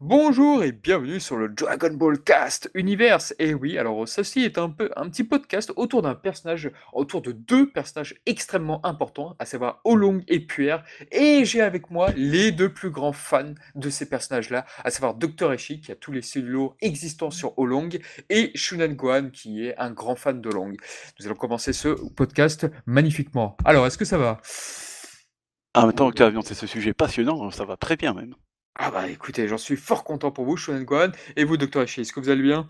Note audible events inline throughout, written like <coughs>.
Bonjour et bienvenue sur le Dragon Ball Cast Universe. Et oui, alors ceci est un peu un petit podcast autour d'un personnage, autour de deux personnages extrêmement importants, à savoir Olong et Puer. Et j'ai avec moi les deux plus grands fans de ces personnages-là, à savoir Dr. Eshi qui a tous les cellulos existants sur Olong et Shunan Gohan qui est un grand fan de Long. Nous allons commencer ce podcast magnifiquement. Alors, est-ce que ça va? En même temps que tu as annoncé ce sujet passionnant, ça va très bien même. Ah bah écoutez, j'en suis fort content pour vous, Shonen Gohan. Et vous, Dr. Eshi, est-ce que vous allez bien?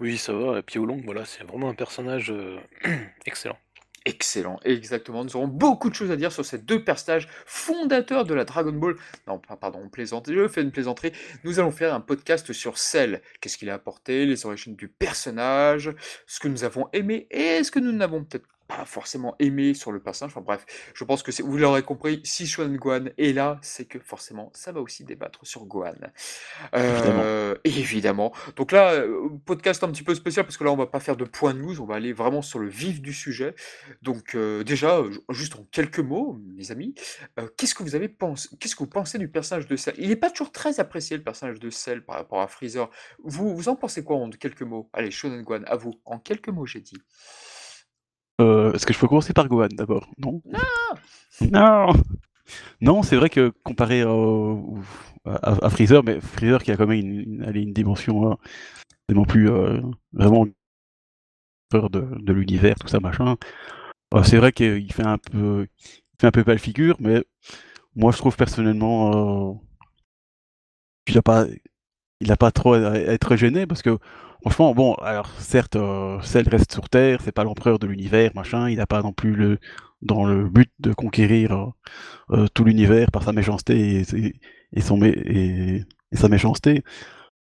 Oui, ça va. Et puis Oolong, voilà, c'est vraiment un personnage euh, <clears throat> excellent. Excellent, exactement. Nous aurons beaucoup de choses à dire sur ces deux personnages fondateurs de la Dragon Ball. Non, pardon, on plaisante, je fais une plaisanterie. Nous allons faire un podcast sur Cell. Qu'est-ce qu'il a apporté, les origines du personnage, ce que nous avons aimé et ce que nous n'avons peut-être pas forcément aimé sur le personnage. Enfin bref, je pense que vous l'aurez compris, si Shonen Gohan est là, c'est que forcément, ça va aussi débattre sur Gohan. Évidemment. Euh, évidemment. Donc là, euh, podcast un petit peu spécial parce que là, on va pas faire de point de news, on va aller vraiment sur le vif du sujet. Donc euh, déjà, ju- juste en quelques mots, mes amis, euh, qu'est-ce que vous avez pensé, qu'est-ce que vous pensez du personnage de Cell? Il n'est pas toujours très apprécié le personnage de Cell par rapport à Freezer. Vous, vous en pensez quoi en quelques mots? Allez, Shonen Gohan, à vous. En quelques mots, j'ai dit. Euh, Est-ce que je peux commencer par Gohan d'abord? Non? Non! Non! Non, c'est vrai que comparé au- à, à Freezer, mais Freezer qui a quand même une, une, dimension euh, plus euh, vraiment peur de, de l'univers, tout ça, machin. c'est vrai qu'il fait un peu il fait un peu pas le figure, mais moi je trouve personnellement qu'il a pas il a pas trop à être gêné parce que franchement bon alors certes euh, Cell reste sur Terre c'est pas l'empereur de l'univers machin il n'a pas non plus le dans le but de conquérir euh, euh, tout l'univers par sa méchanceté et, son et, sa méchanceté.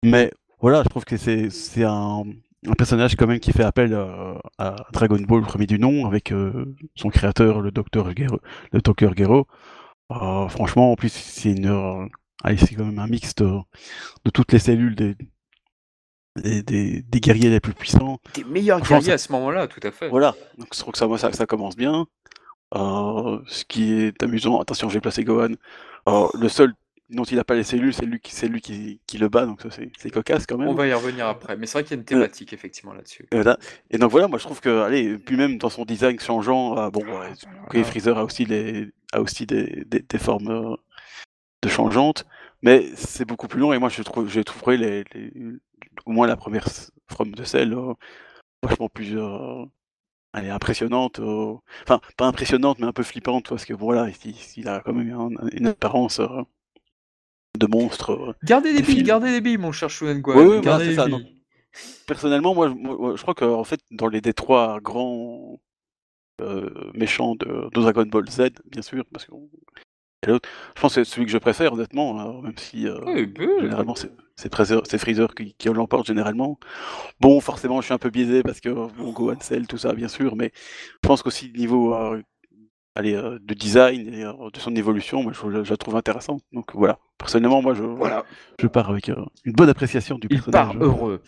Mais voilà je trouve que c'est un, un personnage quand même qui fait appel euh, à Dragon Ball premier du nom avec son créateur le docteur Gero, le docteur Gero. Franchement en plus c'est une allez, c'est quand même un mixte euh, de toutes les cellules des, des, des- des guerriers les plus puissants. Des meilleurs guerriers à ce moment-là, tout à fait. Voilà, donc je trouve que ça, moi, ça, ça commence bien. Euh, ce qui est amusant, attention, j'ai placé Gohan. Euh, le seul dont il n'a pas les cellules, c'est lui, qui, c'est lui qui, qui le bat, donc ça c'est cocasse quand même. On va y revenir après, mais c'est vrai qu'il y a une thématique effectivement là-dessus. Et, donc voilà, moi je trouve que, allez, puis même dans son design changeant, bon, ouais, ok, Freezer a aussi, les, a aussi des, des, des formes de changeantes, mais c'est beaucoup plus long et moi je trouve, j'ai trouvé les, les- au moins la première forme de Cell euh, vachement plus, euh, elle est impressionnante, euh, enfin pas impressionnante mais un peu flippante parce que voilà, il, il a quand même un- une apparence euh, de monstre. Gardez des Des billes, gardez des billes, mon cher Shonen Gohan. Oui, oui, gardez ça, donc. Personnellement, moi, je- moi, je crois que en fait, dans les trois grands méchants de, de Dragon Ball Z, bien sûr, parce que et l'autre, je pense que c'est celui que je préfère, honnêtement, hein, même si euh, Oui, généralement c'est c'est Freezer, qui, qui l'emporte généralement. Bon, forcément, je suis un peu biaisé parce que bon, Gohan, Cell, tout ça, bien sûr, mais je pense qu'aussi niveau euh, allez, euh, de design et de son évolution, moi, je, je la trouve intéressante. Donc voilà, personnellement, moi, je, Voilà, je pars avec une bonne appréciation du il personnage. part heureux.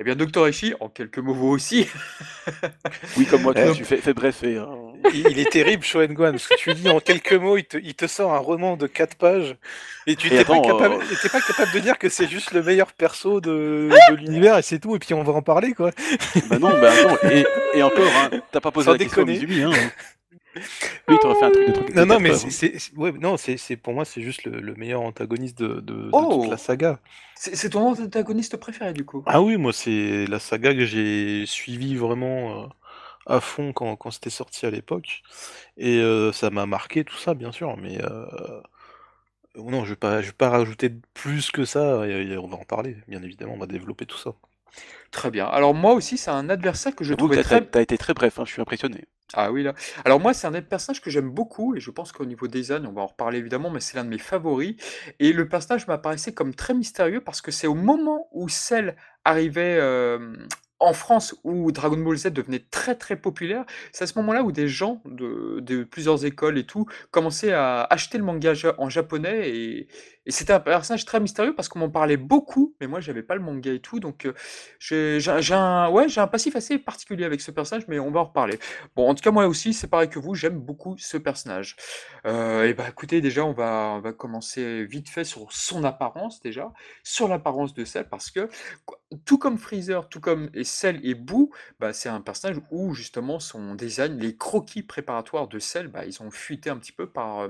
Eh bien, Docteur Eshi, en quelques mots, vous aussi. <laughs> Oui, comme moi, tu, Euh, tu fais, fais bref et. euh, <laughs> Il, il est terrible, Shoen Gohan, parce que tu lui dis en quelques mots, il te, il te sort un roman de 4 pages, et tu pas, capable, euh, pas capable de dire que c'est juste le meilleur perso de, <laughs> de l'univers, et c'est tout, et puis on va en parler, quoi. Bah non, bah attends, et, et encore, hein, t'as pas posé Sans la question à déconner. Mizumi, hein. Lui, t'aurais fait un truc de truc. Non, non, mais c'est, c'est- c'est- ouais, non, c'est, c'est- pour moi, c'est juste le, le meilleur antagoniste de, de- de Oh. toute la saga. C'est c'est ton antagoniste préféré, du coup? Ah oui, moi, c'est la saga que j'ai suivie vraiment euh, à fond quand, quand c'était sorti à l'époque. Et euh, ça m'a marqué, tout ça, bien sûr. Mais euh, non, je vais pas, je vais pas rajouter plus que ça. et- et on va en parler, bien évidemment. On va développer tout ça. Très bien. Alors, moi aussi, c'est un adversaire que je t'as très. t'as- été très bref, hein, je suis impressionné. Ah oui, là. Alors, moi, c'est un des personnages que j'aime beaucoup, et je pense qu'au niveau design, on va en reparler évidemment, mais c'est l'un de mes favoris. Et le personnage m'apparaissait comme très mystérieux parce que c'est au moment où Cell arrivait euh, en France où Dragon Ball Z devenait très très populaire, c'est à ce moment-là où des gens de, plusieurs écoles et tout commençaient à acheter le manga en japonais et, et c'était un personnage très mystérieux parce qu'on m'en parlait beaucoup, mais moi j'avais pas le manga et tout, donc euh, j'ai un, ouais, un passif assez particulier avec ce personnage, mais on va en reparler. Bon, en tout cas moi aussi, c'est pareil que vous, j'aime beaucoup ce personnage. Euh, et bah écoutez, déjà on va, commencer vite fait sur son apparence déjà, sur l'apparence de Cell, parce que tout comme Freezer, tout comme et Cell et Boo, bah, c'est un personnage où justement son design, les croquis préparatoires de Cell, bah, ils ont fuité un petit peu par, euh,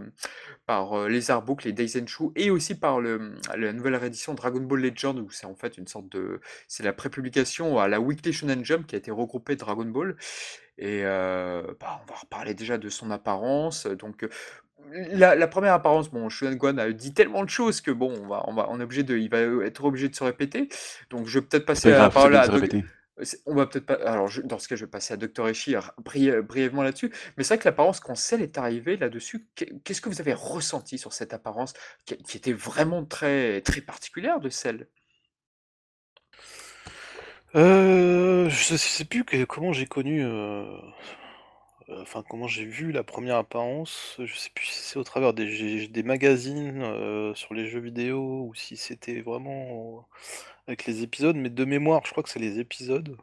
par euh, les artbooks, les Daisenshu, et aussi par le, la nouvelle réédition Dragon Ball Legend, où c'est en fait une sorte de... C'est la prépublication à la Weekly Shonen Jump qui a été regroupée Dragon Ball. Et euh, bah, on va reparler déjà de son apparence. Donc, la, la première apparence, bon, Shonen Guan a dit tellement de choses que bon, on va, on va, on est obligé de, il va être obligé de se répéter. Donc, je vais peut-être passer pas la parole à Doc- On va peut-être pas. Alors, dans ce cas, je vais passer à Dr. Eshi r- bri- brièvement là-dessus. Mais c'est vrai que l'apparence, quand Cell est arrivé là-dessus, qu'est- qu'est-ce que vous avez ressenti sur cette apparence qui, était vraiment très, très particulière de Cell? Euh, je sais plus comment j'ai connu, euh, euh, enfin comment j'ai vu la première apparence. Je sais plus si c'est au travers des, magazines euh, sur les jeux vidéo ou si c'était vraiment euh, avec les épisodes. Mais de mémoire, je crois que c'est les épisodes.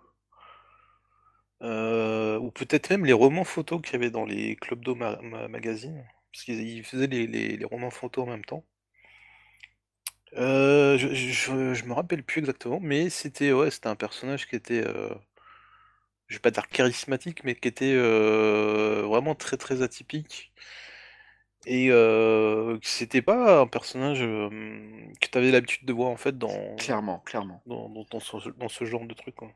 Euh, ou peut-être même les romans photos qu'il y avait dans les Club Do ma- ma- magazine, parce qu'ils ils faisaient les, romans photos en même temps. Euh, je, me rappelle plus exactement, mais c'était ouais, c'était un personnage qui était, euh, je vais pas dire charismatique, mais qui était vraiment très très atypique. Et euh, c'était pas un personnage euh, que tu avais l'habitude de voir en fait dans, Clairement, clairement. dans, dans, dans ce, dans ce genre de truc. quoi.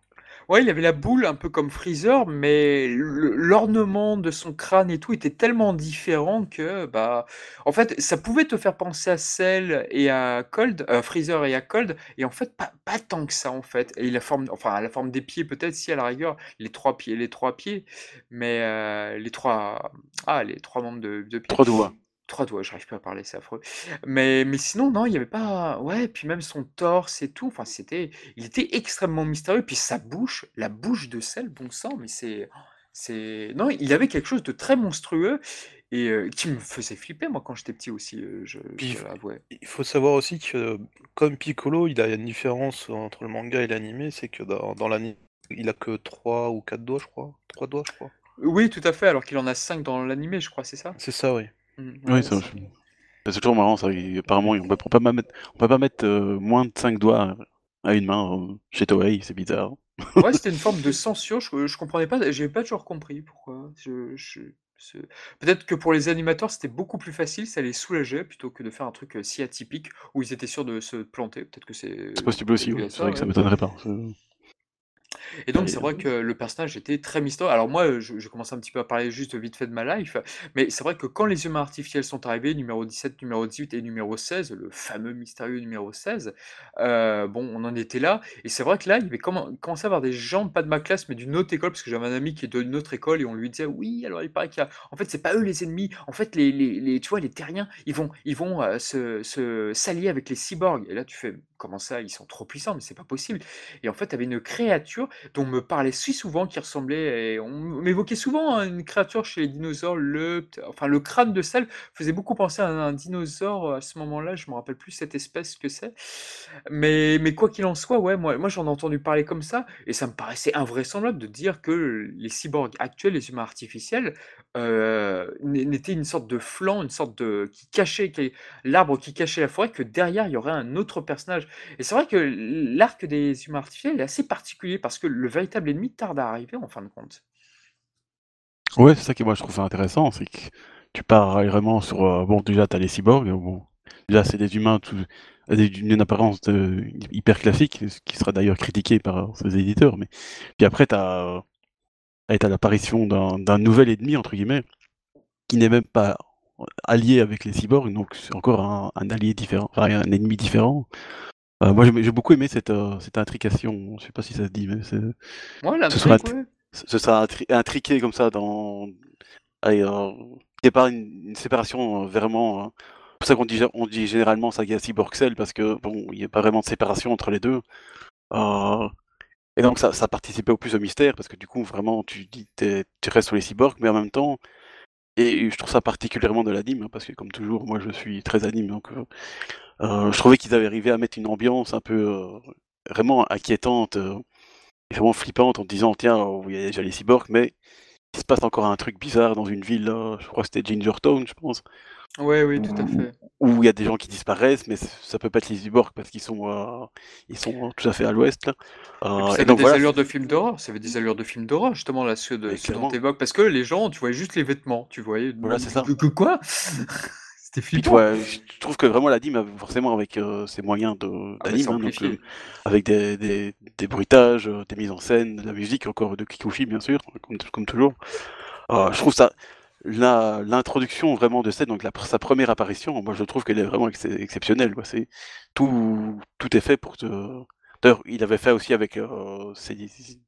Ouais, il avait la boule un peu comme Freezer, mais l'ornement de son crâne et tout était tellement différent que, bah, en fait, ça pouvait te faire penser à Cell et à Cold, euh, Freezer et à Cold, et en fait, pas, tant que ça, en fait. Et la forme, enfin, la forme des pieds, peut-être, si à la rigueur, les trois pieds, les trois pieds, mais euh, les trois, ah, les trois membres de, de pied. Trois doigts. Trois doigts, j'arrive pas à parler, c'est affreux. Mais, mais sinon, non, il y avait pas. Ouais, puis même son torse et tout. Enfin, c'était. Il était extrêmement mystérieux. Puis sa bouche, la bouche de sel, bon sang, mais c'est. C'est. Non, il avait quelque chose de très monstrueux et euh, qui me faisait flipper, moi, quand j'étais petit aussi, euh, je, Puis- je. Il faut savoir aussi que, comme Piccolo, il a une différence entre le manga et l'animé, c'est que dans, dans l'anime, il a que 3 ou 4 doigts, je crois. 3 doigts, je crois. Oui, tout à fait, alors qu'il en a cinq dans l'animé, je crois, c'est ça? C'est ça, oui. Mm, Oui, ouais, ça, c'est- c'est toujours marrant. Ça. Apparemment, on peut, on peut pas mettre, on peut pas mettre euh, moins de 5 doigts à une main euh, chez Toei, c'est bizarre. <laughs> Ouais, c'était une forme de censure, je, je comprenais pas, j'ai pas toujours compris pourquoi. Je, je- ce- Peut-être que pour les animateurs, c'était beaucoup plus facile, ça les soulageait plutôt que de faire un truc euh, si atypique où ils étaient sûrs de se planter. Peut-être que c'est. C'est possible aussi, oui. C'est vrai que ça m'étonnerait pas. Et donc, c'est vrai que le personnage était très mystérieux. Alors, moi, euh, je, je commence un petit peu à parler juste vite fait de ma life, mais c'est vrai que quand les humains artificiels sont arrivés, numéro 17, numéro 18 et numéro 16, le fameux mystérieux numéro 16, euh, bon, on en était là. Et c'est vrai que là, il y avait commen- commencé à avoir des gens, pas de ma classe, mais d'une autre école, parce que j'avais un ami qui est d'une autre école et on lui disait, oui, alors il paraît qu'il y a. En fait, c'est pas eux les ennemis. En fait, les, les, les- tu vois, les terriens, ils vont, ils vont euh, se, se s'allier avec les cyborgs. Et là, tu fais, comment ça, ils sont trop puissants, mais c'est pas possible. Et en fait, tu avais une créature dont on me parlait si souvent qui ressemblait, et on m'évoquait souvent hein, une créature chez les dinosaures, le, enfin le crâne de sel faisait beaucoup penser à un, dinosaure à ce moment-là, je me rappelle plus cette espèce que c'est, mais, mais quoi qu'il en soit, ouais, moi, j'en ai entendu parler comme ça, et ça me paraissait invraisemblable de dire que les cyborgs actuels, les humains artificiels, euh, n'étaient une sorte de flanc, une sorte de qui cachait, l'arbre qui cachait la forêt, que derrière il y aurait un autre personnage. Et c'est vrai que l'arc des humains artificiels est assez particulier parce que le véritable ennemi tarde à arriver en fin de compte. Ouais, c'est ça qui moi je trouve intéressant, c'est que tu pars vraiment sur euh, bon déjà t'as les cyborgs, euh, bon déjà c'est des humains tout des- d'une apparence de- hyper classique, ce qui sera d'ailleurs critiqué par ses éditeurs, mais puis après t'as euh, l'apparition d'un nouvel ennemi entre guillemets qui n'est même pas allié avec les cyborgs, donc c'est encore un allié différent, enfin un ennemi différent. Euh, moi j'ai beaucoup aimé cette euh, cette intrication, je sais pas si ça se dit, mais c'est Ouais, Ce sera ouais. ce sera intri- intriqué comme ça dans allez, euh, il n'y a pas une, une séparation euh, vraiment euh, c'est pour ça qu'on dit on dit généralement saga cyborg cell parce que bon il n'y a pas vraiment de séparation entre les deux. Et donc ça, ça participait au plus au mystère, parce que du coup, vraiment, tu dis, tu restes sur les cyborgs, mais en même temps, et je trouve ça particulièrement de l'anime, hein, parce que comme toujours, moi je suis très anime, donc euh, euh, je trouvais qu'ils avaient arrivé à mettre une ambiance un peu euh, vraiment inquiétante, euh, vraiment flippante, en disant, tiens, oh, il y a déjà les cyborgs, mais il se passe encore un truc bizarre dans une ville, je crois que c'était Ginger Town, je pense, Ouais, oui, tout à fait. où il y a des gens qui disparaissent, mais ça peut pas être les cyborgs parce qu'ils sont, euh, ils sont tout à fait à l'ouest. là. Euh, ça et donc des allures de film d'horreur, ça avait des allures de film d'horreur, justement, là, ce, de, ce dont t'évoques. Parce que les gens, tu voyais juste les vêtements, tu voyais. Voilà, c'est ça. Que, quoi? <laughs> C'était flippant. je trouve que vraiment l'anime, a forcément avec euh, ses moyens de- Ah, bah, d'anime, hein, donc, euh, avec des, des, des bruitages, euh, des mises en scène, de la musique encore de Kikuchi bien sûr, comme, comme toujours. Euh, je trouve ça, la- l'introduction vraiment de scène, donc la, sa première apparition, moi je trouve qu'elle est vraiment ex- exceptionnelle. quoi. Tout, tout est fait pour te. D'ailleurs, il avait fait aussi avec euh, C10,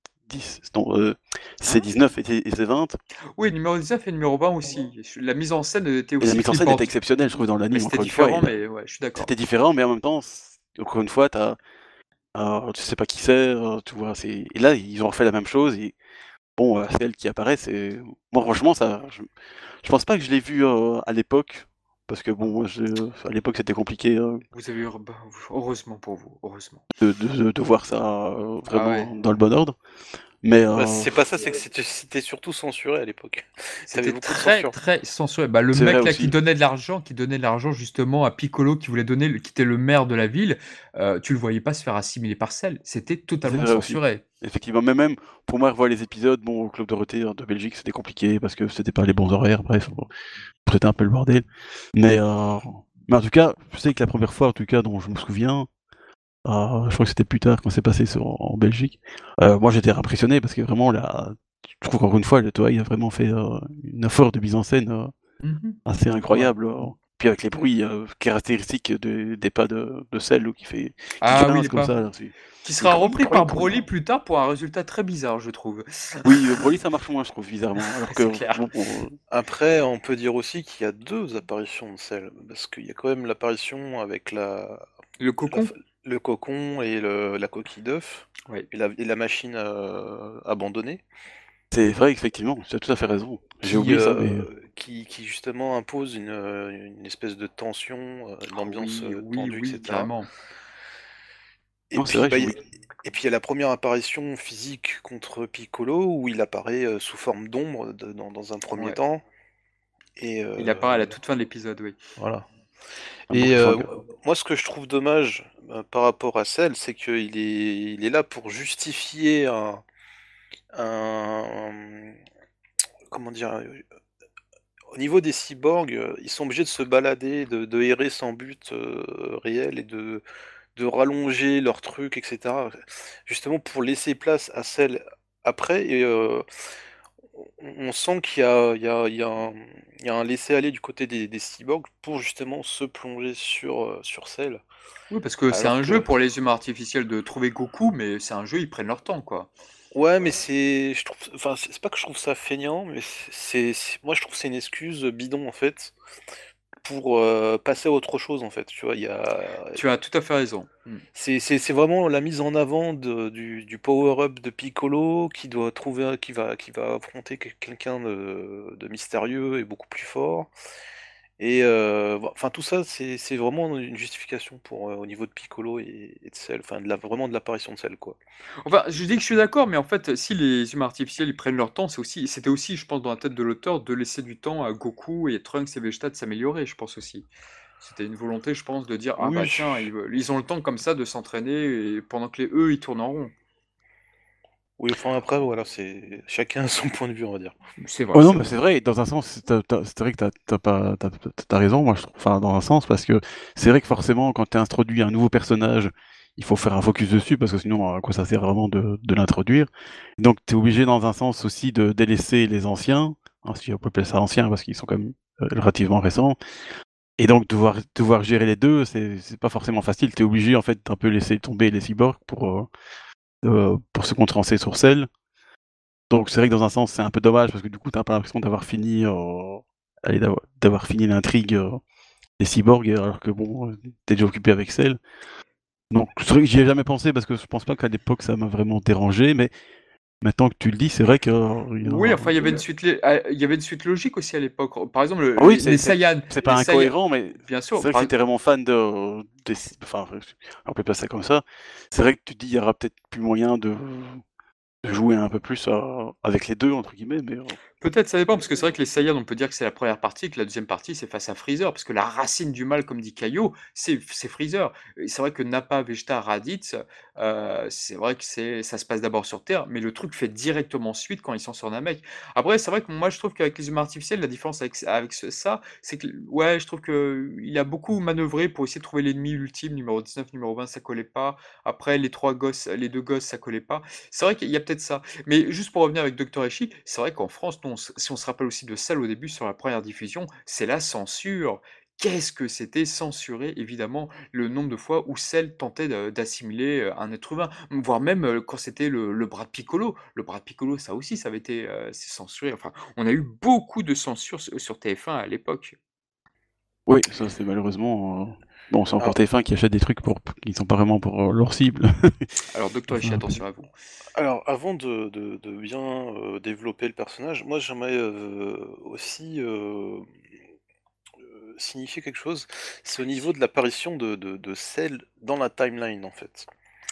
non, euh, C19 et, et C20. Oui, numéro 19 et numéro 20 aussi. La mise en scène était Et aussi la mise en scène était exceptionnelle, je trouve, dans l'anime. c'était fois, différent, a- mais ouais, je suis d'accord. C'était différent, mais en même temps, encore une fois, t'as, euh, tu sais pas qui c'est, euh, tu vois. Et là, ils ont refait la même chose. Et bon, euh, celle qui apparaît, c'est. Moi, franchement, ça, je, je pense pas que je l'ai vu euh, à l'époque, parce que bon, moi, je- à l'époque, c'était compliqué euh, Vous avez eu... bah, heureusement pour vous, heureusement. de, de, de voir ça euh, vraiment Ah ouais. dans le bon ordre. Mais euh, Bah, c'est pas ça, c'est que c'était- c'était surtout censuré à l'époque. <laughs> C'était très censure. très censuré. Bah, le mec là aussi. qui donnait de l'argent, qui donnait de l'argent justement à Piccolo, qui voulait donner, qui était le maire de la ville, euh, tu le voyais pas se faire assimiler par celle. C'était totalement aussi. censuré. effectivement, mais même pour moi, revoir les épisodes, bon, au Club Dorothée hein, de Belgique, c'était compliqué parce que c'était pas les bons horaires, bref, bon, c'était un peu le bordel. Mais, euh, mais en tout cas, je sais que la première fois, en tout cas, dont je me souviens, euh, je crois que c'était plus tard quand c'est passé sur, en Belgique, euh, moi j'étais impressionné parce que vraiment, là, je trouve qu'encore une fois, le Toei a vraiment fait euh, une effort de mise en scène euh, Mhm. assez incroyable. euh. Puis avec les bruits euh, caractéristiques de- des pas de, de sel qui fait qui Ah oui, comme pas. ça. là, Qui sera repris par. Broly plus tard pour un résultat très bizarre, je trouve. <laughs> Oui, Broly ça marche moins, je trouve, bizarrement. Alors <laughs> que, C'est clair. bon, euh, Après, on peut dire aussi qu'il y a deux apparitions de Cell, parce qu'il y a quand même l'apparition avec la, Le cocon? la- le cocon et le- la coquille d'œuf, Oui. et la, et la machine euh, abandonnée, c'est vrai, effectivement, tu as tout à fait raison. J'ai oublié ça, euh, mais. qui, qui justement impose une, euh, une espèce de tension, euh, Oui, euh, oui, tendue, oui, etc. carrément. Et Non, c'est puis, vrai, bah, j'ai il- et puis il y a la première apparition physique contre Piccolo où il apparaît euh, sous forme d'ombre dans, dans un premier Ouais. temps. Et, Il euh, apparaît à la toute fin de l'épisode, oui. Voilà. Un Et euh, moi, ce que je trouve dommage euh, par rapport à Cell, c'est qu'il est, il est là pour justifier un, un- comment dire, au niveau des cyborgs, ils sont obligés de se balader, de, de errer sans but euh, réel et de, de rallonger leurs trucs, etc. Justement pour laisser place à Cell après. Et on sent qu'il y a, il y a- il y a un, il y a un laisser-aller du côté des, des cyborgs pour justement se plonger sur, euh, sur Cell. Oui, parce que c'est un que- jeu pour les humains artificiels de trouver Goku, mais c'est un jeu, ils prennent leur temps, quoi. Ouais, mais c'est, je trouve, enfin, c'est pas que je trouve ça feignant, mais c'est, c'est- moi je trouve que c'est une excuse bidon en fait pour euh, passer à autre chose en fait. Tu vois, il y a, Tu as tout à fait raison. Mm. c'est, vraiment la mise en avant de- du, du power-up de Piccolo qui doit trouver, qui va, qui va affronter quel- quelqu'un de, de mystérieux et beaucoup plus fort. Et enfin tout ça, c'est, vraiment une justification pour au niveau de Piccolo et, et de Cell, enfin de la, vraiment de l'apparition de Cell quoi. Enfin, je dis que je suis d'accord, mais en fait, si les humains artificiels ils prennent leur temps, c'est aussi, c'était aussi, je pense, dans la tête de l'auteur de laisser du temps à Goku et Trunks et Vegeta de s'améliorer, je pense aussi. C'était une volonté, je pense, de dire ah bah Oui. tiens, ils, ils ont le temps comme ça de s'entraîner pendant que les eux ils tournent en rond. Oui, enfin après voilà, c'est chacun a son point de vue on va dire. C'est vrai. Ouais, non, c'est mais vrai. c'est vrai, dans un sens, c'est vrai que t'as pas, t'as, raison, moi je trouve, enfin, dans un sens, parce que c'est vrai que forcément, quand tu introduit un nouveau personnage, il faut faire un focus dessus, parce que sinon, à quoi ça sert vraiment de, de l'introduire? Donc, tu es obligé, dans un sens aussi, de délaisser les anciens, hein, si on peut appeler ça anciens, parce qu'ils sont quand même euh, relativement récents. Et donc, devoir, devoir gérer les deux, c'est pas forcément facile. Tu es obligé, en fait, d'un peu laisser tomber les cyborgs pour, euh, euh, pour se concentrer sur celle. Donc c'est vrai que dans un sens c'est un peu dommage parce que du coup t'as pas l'impression d'avoir fini euh, d'avoir, fini l'intrigue euh, des cyborgs alors que bon t'es déjà occupé avec celle. Donc, c'est j'y ai jamais pensé parce que je pense pas qu'à l'époque ça m'a vraiment dérangé, mais maintenant que tu le dis, c'est vrai que. euh, Oui, enfin, il y avait une suite, ah, il y avait une suite logique aussi à l'époque. Par exemple, le- Oui, les, c'est- c'est- Saiyans. C'est pas incohérent, mais Bien c'est sûr. vrai que t'es vraiment fan de. des- Enfin, on peut pas ça comme ça. C'est vrai que tu dis il y aura peut-être plus moyen de, jouer un peu plus euh, avec les deux, entre guillemets, mais. Peut-être, ça dépend, parce que c'est vrai que les Saiyans, on peut dire que c'est la première partie, que la deuxième partie, c'est face à Freezer, parce que la racine du mal, comme dit Caillot, c'est Freezer. C'est vrai que Nappa, Vegeta, Raditz, euh, c'est vrai que ça se passe d'abord sur Terre, mais le truc fait directement suite quand ils sont sur Namek. Après, c'est vrai que moi, je trouve qu'avec les humains artificiels, la différence avec, avec ça, c'est que, ouais, je trouve que il a beaucoup manœuvré pour essayer de trouver l'ennemi ultime, numéro 19, numéro 20, ça collait pas. Après, les trois gosses, les deux gosses, ça collait pas. C'est vrai qu'il y a peut-être ça. Mais juste pour revenir avec Dr. Eshi, c'est vrai qu'en France, si on se rappelle aussi de celle au début sur la première diffusion, c'est la censure. Qu'est-ce que c'était censurer, évidemment, le nombre de fois où celle tentait d'assimiler un être humain, voire même quand c'était le, bras de Piccolo. Le bras de Piccolo, ça aussi, ça avait été censuré. Enfin, on a eu beaucoup de censure sur, sur TF1 à l'époque. Oui, ça c'est malheureusement. Bon, c'est encore Alors- TF1 qui achète des trucs pour... qui sont pas vraiment pour euh, leur cible. <laughs> Alors. Eshi, Enfin, attention à vous. Alors, avant de, de- de bien euh, développer le personnage, moi j'aimerais euh, aussi euh, euh, signifier quelque chose. C'est au niveau de l'apparition de, de, de Cell dans la timeline en fait.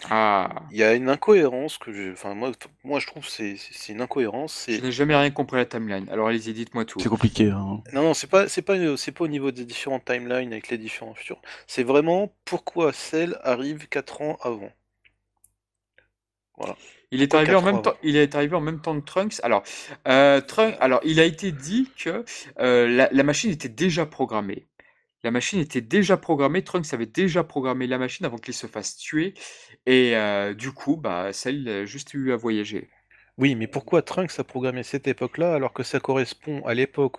Ah, Il y a une incohérence que je. Enfin, moi, moi je trouve que c'est c'est une incohérence. je n'ai jamais rien compris à la timeline. Alors, allez-y, dites-moi tout. c'est compliqué. hein. Non, non, c'est pas, c'est pas, c'est pas au niveau des différentes timelines avec les différents futurs. C'est vraiment pourquoi Cell arrive 4 ans avant. Il est arrivé en même temps. Il est arrivé en même temps que Trunks. Alors, euh, Trunks, alors il a été dit que euh, la, la machine était déjà programmée. La machine était déjà programmée. Trunks avait déjà programmé la machine avant qu'il se fasse tuer. Et euh, du coup, bah, celle a juste eu à voyager. Oui, mais pourquoi Trunks a programmé cette époque-là alors que ça correspond à l'époque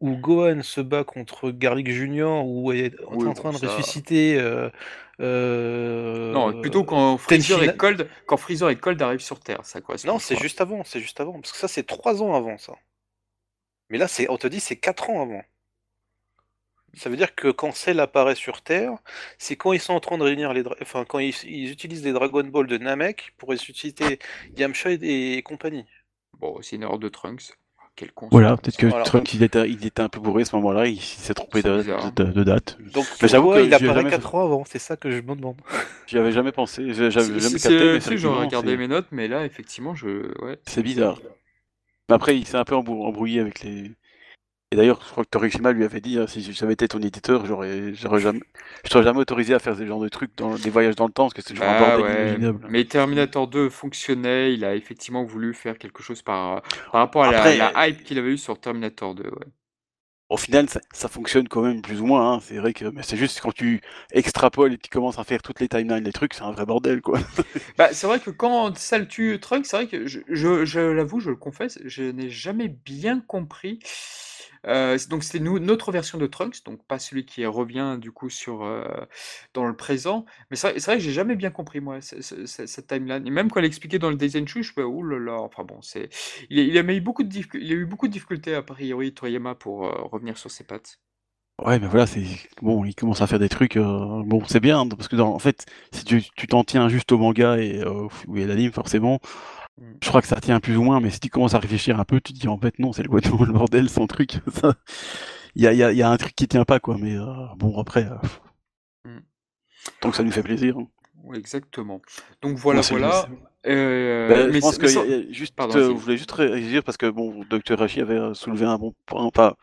où Gohan se bat contre Garlic Junior ou est en Oui, train de ça- ressusciter euh, euh, Non, plutôt quand Freezer, et Cold, quand Freezer et Cold arrivent sur Terre, ça correspond. Non, c'est juste avant, c'est juste avant. Parce que ça, c'est 3 ans avant, ça. Mais là, c'est, on te dit, c'est 4 ans avant. Ça veut dire que quand Cell apparaît sur Terre, c'est quand ils sont en train de réunir les... dra- Enfin, quand ils, ils utilisent les Dragon Ball de Namek pour ressusciter Yamcha et, et compagnie. Bon, c'est une erreur de Trunks. Quel con. Voilà, peut-être que Voilà. Trunks il était, il était un peu bourré à ce moment-là, il s'est trompé C'est de, bizarre. de- de date. Donc, Mais j'avoue il apparaît jamais 4 ans avant? C'est ça que je me demande. <laughs> J'y avais jamais pensé, j'ai- j'avais C'est- jamais capté, c'est- J'aurais regardé mes notes, mais là, effectivement, je. Ouais. c'est bizarre. Mais Après, il s'est un peu embrou- embrouillé avec les. Et d'ailleurs, je crois que Torishima lui avait dit, hein, si j'avais été ton éditeur, j'aurais, j'aurais jamais, je serais jamais autorisé à faire ce genre de trucs dans des voyages dans le temps, parce que c'est toujours un Ah bordel ouais, inimaginable. mais Terminator 2 fonctionnait, il a effectivement voulu faire quelque chose par, par rapport à la, Après, la hype qu'il avait eu sur Terminator 2. Ouais. Au final, ça, ça fonctionne quand même plus ou moins. hein. C'est vrai que, mais c'est juste quand tu extrapoles et que tu commences à faire toutes les timelines, les trucs, c'est un vrai bordel, quoi. <laughs> Bah, c'est vrai que quand ça le tue Trunks, c'est vrai que je, je, je l'avoue, je le confesse, je n'ai jamais bien compris. Euh, donc c'était notre version de Trunks, donc pas celui qui revient du coup sur euh, dans le présent. Mais c'est vrai, que j'ai jamais bien compris moi ce- ce- ce- cette timeline. Et même quand elle expliquait dans le Daisenshu, je fais oh là là. Enfin bon, il, a- il a eu beaucoup de difficultés, a priori Toriyama pour euh, revenir sur ses pattes. Ouais, mais voilà, bon, il commence à faire des trucs. Bon, c'est bien parce que en fait, si tu t'en tiens juste au manga et euh, ou à l'anime, forcément. Je crois que ça tient plus ou moins. Mais si tu commences à réfléchir un peu, tu te dis en fait non, c'est le complètement le bordel, son truc. <laughs> Ça, il y a, il y a- il y a un truc qui tient pas, quoi. Mais euh, bon, après, euh, Mm. tant que ça nous fait plaisir. hein. Ouais, exactement. Donc voilà, voilà. Euh, Ben, mais je pense c'est- que mais y a- ça- y a juste, Pardon, euh, je voulais juste réagir parce que bon, Dr Hachi avait euh, soulevé un bon point, enfin,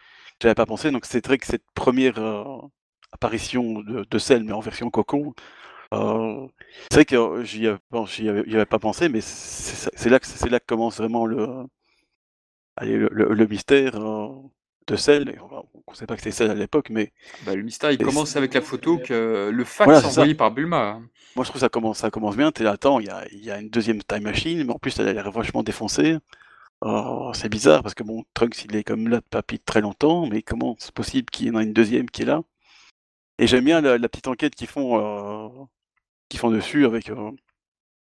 j'avais pas pensé. Donc c'est vrai que cette première euh, apparition de, de Cell, mais en version cocon, euh, c'est vrai que euh, j'y avais, bon, j'y avais, j'y avais pas pensé, mais c'est là que c'est là que commence vraiment le, allez, le, le- le mystère euh, de Cell. Et on ne sait pas que c'est Cell à l'époque, mais Bah, le mystère, il commence c'est- avec la photo que le fax Voilà, c'est ça. envoyé par Bulma. hein. Moi, je trouve que ça commence, ça commence bien. T'es là, attends, il y a, il y a une deuxième time machine, mais en plus, elle a l'air vachement défoncée. Oh, c'est bizarre parce que bon, Trunks, il est comme là depuis très longtemps, mais comment c'est possible qu'il y en ait une deuxième qui est là? Et j'aime bien la, la petite enquête qu'ils font, qu'ils font dessus avec. Euh,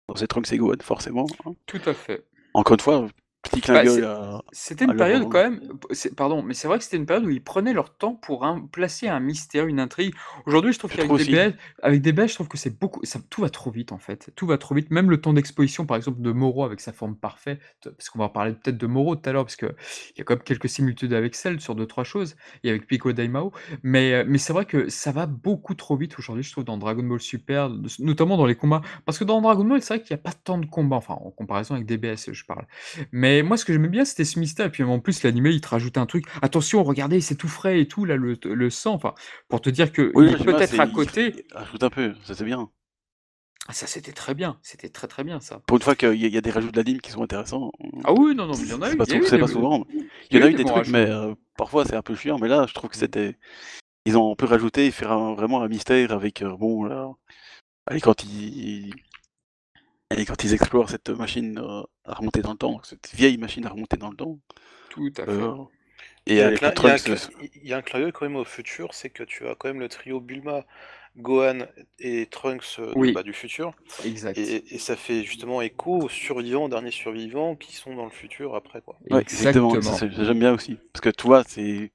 bon, c'est Trunks et Gohan, forcément. hein. Tout à fait. Encore une fois, Petit clin Bah, d'œil C'était une période quand même, pardon, mais c'est vrai que c'était une période où ils prenaient leur temps pour un- placer un mystère, une intrigue. Aujourd'hui, je trouve qu'avec des avec des je trouve que c'est beaucoup, ça, tout va trop vite en fait. Tout va trop vite. Même le temps d'exposition, par exemple, de Moro avec sa forme parfaite, parce qu'on va parler peut-être de Moro tout à l'heure, parce qu'il y a quand même quelques similitudes avec Cell sur deux, trois choses, et avec Pico Daimao. Mais, euh, mais c'est vrai que ça va beaucoup trop vite aujourd'hui, je trouve, dans Dragon Ball Super, notamment dans les combats. Parce que dans Dragon Ball, c'est vrai qu'il n'y a pas tant de combats, enfin, en comparaison avec DBS, je parle. Mais moi, ce que j'aimais bien, c'était ce mystère. Et puis en plus, l'animé, il te rajoutait un truc. Attention, regardez, c'est tout frais et tout, là, le, le sang. Enfin, pour te dire que Oui, il peut-être à il- côté. il Rajoute un peu, ça c'est bien. Ah, Ça, c'était très bien. C'était très, très bien, ça. Pour une fois qu'il y, a- il y a des rajouts de l'anime qui sont intéressants. Ah oui, non, non, mais il y en a eu. il c'est des- pas souvent. il Il y en a eu des trucs, rajouts. mais euh, parfois c'est un peu chiant. Mais là, je trouve que c'était. Ils ont un peu rajouté et faire un- vraiment un mystère avec. euh, bon, là. Allez, quand ils. Allez, quand ils explorent cette machine euh, à remonter dans le temps, cette vieille machine à remonter dans le temps. Tout à fait. Il et y, a un avec clin- le il y a un Trunks. il y a un d'œil quand même au futur, c'est que tu as quand même le trio Bulma, Gohan et Trunks euh, Oui. bah, du futur. Exact. Et, et ça fait justement écho aux survivants, derniers survivants qui sont dans le futur après. Quoi. Ouais, exactement. J'aime bien aussi. Parce que tu vois, c'est.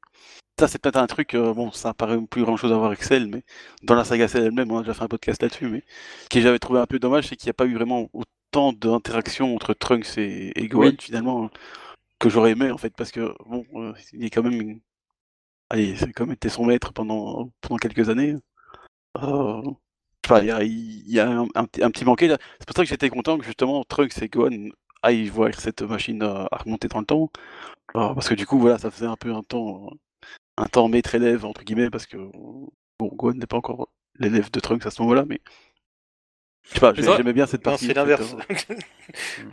Ça, c'est peut-être un truc, euh, bon, ça paraît plus grand chose à voir avec Cell, mais dans la saga Cell elle-même, on a déjà fait un podcast là-dessus, mais ce que j'avais trouvé un peu dommage, c'est qu'il n'y a pas eu vraiment autant d'interactions entre Trunks et, et Gohan, Oui. finalement, que j'aurais aimé, en fait, parce que, bon, euh, il est quand même. Allez, c'est quand même été son maître pendant, pendant quelques années. Euh, pas, il y a, un, petit- manqué là. C'est pour ça que j'étais content que justement Trunks et Gohan aillent voir cette machine euh, à remonter dans le temps. Parce que du coup, voilà, ça faisait un peu un temps, un temps maître-élève, entre guillemets, parce que bon, Gohan n'est pas encore l'élève de Trunks à ce moment-là, mais. Je sais pas, Mais ça- j'aimais bien cette Non, partie. c'est l'inverse. euh. <laughs>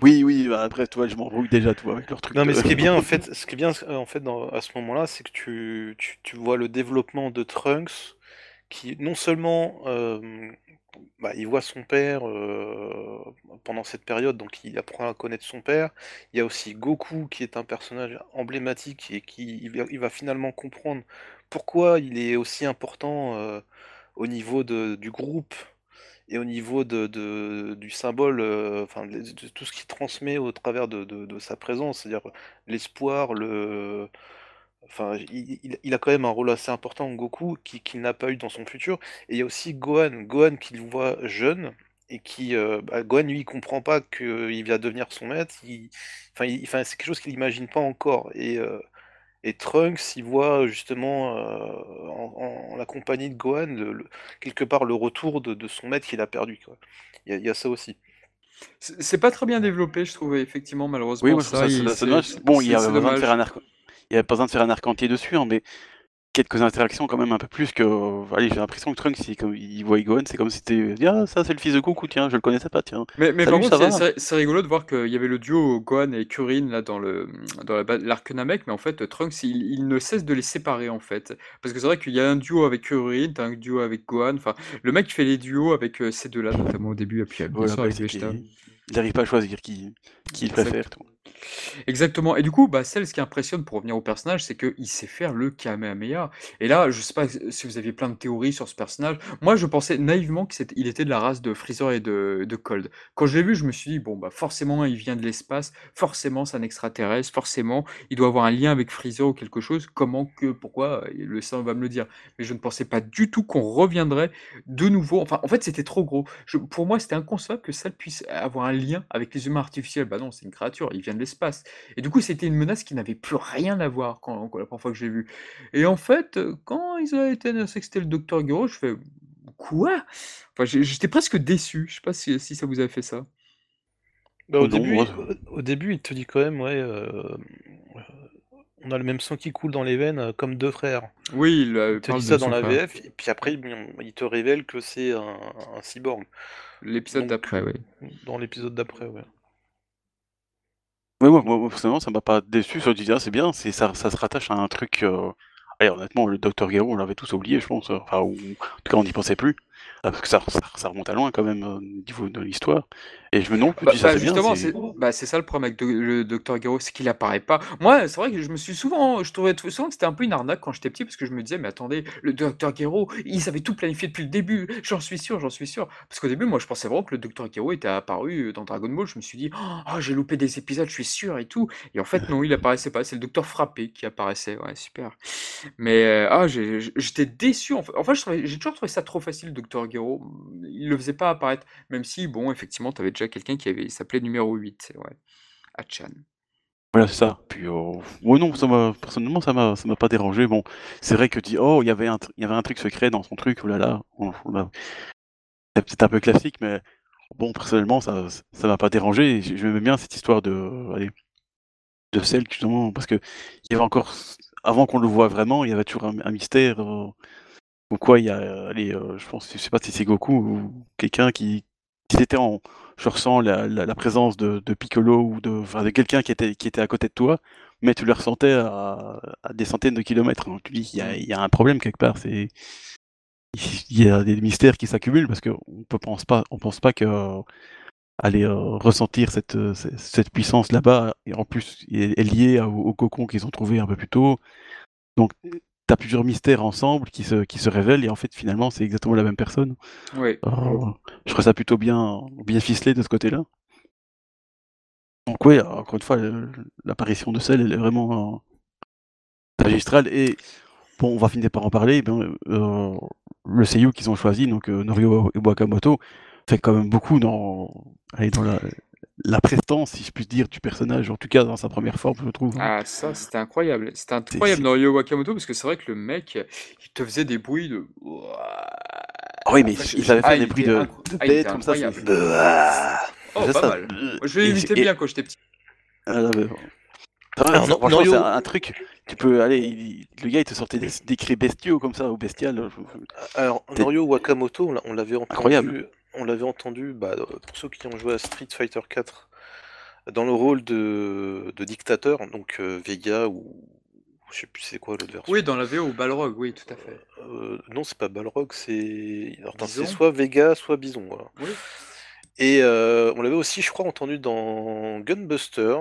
Oui, oui, bah, après, toi, je m'embrouille déjà, toi, avec leur truc. Non, mais de- ce qui est bien en <laughs> fait, ce qui est bien en fait dans- à ce moment-là, c'est que tu, tu, tu vois le développement de Trunks, qui non seulement euh, bah, il voit son père euh, pendant cette période, donc il apprend à connaître son père. Il y a aussi Goku qui est un personnage emblématique et qui il va, il va finalement comprendre pourquoi il est aussi important euh, au niveau de, du groupe et au niveau de, du symbole, euh, enfin de, tout ce qu'il transmet au travers de, sa présence, c'est-à-dire l'espoir, le, enfin il, a quand même un rôle assez important Goku qui- qu'il n'a pas eu dans son futur. Et il y a aussi Gohan, Gohan qu'il voit jeune et qui, euh, bah, Gohan lui il comprend pas qu'il va devenir son maître. Enfin c'est quelque chose qu'il n'imagine pas encore. Et euh, et Trunks, il voit justement euh, en, en la compagnie de Gohan, le- le- quelque part le retour de, de son maître qu'il a perdu. Quoi. Il y a, y ça aussi. C'est pas très bien développé, je trouve, effectivement, malheureusement. Oui, moi, je trouve ça, il- c'est dommage. Bon, il y a c'est pas besoin de dommage. faire un arc. Il y a pas besoin de faire un arc entier dessus, hein, mais quelques interactions quand même un peu plus que. Allez, j'ai l'impression que Trunks, il, comme, il voit Gohan, c'est comme si c'était. Ah, ça c'est le fils de Goku, tiens, je le connaissais pas, tiens. Mais, mais Salut, par contre, c'est- rigolo de voir qu'il y avait le duo Gohan et Kurin là dans le dans l'arc Namek, mais en fait Trunks il, il ne cesse de les séparer en fait. Parce que c'est vrai qu'il y a un duo avec Kurin, t'as un duo avec Gohan, enfin le mec fait les duos avec euh, ces deux-là, notamment au début, et puis euh, Voilà, avec Vegeta. Il n'arrive pas à choisir qui, qui il préfère. tout. Exactement. Et du coup, bah, celle, ce qui impressionne pour revenir au personnage, c'est qu'il sait faire le Kamehameha. Et là, je sais pas si vous aviez plein de théories sur ce personnage. Moi, je pensais naïvement qu'il était de la race de Freezer et de, Cold. Quand je l'ai vu, je me suis dit, bon, bah, forcément, il vient de l'espace. Forcément, c'est un extraterrestre. Forcément, il doit avoir un lien avec Freezer ou quelque chose. Comment, que, pourquoi Le sang va me le dire. Mais je ne pensais pas du tout qu'on reviendrait de nouveau. Enfin, en fait, c'était trop gros. Pour moi, c'était inconcevable que ça puisse avoir un lien avec les humains artificiels. Bah non, c'est une créature, il vient de l'espace. Et du coup, c'était une menace qui n'avait plus rien à voir quand, quand- la première fois que j'ai vu. Et en fait, euh, quand ils ont été annoncé que c'était le docteur Gero, je fais quoi? Enfin, j'étais presque déçu. Je sais pas si, si ça vous a fait ça. Bah, au, Non, début, moi, au, au début, il te dit quand même, ouais, euh, on a le même sang qui coule dans les veines euh, comme deux frères. Oui, il, Il te dit ça dans la frère. VF, et puis après, il te révèle que c'est un, un cyborg. L'épisode d'après, oui. Dans l'épisode d'après, ouais. Ouais, moi, moi, personnellement, ça m'a pas déçu. Ça, ah, c'est bien, c'est, ça, ça se rattache à un truc. euh, Allez, honnêtement, le Dr. Garo, on l'avait tous oublié, je pense. Enfin, ou... en tout cas, on n'y pensait plus. Parce que ça, ça, ça remonte à loin quand même au niveau de l'histoire. Et je me demande, Bah, bah, justement, c'est- bah, c'est ça le problème avec le docteur Gero, c'est qu'il apparaît pas. Moi, c'est vrai que je me suis souvent, je trouvais souvent que c'était un peu une arnaque quand j'étais petit, parce que je me disais, mais attendez, le docteur Gero, il savait tout planifier depuis le début, j'en suis sûr, j'en suis sûr. Parce qu'au début, moi, je pensais vraiment que le docteur Gero était apparu dans Dragon Ball, je me suis dit, oh, j'ai loupé des épisodes, je suis sûr et tout. Et en fait, non, il apparaissait pas, c'est le docteur Frappé qui apparaissait, ouais, super. Mais euh, ah, j'étais déçu. En fait, en fait, je trouvais- j'ai toujours trouvé ça trop facile, Docteur Gero. Il le faisait pas apparaître, même si, bon, effectivement, tu avais déjà quelqu'un qui avait, s'appelait numéro 8, ouais, Achan. Voilà, c'est ça. Puis, euh, ouais, non, ça personnellement, ça m'a, m'a pas dérangé. Bon, c'est vrai que tu dis, oh, il y avait un, truc secret dans son truc, oh là là. C'est peut-être un peu classique, mais bon, personnellement, ça, ça m'a pas dérangé. Je m'aimais bien cette histoire de, allez, de Cell, justement, parce que il y avait encore, avant qu'on le voit vraiment, il y avait toujours un, mystère. Euh, ou quoi, il y a, allez, euh, je pense, je sais pas si c'est Goku ou quelqu'un qui, qui était en, je ressens la, la, présence de, de Piccolo ou de, enfin, de quelqu'un qui était, qui était à côté de toi, mais tu le ressentais à, à des centaines de kilomètres. Donc tu dis, il y a, y a un problème quelque part. C'est, il y a des mystères qui s'accumulent parce qu'on ne pense pas, on pense pas que euh, aller euh, ressentir cette, euh, cette, cette puissance là-bas, et en plus est, est liée au, au cocon qu'ils ont trouvé un peu plus tôt. Donc tu as plusieurs mystères ensemble qui se, qui se révèlent et en fait finalement c'est exactement la même personne. Oui. Euh, je trouve ça plutôt bien, bien ficelé de ce côté-là. Donc oui, encore une fois, l'apparition de Cell, elle est vraiment euh, magistrale. Et bon, on va finir par en parler. ben, euh, le seiyuu qu'ils ont choisi, donc euh, Norio Wakamoto, fait quand même beaucoup dans, allez, dans la, la prestance, si je puis dire, du personnage. En tout cas, dans sa première forme, je trouve. hein. Ah, ça, c'était incroyable. C'était incroyable dans Ryo Wakamoto, parce que c'est vrai que le mec, il te faisait des bruits de. Ah oui, mais En fait, il savait ah, faire il des bruits de, ah, bête comme ça. c'est- incroyable. Oh, pas ça. mal. Moi, je l'ai Et- imité et- bien quand j'étais petit. Ah, là, mais. Ah, non- c'est un, un truc. Tu peux aller. il- le gars, il te sortait des, des cris bestiaux comme ça, ou bestial. Alors, Norio Wakamoto, on l'avait entendu. Incroyable. On l'avait entendu, bah, euh, pour ceux qui ont joué à Street Fighter 4, dans le rôle de, de dictateur, donc euh, Vega ou je sais plus c'est quoi l'autre version. Oui, dans la VO, Balrog, oui, tout à fait. Euh, non, c'est pas Balrog, c'est c'est soit Vega, soit Bison. Voilà. Oui. Et euh, on l'avait aussi, je crois, entendu dans Gunbuster,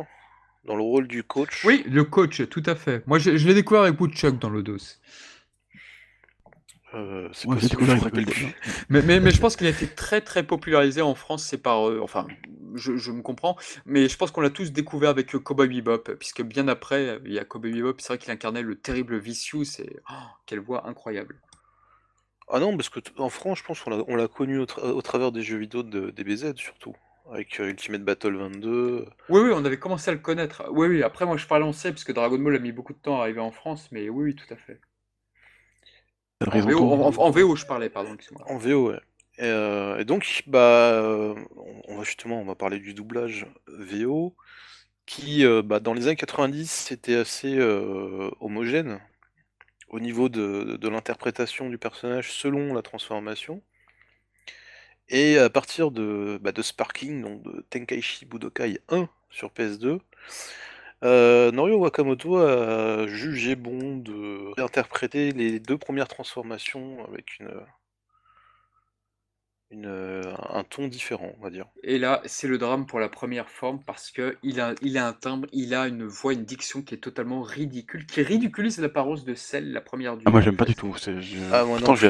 dans le rôle du coach. Oui, le coach, tout à fait. Moi, je, je l'ai découvert avec Woodchuck dans l'Odos. Euh, c'est Ouais, j'ai possible, découvert je me avec rappelle Golden, plus. Mais, mais, mais je pense qu'il a été très très popularisé en France, c'est par... euh, enfin, je, je me comprends, mais je pense qu'on l'a tous découvert avec euh, Cowboy Bebop, puisque bien après, euh, il y a Cowboy Bebop, c'est vrai qu'il incarnait le terrible Vicious, et oh, quelle voix incroyable. Ah non, parce que en France, je pense qu'on l'a on l'a connu au, tra- au travers des jeux vidéo de DBZ surtout, avec euh, Ultimate Battle 22. Oui, oui, on avait commencé à le connaître. Oui, oui, après moi je parlais en C, parce que Dragon Ball a mis beaucoup de temps à arriver en France, mais oui, oui, tout à fait. En VO, Tom. en, en- en VO, je parlais, pardon. En VO, ouais. Et, euh, et donc, bah, euh, on, on va justement, on va parler du doublage VO, qui, euh, bah, dans les années 90, c'était assez euh, homogène au niveau de, de l'interprétation du personnage selon la transformation. Et à partir de, bah, de Sparking, donc de Tenkaichi Budokai 1 sur PS2, euh, Norio Wakamoto a jugé bon de réinterpréter les deux premières transformations avec une, une, un ton différent, on va dire. Et là, c'est le drame pour la première forme, parce que il a, il a un timbre, il a une voix, une diction qui est totalement ridicule, qui ridiculise l'apparence de celle, la première du Ah, moi, j'aime pas du tout. c'est- je- Ah, moi non, Pourtant,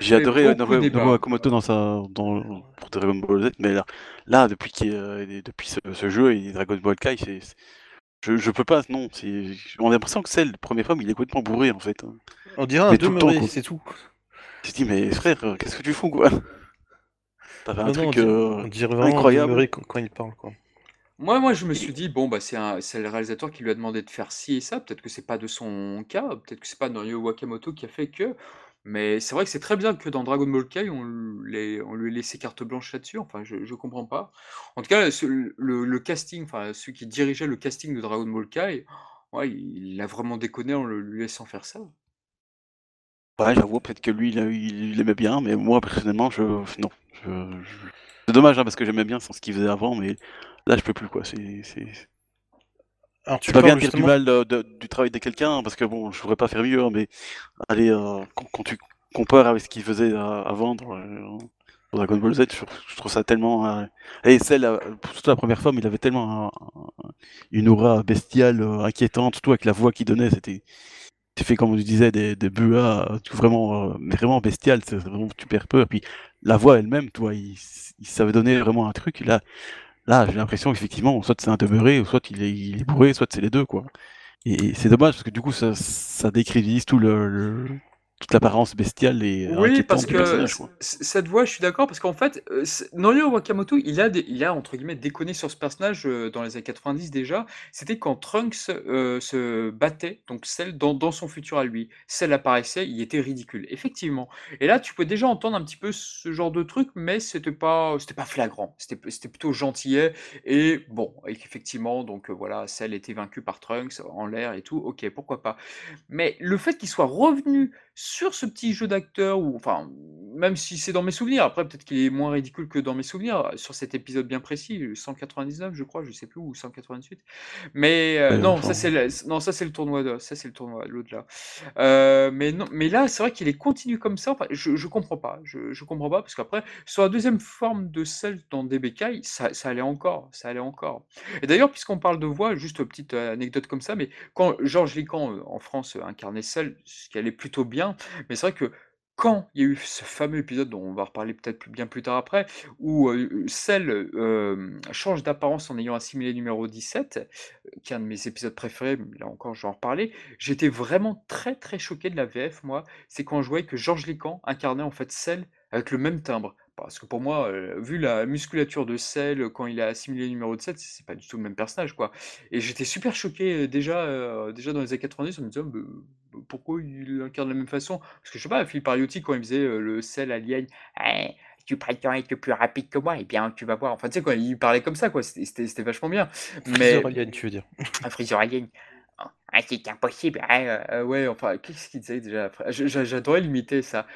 j'ai adoré Norio Wakamoto dans sa, dans, pour Dragon Ball Z, mais là, là depuis, qu'il, euh, depuis ce, ce jeu et Dragon Ball Kai, c'est, c'est- je, je peux pas, non. On a l'impression que c'est le premier femme, il est complètement bourré en fait. On dirait un Mais demeuré, c'est tout. Tu te dis, mais frère, euh, qu'est-ce que tu fous quoi? T'avais un Non, non, on truc dirait, euh, on vraiment incroyable. quand, quand il parle, quoi. Moi, moi, je me suis dit, bon, bah, c'est le réalisateur qui lui a demandé de faire ci et ça. Peut-être que c'est pas de son cas, peut-être que c'est pas Norio Wakamoto qui a fait que. Mais c'est vrai que c'est très bien que dans Dragon Ball Kai, on, l'ait- on lui ait laissé carte blanche là-dessus. Enfin, je, je comprends pas. En tout cas, le, casting, enfin, celui qui dirigeait le casting de Dragon Ball Kai, ouais, il a vraiment déconné en le- lui laissant faire ça. Ouais, j'avoue, peut-être que lui, il, il, aimait bien, mais moi, personnellement, je. Non. C'est dommage, hein, parce que j'aimais bien ce qu'il faisait avant, mais là, je peux plus, quoi. C'est- Alors, tu c'est pas bien dire du mal de- de- du travail de quelqu'un, parce que bon, je pourrais pas faire mieux, hein, mais allez, euh, quand, quand tu compare avec ce qu'il faisait euh, avant dans, euh, dans Dragon Ball Z, je, je trouve ça tellement. euh, Et celle, surtout la première forme, il avait tellement un- un- une aura bestiale, euh, inquiétante, surtout avec la voix qu'il donnait, c'était. Tu fais comme tu disais des, des tout vraiment, vraiment bestial, c'est vraiment super peur. Puis la voix elle-même, toi, il, il savait donner vraiment un truc. Là, là, j'ai l'impression qu'effectivement, soit c'est un demeuré, soit il est, il bourré, soit c'est les deux, quoi. Et c'est dommage parce que du coup, ça, ça tout le- toute l'apparence bestiale et Oui, inquiétante parce que cette voix, je suis d'accord, parce qu'en fait, euh, Norio Wakamoto, il a, des- il a, entre guillemets, déconné sur ce personnage euh, dans les années 90 déjà. C'était quand Trunks euh, se battait, donc Cell, dans, dans son futur à lui. Cell apparaissait, il était ridicule, effectivement. Et là, tu peux déjà entendre un petit peu ce genre de truc, mais c'était pas, c'était pas flagrant. C'était c'était plutôt gentillet. Et bon, et qu'effectivement, donc euh, voilà, Cell était vaincu par Trunks en l'air et tout, ok, pourquoi pas. Mais le fait qu'il soit revenu sur ce petit jeu d'acteur, ou enfin, même si c'est dans mes souvenirs, après peut-être qu'il est moins ridicule que dans mes souvenirs, sur cet épisode bien précis, le 199 je crois, je sais plus, ou 188. Mais euh, non, ça c'est le, non, ça c'est le tournoi de, ça c'est le tournoi de l'au-delà. Euh, mais non, mais là c'est vrai qu'il est continu comme ça. enfin, je, je comprends pas, je, je comprends pas parce qu'après sur la deuxième forme de celle dans DBK, ça, ça allait encore, ça allait encore. Et d'ailleurs, puisqu'on parle de voix, juste une petite euh, anecdote comme ça, mais quand Georges Lican en France incarnait Cell, ce qui allait plutôt bien, mais c'est vrai que quand il y a eu ce fameux épisode dont on va reparler peut-être bien plus tard après, où euh, Cell euh, change d'apparence en ayant assimilé numéro 17, euh, qui est un de mes épisodes préférés, mais là encore je vais en reparler, j'étais vraiment très très choqué de la VF, moi, c'est quand je voyais que Georges Lican incarnait en fait Cell avec le même timbre. Parce que pour moi, euh, vu la musculature de Cell quand il a assimilé numéro 17, c'est c'est pas du tout le même personnage, quoi. Et j'étais super choqué euh, déjà, euh, déjà dans les années 90 en me disant «Bah, bah, pourquoi il incarne de la même façon? Parce que je sais pas, Philippe Ariotti, quand il faisait le Cell alien, Eh, tu prétends être plus rapide que moi, eh bien tu vas voir. Enfin, tu sais, quoi, il parlait comme ça, quoi. C'était vachement bien. Mais Freezer Alien, tu veux dire. un Freezer alien. Ah, c'est impossible. Ah, euh, ouais, enfin, qu'est-ce qu'il disait déjà? Après J'adorais l'imiter, ça.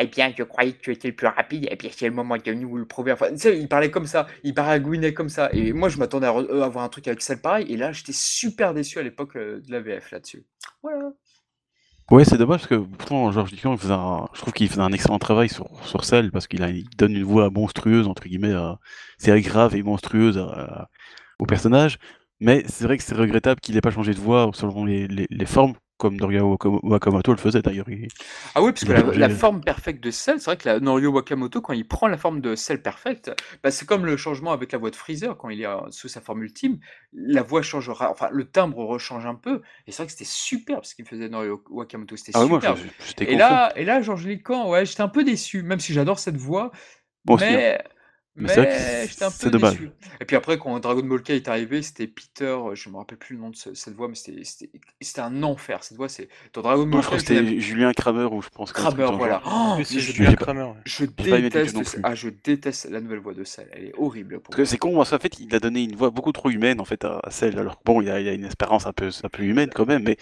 Eh bien, je croyais que tu étais le plus rapide, et bien c'est le moment de nous le prouver. Enfin, tu sais, il parlait comme ça, il baragouinait comme ça. Et moi, je m'attendais à, re- euh, avoir un truc avec celle pareil, et là, j'étais super déçu à l'époque euh, de la VF là-dessus. Voilà. Ouais, c'est dommage parce que pourtant Georges Ducamp, il faisait un- je trouve qu'il faisait un excellent travail sur, sur Cell parce qu'il donne une voix monstrueuse, entre guillemets, à- c'est grave et monstrueuse à- au personnage. Mais c'est vrai que c'est regrettable qu'il n'ait pas changé de voix selon les, les formes, comme Norio Wakam- Wakamoto le faisait d'ailleurs. Il- Ah oui, parce que la, forme perfecte de Cell, c'est vrai que la Norio Wakamoto, quand il prend la forme de Cell perfecte, bah, c'est comme le changement avec la voix de Freezer, quand il est euh, sous sa forme ultime, la voix changera, enfin le timbre rechange un peu, et c'est vrai que c'était super ce qu'il faisait Norio Wakamoto, c'était Ah moi je- Et là, et là, Georges Lican, ouais, j'étais un peu déçu, même si j'adore cette voix, aussi, hein. Mais, c'est vrai que mais j'étais un c'est peu dommage. déçu. Et puis après, quand Dragon Ball K est arrivé, c'était Peter, euh, je me rappelle plus le nom de ce- cette voix, mais c'était c'était- c'était un enfer. Cette voix, c'est dans Dragon Moi Ball je crois que c'est la- c'était Julien Kramer ou je pense que Kramer, voilà. Oh, c'est je, Julien j'ai pas- Kramer. ouais. je pas aimé du tout déteste, non ce- plus. ah, je déteste la nouvelle voix de Cell. Elle est horrible pour Parce que moi. c'est con, parce qu'en fait, il a donné une voix beaucoup trop humaine en fait à, à Cell. Alors que bon, il a, il a une espérance un peu, un peu humaine quand même, mais,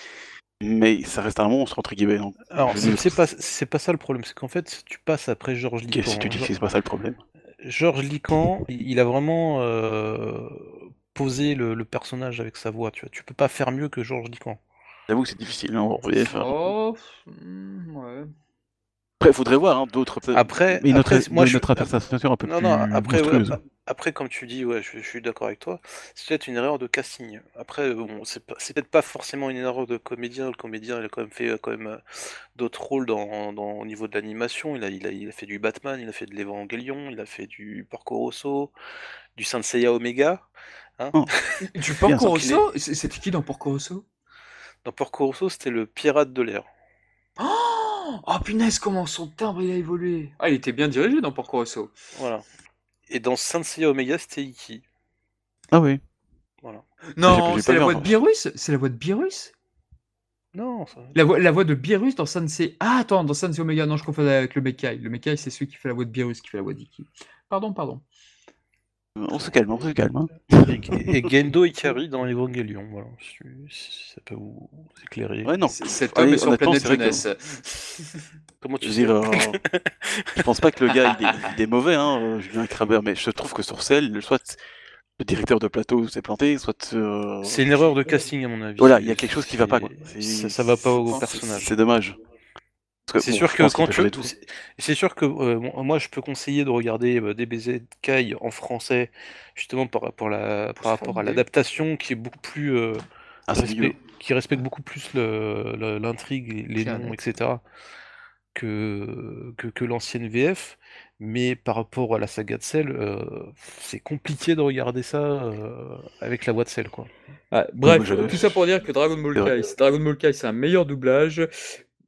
mais ça reste un monstre entre guillemets. Donc, Alors, je c'est ne- c'est pas, c'est pas ça le problème, c'est qu'en fait, tu passes après Georges. Qu'est-ce que tu dis que c'est pas ça le problème? Georges Lican, il a vraiment euh, posé le, le personnage avec sa voix, tu vois. Tu peux pas faire mieux que Georges Lican. J'avoue que c'est difficile hein, en VF. hein. Oh, hmm, ouais. Après, faudrait voir hein, d'autres. Après- mais notre, après, moi, je- notre interprétation un peu Non, plus non, après, ouais, monstrueuse. a- après, comme tu dis, ouais, je, je suis d'accord avec toi, c'est peut-être une erreur de casting. Après, bon, c'est peut-être pas forcément une erreur de comédien. Le comédien, il a quand même fait euh, quand même euh, d'autres rôles dans, dans- au niveau de l'animation. Il a, il, a, il a fait du Batman, il a fait de l'Evangelion, il a fait du Porco Rosso, du Saint Seiya Omega. Hein. Oh. <laughs> Du Porco Rosso C'était qui dans Porco Rosso? Dans Porco Rosso, c'était le pirate de l'air. oh, oh, punaise, comment son timbre il a évolué Ah, il était bien dirigé dans Porco Rosso. Voilà. Et dans Saint Seiya Omega, c'était Iki. Ah oui. Non, j'ai c'est la voix de. Beerus? C'est la voix de Beerus? Non, ça... la voix, la voix de Beerus dans Sensei. Ah, attends, dans Sensei Omega, non, je confondais avec le Mekai. Le Mekai, c'est celui qui fait la voix de Beerus, qui fait la voix d'Iki. Pardon, pardon. On se calme, on se calme. hein. et, et Gendo Ikari dans Evangelion. Voilà. Si, si ça peut vous éclairer. Ouais, non. C'est- Cet Ouais, homme est sur planète jeunesse. <laughs> Comment Je tu veux sais dire, euh, je pense pas que le gars il est, il est mauvais, hein, euh, Julien Kramer, mais je trouve que sur Cell, soit le directeur de plateau s'est planté, soit. euh, C'est une erreur de casting à mon avis. Voilà, il y a quelque chose qui va pas, quoi. Ça, ça va pas au personnage. C'est dommage. C'est sûr que quand tu c'est sûr que euh, moi je peux conseiller de regarder euh, DBZ Kai en français justement par rapport à la par rapport à l'adaptation qui est beaucoup plus euh, ah, qui, respecte, beaucoup plus l'intrigue, les noms, etc. que que, que l'ancienne VF. Mais par rapport à la saga de Cell, c'est compliqué de regarder ça avec la voix de Cell, quoi. bref, tout ça pour dire que Dragon Ball Kai, Dragon Ball Kai, c'est un meilleur doublage,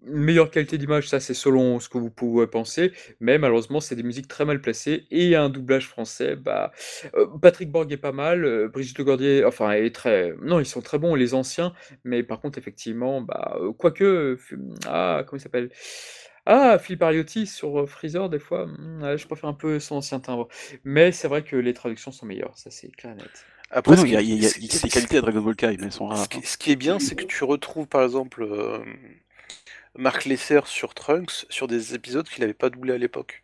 meilleure qualité d'image, ça c'est selon ce que vous pouvez penser, mais malheureusement c'est des musiques très mal placées et un doublage français, bah euh, Patrick Borg est pas mal, euh, Brigitte Gordier, enfin est très, non ils sont très bons les anciens, mais par contre effectivement, bah euh, quoique, ah comment il s'appelle ah, Philippe Ariotti sur Freezer, des fois, hmm, je préfère un peu son ancien timbre. Mais c'est vrai que les traductions sont meilleures, ça c'est clair et net. Après, il y a, des qualités à Dragon Ball Kai, mais elles sont rares. Ce qui, est bien, c'est que tu retrouves par exemple Marc Lesser sur Trunks sur des épisodes qu'il n'avait pas doublé à l'époque.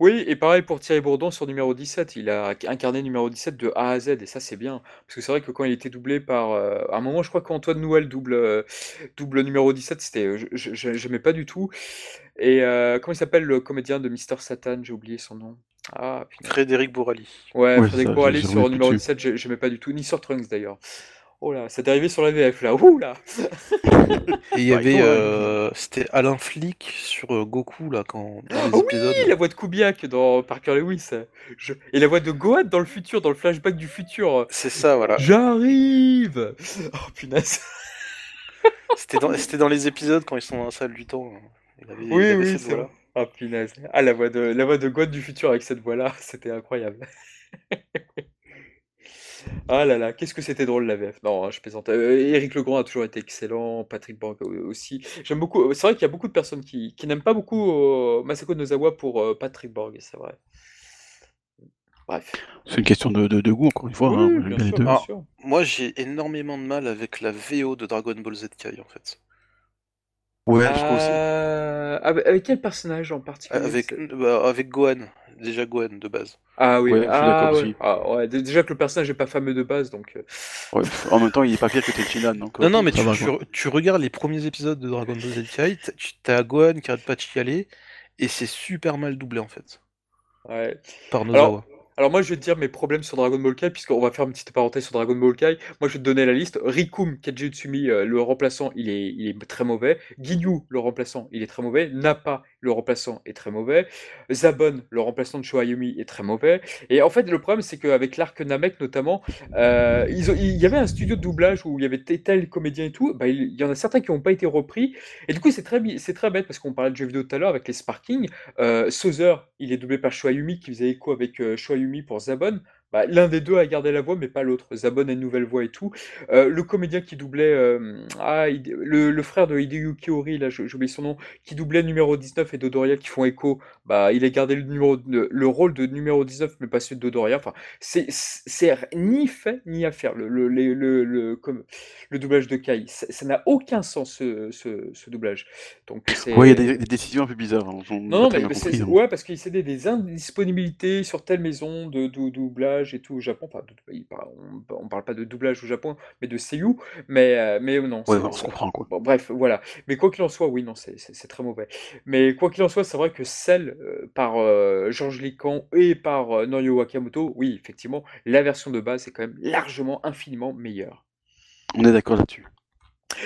Oui, et pareil pour Thierry Bourdon sur numéro 17. Il a incarné numéro 17 de A à Z, et ça, c'est bien. Parce que c'est vrai que quand il était doublé par. Euh, à un moment, je crois qu'Antoine Nouel double, euh, double numéro 17, c'était, je n'aimais pas du tout. Et euh, comment il s'appelle le comédien de Mister Satan? J'ai oublié son nom. Ah, Frédéric Bourali. Ouais, Frédéric Bourali sur numéro 17, j'aimais pas du tout, ni sur Trunks d'ailleurs. Oh là, c'est arrivé sur la VF là. Ouh là <laughs> Et il y avait. Euh, c'était Alain Flick sur euh, Goku là, quand. Dans les épisodes. oui, la voix de Kubiak dans Parker Lewis. Et la voix de Gohan dans le futur, dans le flashback du futur. C'est ça, voilà. J'arrive Oh punaise <laughs> C'était dans... dans les épisodes quand ils sont dans la salle du temps. oui, oui, c'est vrai. Oh punaise. Ah, la voix de, la voix de Gohan du futur avec cette voix là, c'était incroyable. <laughs> Ah là là, qu'est-ce que c'était drôle la VF. Non, hein, je plaisante. Euh, Éric Legrand a toujours été excellent, Patrick Borg aussi. J'aime beaucoup. C'est vrai qu'il y a beaucoup de personnes qui, qui n'aiment pas beaucoup euh, Masako Nozawa pour euh, Patrick Borg, c'est vrai. Bref. C'est une question de, de, goût, encore une fois. Hein, moi, j'ai énormément de mal avec la VO de Dragon Ball Z Kai, en fait. Ouais, je crois aussi. Euh, avec quel personnage en particulier Avec, bah, avec Gohan, déjà Gohan de base. Ah oui, ah, ouais. Ah, ouais. déjà que le personnage n'est pas fameux de base, donc. Euh. <laughs> Ouais, en même temps, il est pas pire que Tenshinhan. Donc, non, non, mais tu, tu, regardes les premiers épisodes de Dragon Ball Z Kai, t'as Gohan qui arrête pas de chialer, et c'est super mal doublé en fait. Ouais. Par Nozawa. Alors moi je vais te dire mes problèmes sur Dragon Ball Kai, puisqu'on va faire une petite parenthèse sur Dragon Ball Kai. Moi je vais te donner la liste. Rikum Kajitsumi, euh, le remplaçant, il est, il est très mauvais. Ginyu, le remplaçant, il est très mauvais. Nappa, le remplaçant, est très mauvais. Zabon, le remplaçant de Shoayumi, est très mauvais. Et en fait le problème c'est qu'avec l'arc Namek notamment, euh, il y avait un studio de doublage où il y avait tel comédien et tout. Bah, il, y en a certains qui n'ont pas été repris. Et du coup c'est très, très bête parce qu'on parlait de jeux vidéo tout à l'heure avec les Sparking. Euh, il est doublé par Shoayumi qui faisait écho avec pour Zabon, bah, l'un des deux a gardé la voix, mais pas l'autre. Zabon a une nouvelle voix et tout. Euh, le comédien qui doublait, euh, ah, le, frère de Hideyuki Ori, là, j'oublie son nom, qui doublait numéro 19 et Dodoria qui font écho, bah, il a gardé le, numéro, le rôle de numéro 19, mais pas celui de Dodoria. Enfin, c'est ni fait ni à faire, le, le, le, le doublage de Kai. Ça n'a aucun sens, ce, ce, doublage. Donc, ouais, il y a des, décisions un peu bizarres. Hein, non, non, mais c'est, ouais, parce qu'il cédait des indisponibilités sur telle maison de, de doublage et tout au Japon. Enfin, on, ne parle pas de doublage au Japon, mais de seiyuu. Mais, euh, mais non. on se comprend quoi. bref, voilà. Mais quoi qu'il en soit, oui, non, c'est très mauvais. Mais quoi qu'il en soit, c'est vrai que celle euh, par euh, Georges Lican et par Norio Wakamoto, oui, effectivement, la version de base est quand même largement, infiniment meilleure. On est d'accord là-dessus.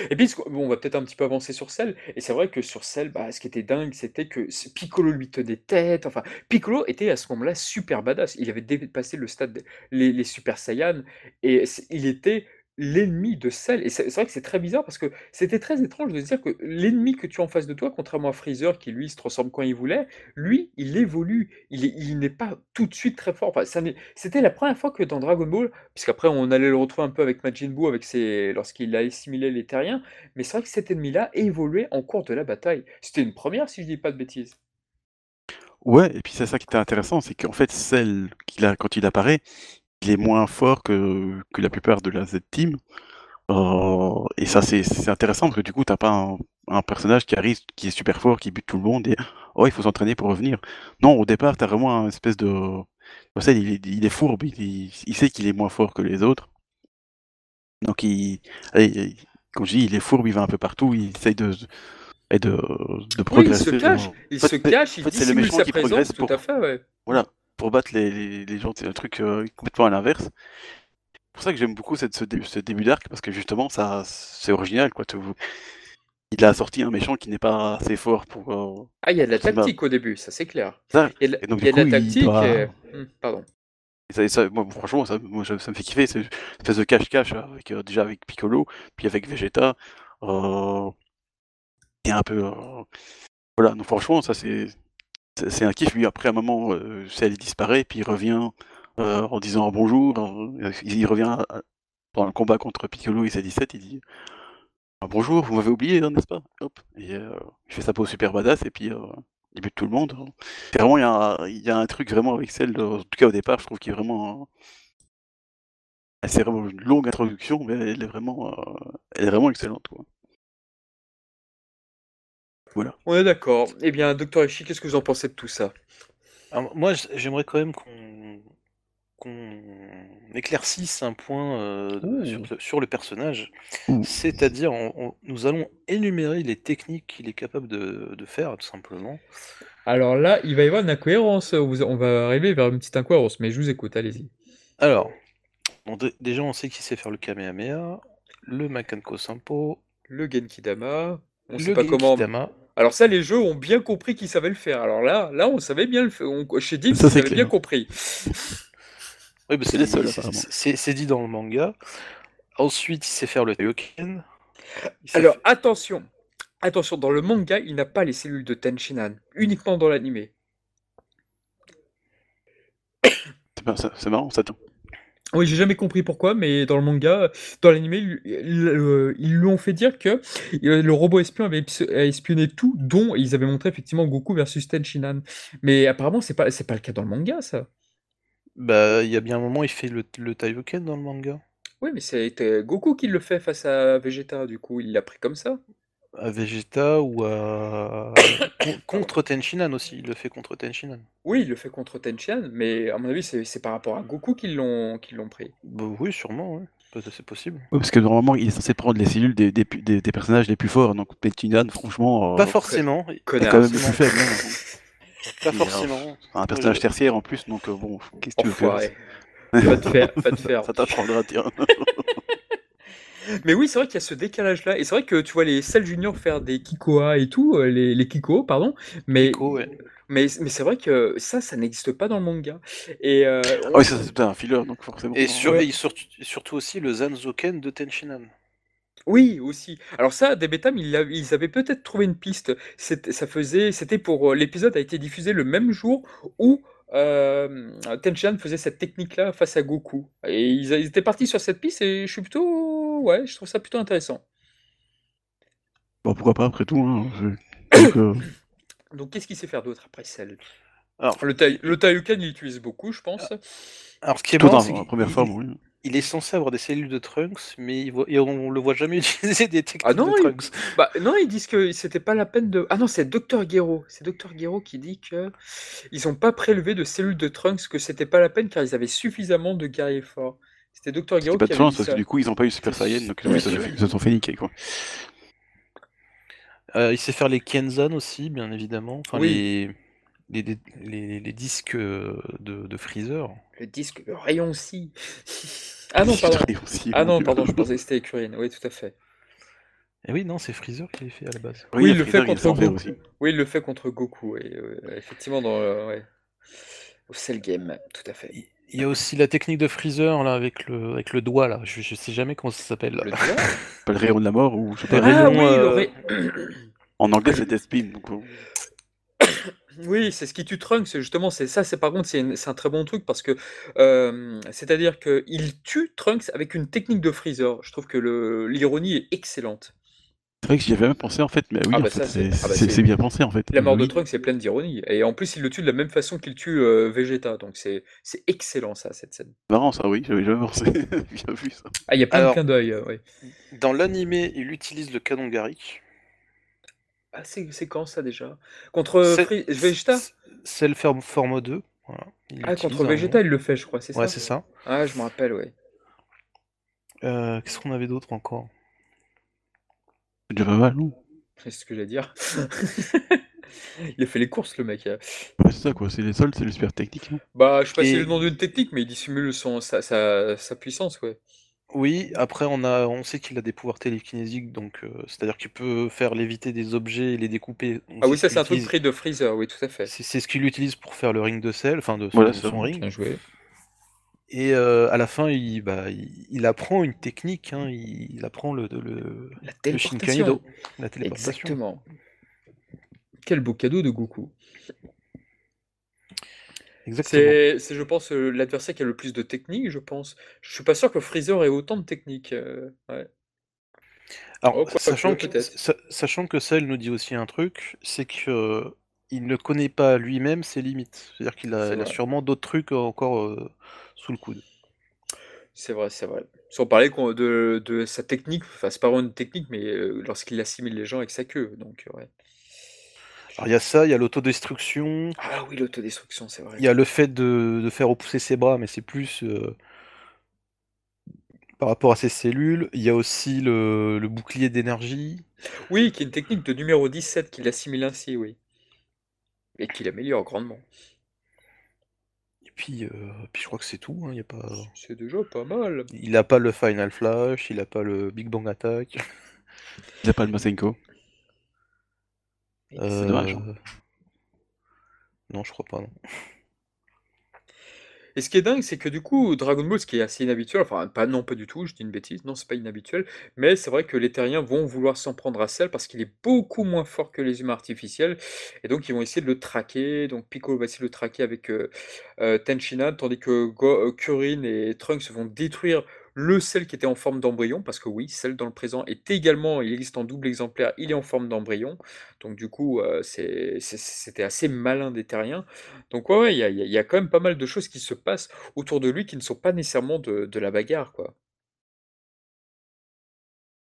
Et puis, on va peut-être un petit peu avancer sur Cell. Et c'est vrai que sur Cell, bah, ce qui était dingue, c'était que Piccolo lui tenait tête. Enfin, Piccolo était à ce moment-là super badass. Il avait dépassé le stade des les, Super Saiyans. Et il était l'ennemi de Cell. Et c'est vrai que c'est très bizarre parce que c'était très étrange de se dire que l'ennemi que tu as en face de toi, contrairement à Freezer qui lui se transforme quand il voulait, lui il évolue. Il, il n'est pas tout de suite très fort. Enfin, c'était la première fois que dans Dragon Ball, puisqu'après on allait le retrouver un peu avec Majin Buu avec ses, lorsqu'il a assimilé les terriens, mais c'est vrai que cet ennemi-là évoluait en cours de la bataille. C'était une première si je dis pas de bêtises. Ouais, et puis c'est ça qui était intéressant, c'est qu'en fait, celle qu'il a, quand il apparaît, il est moins fort que, que la plupart de la Z-Team. Euh, et ça, c'est intéressant parce que du coup, t'as pas un, personnage qui arrive, qui est super fort, qui bute tout le monde et oh, il faut s'entraîner pour revenir. Non, au départ, t'as vraiment un espèce de. Il, il est fourbe, il, il sait qu'il est moins fort que les autres. Donc, il, comme je dis, il est fourbe, il va un peu partout, il essaye de. et de, de Oui, il progresser. se cache, il En fait, se cache, il en fait, c'est le dissimule méchant sa qui présence, progresse tout à fait, ouais. Voilà, pour battre les, les, les gens, c'est un truc euh, complètement à l'inverse. C'est pour ça que j'aime beaucoup cette, ce, dé- ce début d'arc, parce que justement, ça, c'est original, quoi. Il a sorti un méchant qui n'est pas assez fort pour. euh, Ah, il y a de la tactique au début, ça c'est clair. ça. Il y a de la, Et donc, il y a du de la coup, tactique doit- et... Hum, Pardon. Ça, ça- moi, franchement, ça, moi, ça, me fait kiffer. C'est une espèce de cache-cache avec, euh, déjà avec Piccolo, puis avec Vegeta. Euh, et un peu. euh, voilà, donc franchement, ça c'est. C'est- un kiff. Lui, après, un moment, euh, Cell disparaît, puis il revient euh, en disant bonjour. euh, il, revient à- dans le combat contre Piccolo et C17. Il dit Ah, Bonjour, vous m'avez oublié, hein, n'est-ce pas? Hop. Et euh, il fait sa pose super badass, et puis euh, il bute tout le monde. C'est vraiment, il y, a un- il y a un truc vraiment avec Cell, euh, en tout cas au départ, je trouve qu'il est vraiment. euh, C'est vraiment une longue introduction, mais elle est vraiment, euh, elle est vraiment excellente. Quoi. On est d'accord. Eh bien, Docteur Ishii, qu'est-ce que vous en pensez de tout ça? Alors, moi, j'aimerais quand même qu'on qu'on éclaircisse un point euh, Ouh. sur, le- sur le personnage. Ouh. C'est-à-dire, on- on- nous allons énumérer les techniques qu'il est capable de, de faire, tout simplement. Alors là, il va y avoir une incohérence. On va arriver vers une petite incohérence, mais je vous écoute, allez-y. Alors, bon, déjà, on sait qu'il sait faire le Kamehameha, le Makanko Sampo, Le Genkidama, on le sait pas comment. Alors ça, les jeux ont bien compris qu'ils savaient le faire. Alors là, là, on savait bien le faire. On... Chez Dim, Ça, c'est avaient bien compris. <laughs> Oui, bah, C'est les seuls, c'est- dit dans le manga. Ensuite, il sait faire le Taioken. Alors attention, attention, dans le manga, il n'a pas les cellules de Tenshinhan, uniquement dans l'animé. <coughs> C'est pas- c'est- c'est marrant, ça. tient. Oui, j'ai jamais compris pourquoi, mais dans le manga, dans l'animé, ils, euh, lui ont fait dire que euh, le robot espion avait espionné tout, dont ils avaient montré effectivement Goku versus Tenshinhan. Mais apparemment, c'est pas c'est pas le cas dans le manga, ça. Bah, il y a bien un moment, il fait le, le Taioken dans le manga. Oui, mais c'était Goku qui le fait face à Vegeta, du coup, il l'a pris comme ça. À Vegeta ou à. con- <coughs> contre Tenshinhan aussi, il le fait contre Tenshinhan. Oui, il le fait contre Tenshinhan, mais à mon avis, c'est c'est par rapport à Goku qu'ils l'ont qu'ils l'ont pris. Bah, oui, sûrement, ouais. Peut- C'est possible. Ouais, parce que normalement, il est censé prendre les cellules des, des, des- des personnages les plus forts. Donc, Petinan, franchement, euh, Pas forcément. est Connard. quand même le plus faible. hein. <laughs> Pas Il forcément. un personnage tertiaire en plus, donc euh, bon, qu'est-ce que tu veux faire? Enfoiré. Va te faire, va te faire. <laughs> Ça t'apprendra, tiens. <laughs> Mais oui, c'est vrai qu'il y a ce décalage-là. Et c'est vrai que tu vois les Cell Junior faire des Kikoa et tout, euh, les, les Kiko, pardon. Mais, ouais. mais, mais c'est vrai que ça, ça n'existe pas dans le manga. Et euh, Ah oui, ça c'est un filler, donc forcément. Et, sur- Ouais. et surtout, surtout aussi le Zanzoken de Tenshinhan. oui, aussi. Alors ça, des Betam, ils, ils avaient peut-être trouvé une piste. C'était, ça faisait, c'était pour euh, l'épisode a été diffusé le même jour où euh, faisait cette technique-là face à Goku. Et ils, étaient partis sur cette piste et je suis plutôt, ouais, je trouve ça plutôt intéressant. Bon, pourquoi pas, après tout. Hein. donc, <coughs> euh, Donc qu'est-ce qu'il sait faire d'autre après Cell? Alors, Le, tai- le Taiyuken, il l'utilise beaucoup, je pense. alors, ce qui est marrant, dans c'est la première il- forme, oui. Il est censé avoir des cellules de Trunks, mais il voit- et on le voit jamais <laughs> utiliser des techniques Ah non, de il- Trunks. Bah non, ils disent que c'était pas la peine de. Ah non, c'est Dr Gero. C'est Dr Gero qui dit que ils ont pas prélevé de cellules de Trunks, que c'était pas la peine car ils avaient suffisamment de guerriers forts. C'était Dr Gero C'est pas qui de avait chance, dit parce que du coup, ils ont pas eu Super Saiyan, donc ils se ils se sont fait niquer, quoi. Euh, il sait faire les Kenzan aussi, bien évidemment. Enfin, Oui. les, les, les, les- les disques euh, de, de Freezer. Le disque, le rayon aussi. Ah non, <laughs> pardon. Aussi, Ah non, pardon, je pensais que c'était Écurine. Oui, tout à fait. Et oui, non, c'est Freezer qui l'a fait à la base. Oui, il le Freezer, fait contre Goku. aussi. Oui, il le fait contre Goku. Et, euh, effectivement, dans le, ouais. au Cell Game, tout à fait. Il y a aussi la technique de Freezer là, avec, le, avec le doigt, là. Je, je sais jamais comment ça s'appelle. Le doigt <laughs> Pas le rayon de la mort, ou Ah oui, le euh, ray- En anglais, c'est Death Beam, donc. Oui, c'est ce qui tue Trunks, c'est justement, c'est ça, c'est par contre, c'est une- c'est un très bon truc parce que, euh, c'est-à-dire qu'il tue Trunks avec une technique de Freezer. Je trouve que le- l'ironie est excellente. C'est vrai que j'y avais même pensé en fait, mais oui, Ah en bah fait, ça, c'est- c'est ah bah c'est- c'est- c'est bien pensé en fait. La mort de Oui. Trunks est pleine d'ironie. Et en plus, il le tue de la même façon qu'il tue euh, Vegeta. Donc c'est c'est excellent, ça, cette scène. Marrant ça, oui, j'avais jamais pensé. <laughs> bien vu ça. Ah, il y a plein Alors- de clins d'œil, euh, ouais. Dans l'animé, il utilise le canon Garrick. Ah, c'est quand ça déjà? Contre euh, Vegeta? c'est- le Form- Forme 2. Voilà. Il Ah, contre un Vegeta, il le fait, je crois, c'est Ouais, ça? c'est ça. Ah, je me rappelle, ouais. Euh, Qu'est-ce qu'on avait d'autre encore? C'est déjà pas mal, non? C'est ce que j'allais dire. <laughs> il a fait les courses, le mec. Ouais, c'est ça quoi, c'est les sols, c'est le super technique. hein. Bah, je sais pas si c'est le nom d'une technique, mais il dissimule son, sa, sa, sa puissance, ouais. Oui, après on a, on sait qu'il a des pouvoirs télékinésiques, donc euh, c'est-à-dire qu'il peut faire léviter des objets et les découper. Donc Ah oui, ça c'est un truc utilise- pris de Freezer, oui, tout à fait. C'est c'est ce qu'il utilise pour faire le ring de sel, enfin de son, Voilà, de ça. son ring. Bien joué. Et euh, à la fin, il, bah, il, il apprend une technique, hein, il, il apprend le, le, La le téléportation. Shinkaido, la téléportation. Exactement. Quel beau cadeau de Goku. C'est, je pense, euh, l'adversaire qui a le plus de technique, je pense. Je suis pas sûr que Freezer ait autant de technique. euh, ouais. Alors, Oh, quoi sachant, que, sa- sachant que Cell nous dit aussi un truc, c'est que euh, il ne connaît pas lui-même ses limites. C'est-à-dire qu'il a, sûrement d'autres trucs encore euh, sous le coude. C'est vrai, c'est vrai. Sans parler qu'on- de, de sa technique, enfin, c'est pas vraiment une technique, mais lorsqu'il assimile les gens avec sa queue. Donc, ouais. Alors il y a ça, il y a l'autodestruction, Ah oui, l'autodestruction, c'est vrai. il y a le fait de, de faire repousser ses bras, mais c'est plus euh, par rapport à ses cellules. Il y a aussi le, le bouclier d'énergie. Oui, qui est une technique de numéro 17 qu'il assimile ainsi, oui. Et qu'il améliore grandement. Et puis, euh, puis je crois que c'est tout. hein, il y a pas... C'est déjà pas mal. Il n'a pas le Final Flash, il n'a pas le Big Bang Attack. Il a pas le Masenko. Euh, dommage, hein. Non, je crois pas. Non. Et ce qui est dingue, c'est que du coup, Dragon Ball, ce qui est assez inhabituel, enfin, pas, non, pas du tout, je dis une bêtise, non, c'est pas inhabituel, mais c'est vrai que les terriens vont vouloir s'en prendre à Cell parce qu'il est beaucoup moins fort que les humains artificiels, et donc ils vont essayer de le traquer. Donc Piccolo va essayer de le traquer avec euh, euh, Tenshinhan, tandis que Go- euh, Kuririn et Trunks vont détruire le Cell qui était en forme d'embryon, parce que oui, Cell dans le présent est également, il existe en double exemplaire, il est en forme d'embryon, donc du coup, euh, c'était assez malin des terriens. Donc ouais, il y a, quand même pas mal de choses qui se passent autour de lui qui ne sont pas nécessairement de, la bagarre, quoi.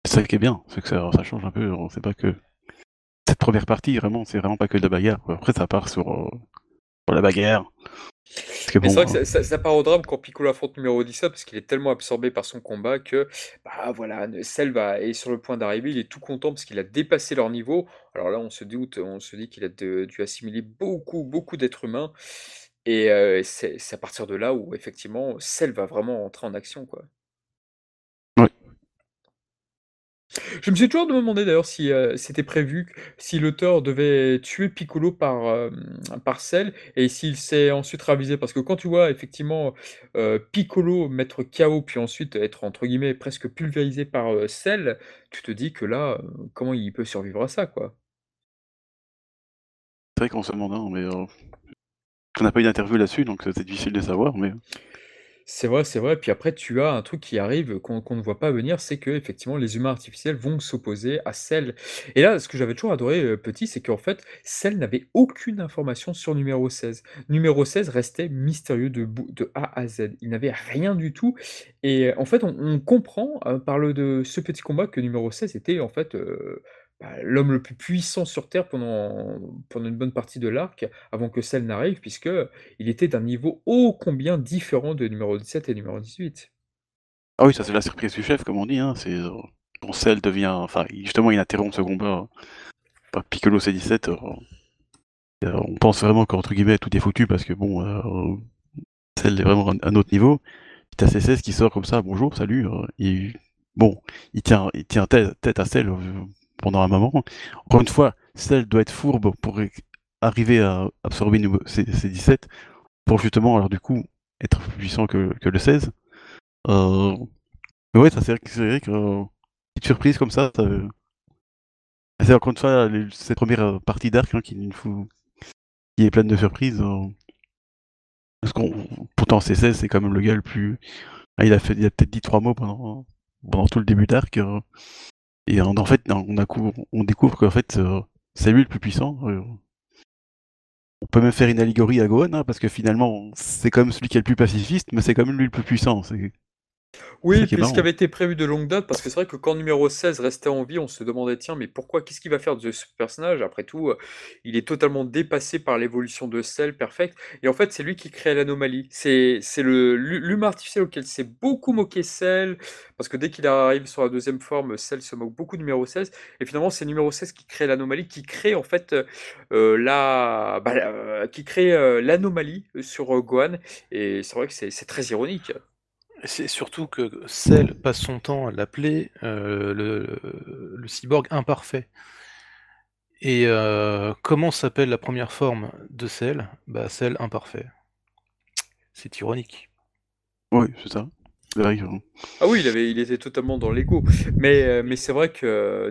C'est ça qui est bien, c'est que ça, change un peu. On sait pas que cette première partie, vraiment, c'est vraiment pas que de la bagarre. Après, ça part sur, euh, sur la bagarre. Bon, c'est vrai que hein, ça, ça- ça part au drame quand Piccolo affronte numéro 17 parce qu'il est tellement absorbé par son combat que bah voilà, Cell va, est sur le point d'arriver, il est tout content parce qu'il a dépassé leur niveau. Alors là, on se doute, on se dit qu'il a de- dû assimiler beaucoup, beaucoup d'êtres humains. Et euh, c'est à partir de là où effectivement Cell va vraiment entrer en action, quoi. Ouais. Je me suis toujours demandé d'ailleurs si euh, c'était prévu, si l'auteur devait tuer Piccolo par, euh, par Cell et s'il s'est ensuite ravisé. Parce que quand tu vois effectivement euh, Piccolo mettre KO puis ensuite être entre guillemets presque pulvérisé par Cell, tu te dis que là, comment il peut survivre à ça, quoi? c'est vrai qu'on se demande, mais on n'a pas eu d'interview là-dessus, donc c'est difficile de savoir. Mais C'est vrai, c'est vrai. Puis après, tu as un truc qui arrive qu'on ne voit pas venir, c'est que effectivement, les humains artificiels vont s'opposer à Cell. Et là, ce que j'avais toujours adoré euh, petit, c'est qu'en fait, Cell n'avait aucune information sur numéro 16. Numéro 16 restait mystérieux de, de A à Z. Il n'avait rien du tout. Et en fait, on, comprend euh, par de ce petit combat que numéro 16 était en fait euh, bah, l'homme le plus puissant sur Terre pendant, pendant une bonne partie de l'arc, avant que Cell n'arrive, puisque il était d'un niveau ô combien différent de numéro 17 et numéro 18. ah oui, ça c'est la surprise du chef, comme on dit. Hein, c'est euh, quand Cell devient, enfin, justement, il interrompt ce combat euh, par Piccolo C17. euh, euh, on pense vraiment qu'entre guillemets tout est foutu parce que bon, euh, Cell est vraiment à un autre niveau. T'as C16 qui sort comme ça, bonjour, salut. euh, et bon, il tient, il tient tête, tête à Cell euh, pendant un moment. Encore une fois, Cell doit être fourbe pour arriver à absorber nouveau- C- C17 pour justement, alors du coup, être plus puissant que, le 16. Euh, mais ouais, ça c'est vrai que euh, petite surprise comme ça. euh, c'est encore une fois cette première euh, partie d'arc hein, qui est pleine de surprises. euh, parce qu'on pourtant C16 c'est quand même le gars le plus. Ah, il a fait, il a peut-être dit trois mots pendant tout le début d'arc. Euh, et en, fait, on, a on découvre qu'en fait euh, c'est lui le plus puissant. euh. On peut même faire une allégorie à Gohan, hein, parce que finalement, c'est quand même celui qui est le plus pacifiste, mais c'est quand même lui le plus puissant. Oui, ça qui est puis ce qui marrant. avait été prévu de longue date, parce que c'est vrai que quand numéro 16 restait en vie, on se demandait, tiens, mais pourquoi, qu'est-ce qu'il va faire de ce personnage? Après tout, euh, il est totalement dépassé par l'évolution de Cell, perfect. Et en fait, c'est lui qui crée l'anomalie. C'est, c'est le, l'hu- l'humain artificiel auquel s'est beaucoup moqué Cell, parce que dès qu'il arrive sur la deuxième forme, Cell se moque beaucoup de numéro 16. Et finalement, c'est numéro 16 qui crée l'anomalie, qui crée en fait euh, euh, la, bah, la- qui crée euh, l'anomalie sur euh, Gohan. Et c'est vrai que c'est c'est très ironique. C'est surtout que Cell passe son temps à l'appeler euh, le, le cyborg imparfait. Et euh, comment s'appelle la première forme de Cell? Bah Cell imparfait. C'est ironique. Oui, c'est ça. C'est vrai que- Ah oui, il avait, il était totalement dans l'ego. Mais, euh, mais c'est vrai que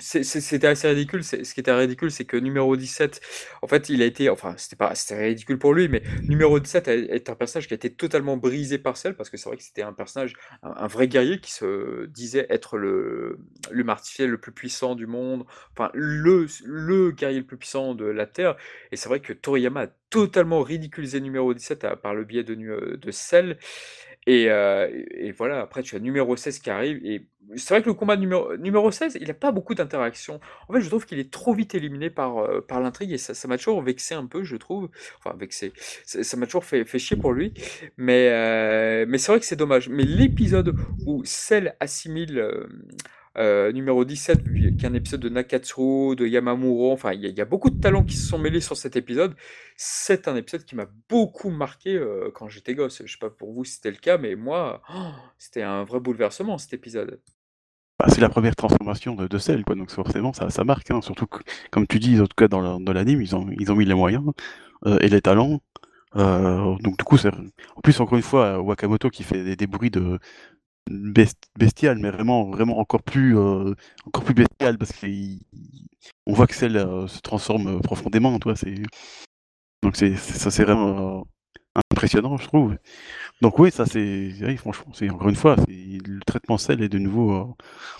c'était assez ridicule. Ce qui était ridicule, c'est que numéro 17, en fait, il a été, enfin, c'était pas, ridicule pour lui, mais numéro 17 a- est un personnage qui a été totalement brisé par Cell, parce que c'est vrai que c'était un personnage, un, vrai guerrier qui se disait être le, l'humain artificiel le plus puissant du monde, enfin, le, le guerrier le plus puissant de la Terre. Et c'est vrai que Toriyama a totalement ridiculisé numéro 17 à- par le biais de, euh, de Cell. Et, euh, et voilà, après tu as numéro 16 qui arrive. Et c'est vrai que le combat numéro, numéro 16, il n'a pas beaucoup d'interaction. En fait, je trouve qu'il est trop vite éliminé par, euh, par l'intrigue et ça, ça m'a toujours vexé un peu, je trouve. Enfin, vexé. Ça m'a toujours fait, fait chier pour lui. Mais, euh, mais c'est vrai que c'est dommage. Mais l'épisode où Cell assimile. Euh, numéro 17, qui est un épisode de Nakatsuru, de Yamamuro, enfin il y, a- beaucoup de talents qui se sont mêlés sur cet épisode. C'est un épisode qui m'a beaucoup marqué euh, quand j'étais gosse. Je sais pas pour vous si c'était le cas, mais moi, oh, c'était un vrai bouleversement cet épisode. bah, c'est la première transformation de, de quoi. Donc forcément, ça, ça marque. hein. Surtout que, comme tu dis, en tout cas dans dans l'anime, ils ont, ils ont mis les moyens euh, et les talents. Donc du coup, en plus encore une fois, Wakamoto qui fait des, des bruits de bestial, mais vraiment, vraiment encore plus, euh, encore plus bestial parce qu'on voit que Cell euh, se transforme euh, profondément, toi. C'est donc c'est ça, c'est vraiment euh, impressionnant, je trouve. Donc oui, ça c'est, franchement, c'est encore une fois, le traitement Cell est de nouveau, euh,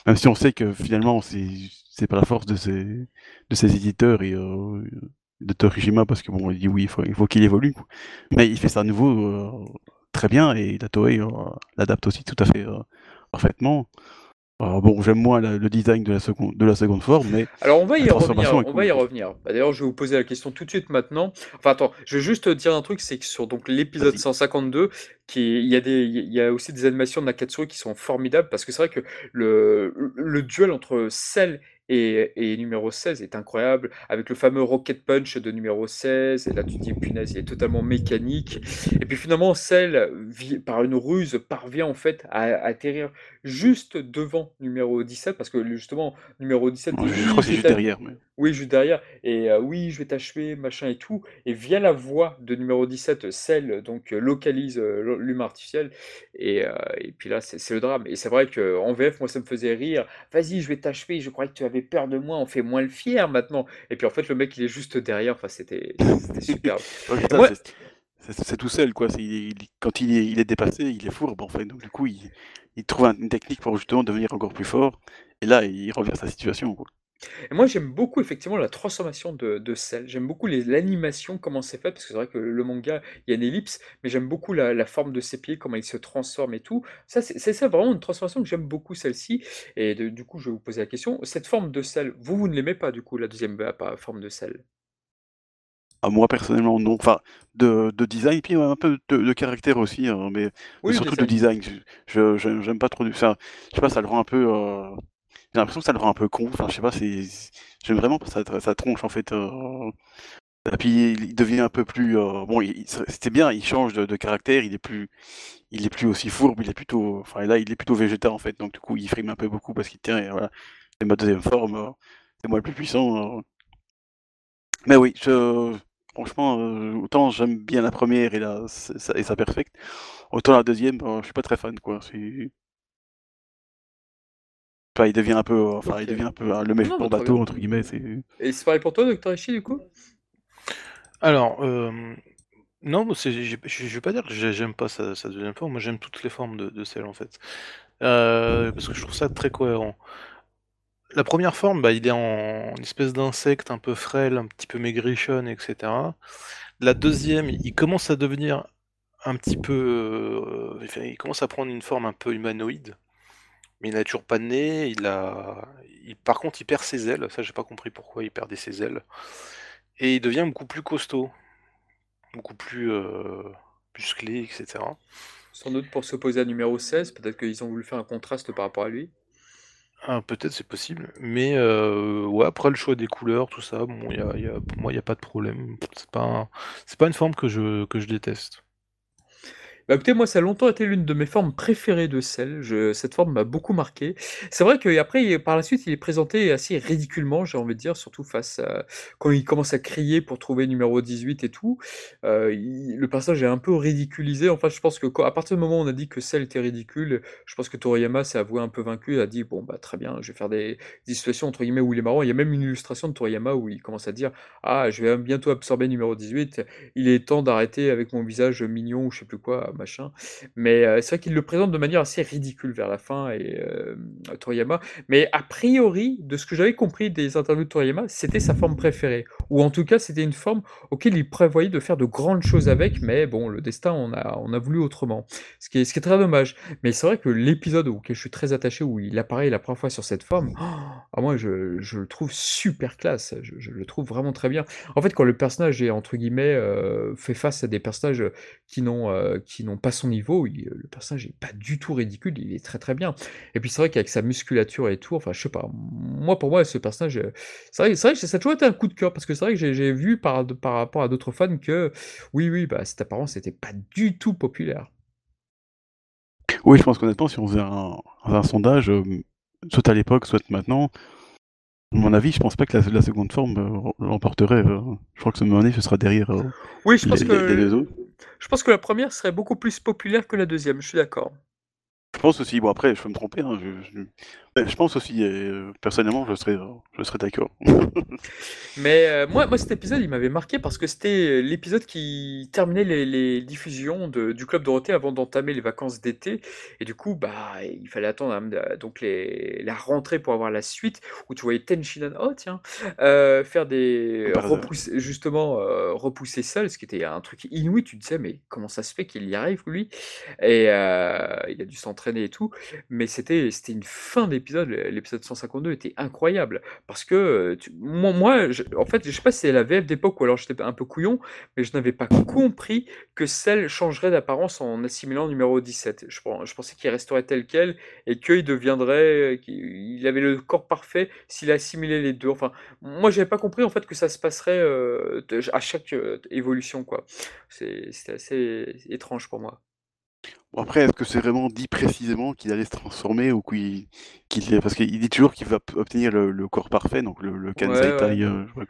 même si on sait que finalement c'est c'est pas la force de ces de ces éditeurs et de Torishima parce que bon, il dit oui, il faut il faut qu'il évolue, mais il fait ça à nouveau très bien et la Toei euh, l'adapte aussi tout à fait euh, parfaitement. Alors bon, j'aime moins la- le design de la seconde de la seconde forme, mais Alors on va y revenir, on va y revenir. Bah, D'ailleurs, je vais vous poser la question tout de suite maintenant. Enfin attends, je vais juste te dire un truc, c'est que sur l'épisode Vas-y. 152, qui il y a des il y a aussi des animations de Nakatsuru qui sont formidables parce que c'est vrai que le le duel entre Cell et, numéro 16 est incroyable avec le fameux Rocket Punch de numéro 16 et là tu dis punaise, il est totalement mécanique. Et puis finalement Cell vi- par une ruse parvient en fait à, à atterrir juste devant numéro 17 parce que justement numéro 17 dit je, crois que c'est juste derrière. Mais... oui, juste derrière. Et euh, oui, je vais t'achever, machin et tout. Et via la voix de numéro 17, Cell donc euh, localise euh, l'humain artificiel. Et, euh, et puis là, c'est le drame. Et c'est vrai qu'en VF, moi, ça me faisait rire. Vas-y, je vais t'achever. Je croyais que tu avais peur de moi. On fait moins le fier maintenant. Et puis en fait, le mec, il est juste derrière. Enfin, c'était superbe. <laughs> Ouais, c'est- tout seul, quoi. Quand il est, dépassé, il est fourbe, en fait. Donc, du coup, il, trouve un- une technique pour justement devenir encore plus fort. Et là, il à sa situation. Et moi, j'aime beaucoup effectivement la transformation de, de Cell. J'aime beaucoup l'animation, comment c'est fait, parce que c'est vrai que le manga, il y a une ellipse, mais j'aime beaucoup la, forme de ses pieds, comment il se transforme et tout. Ça, c'est ça vraiment une transformation que j'aime beaucoup, celle-ci. Et du coup, je vais vous poser la question. Cette forme de Cell, vous, vous ne l'aimez pas, du coup, la deuxième pas, forme de Cell? À moi, personnellement, non. Enfin, de, de design, puis ouais, un peu de, de caractère aussi, hein, mais, Oui, surtout de design. Je, j'aime pas trop. du- Enfin, je sais pas, ça le rend un peu. euh, J'ai l'impression que ça le rend un peu con. Enfin, je sais pas, c'est. J'aime vraiment sa, sa tronche, en fait. euh, Et puis il devient un peu plus. euh, Bon, c'était bien, il change de, de caractère, il est plus, il est plus aussi fourbe, il est plutôt. Enfin, là, il est plutôt végétal en fait, donc du coup, il frime un peu beaucoup parce qu'il tient. voilà, c'est ma deuxième forme, euh, c'est moi le plus puissant. euh. Mais oui, je. Franchement, euh, autant j'aime bien la première et la ça- et sa perfecte, autant la deuxième, euh, je suis pas très fan quoi. C'est. Enfin, il devient un peu, euh, enfin, il devient un peu euh, le mais très bateau entre guillemets. C'est. Et c'est pareil pour toi, Dr. Ishii, du coup? Alors, euh, non, moi, c'est- j'ai- je je vais pas dire que j'ai- j'aime pas sa, sa deuxième forme, moi j'aime toutes les formes de, de Cell en fait. Euh, parce que je trouve ça très cohérent. La première forme, bah, il est en espèce d'insecte un peu frêle, un petit peu maigrichonne, etc. La deuxième, il commence à devenir un petit peu. euh, il commence à prendre une forme un peu humanoïde. Mais il n'a toujours pas de nez. Il a. par contre, il perd ses ailes. Ça, j'ai pas compris pourquoi il perdait ses ailes. Et il devient beaucoup plus costaud. Beaucoup plus euh, musclé, etc. Sans doute pour s'opposer à numéro 16, peut-être qu'ils ont voulu faire un contraste par rapport à lui. Ah, peut-être c'est possible. Mais euh, ouais, après le choix des couleurs, tout ça, bon, y a, y a- pour moi, il n'y a pas de problème. C'est pas, c'est pas une forme que je, que je déteste. Bah, écoutez, moi, ça a longtemps été l'une de mes formes préférées de sel. Cette forme m'a beaucoup marqué. C'est vrai qu'après, par la suite, il est présenté assez ridiculement, j'ai envie de dire, surtout face à quand il commence à crier pour trouver numéro 18 et tout. Il le personnage est un peu ridiculisé. Enfin, je pense que à partir du moment où on a dit que Cell était ridicule, je pense que Toriyama s'est avoué un peu vaincu. A dit: «Bon, bah, très bien, je vais faire des des situations entre guillemets où il est marrant». Il y a même une illustration de Toriyama où il commence à dire: «Ah, je vais bientôt absorber numéro 18. Il est temps d'arrêter avec mon visage mignon» ou je sais plus quoi, machin. Mais heu, c'est vrai qu'il le présente de manière assez ridicule vers la fin et hem, Toriyama. Mais a priori, de ce que j'avais compris des interviews de Toriyama, c'était sa forme préférée. Ou en tout cas, c'était une forme auquel il prévoyait de faire de grandes choses avec, mais bon, le destin on a on a voulu autrement. Ce qui est ce qui est très dommage. Mais c'est vrai que l'épisode auquel je suis très attaché, où il apparaît la première fois sur cette forme, ah moi je je le trouve super classe. Je le trouve vraiment très bien. En fait, quand le personnage est entre guillemets, heu, fait face à des personnages, qui n'ont, heu, qui n'ont pas son niveau, il le personnage est pas du tout ridicule, il est très, très bien. Et puis c'est vrai qu'avec sa musculature et tout, enfin je sais pas, moi pour moi ce personnage, heu, c'est vrai vrai que ça a toujours été un coup de cœur parce que c'est vrai que j'ai vu par par rapport à d'autres fans que oui, oui, bah, cette apparence était pas du tout populaire. Oui, je pense qu'honnêtement, si on faisait un, un sondage, euh, soit à l'époque, soit maintenant, mon avis, je pense pas que la, la seconde forme euh, l'emporterait. euh. je crois que ce moment donné, ce sera derrière euh, Oui, je pense les, que les- deux autres. je pense que la première serait beaucoup plus populaire que la deuxième. je suis d'accord. Je pense aussi, bon après, je peux me tromper, hein, je, je- mais je pense aussi, euh, personnellement, je serais, euh, je serais d'accord. <laughs> Mais euh, moi, moi, cet épisode, il m'avait marqué parce que c'était l'épisode qui terminait les, les diffusions de- du Club Dorothée avant d'entamer les vacances d'été. Et du coup, bah, il fallait attendre hein, euh, donc les, la rentrée pour avoir la suite, où tu voyais Tenshinhan, oh tiens, euh, faire des repousser, justement euh, repousser seul, ce qui était un truc inouï. Tu te disais, mais comment ça se fait qu'il y arrive lui? Et euh, il a dû s'entraîner et tout. Mais c'était c'était une fin d'épisode. L'épisode 152 était incroyable parce que euh, moi, en fait, je sais pas si c'est la VF d'époque ou alors j'étais un peu couillon, mais je n'avais pas compris que celle changerait d'apparence en assimilant numéro 17. Je, je pensais qu'il resterait tel quel et qu'il deviendrait, qu'il il avait le corps parfait s'il assimilait les deux. Enfin, moi, j'avais pas compris en fait que ça se passerait euh, à chaque euh, évolution, quoi. C'était assez étrange pour moi. Bon, après, est-ce que c'est vraiment dit précisément qu'il allait se transformer ou qu'il, parce qu'il dit toujours qu'il va obtenir le, le corps parfait, donc le, le Kansai Ouais, Tai, euh, je-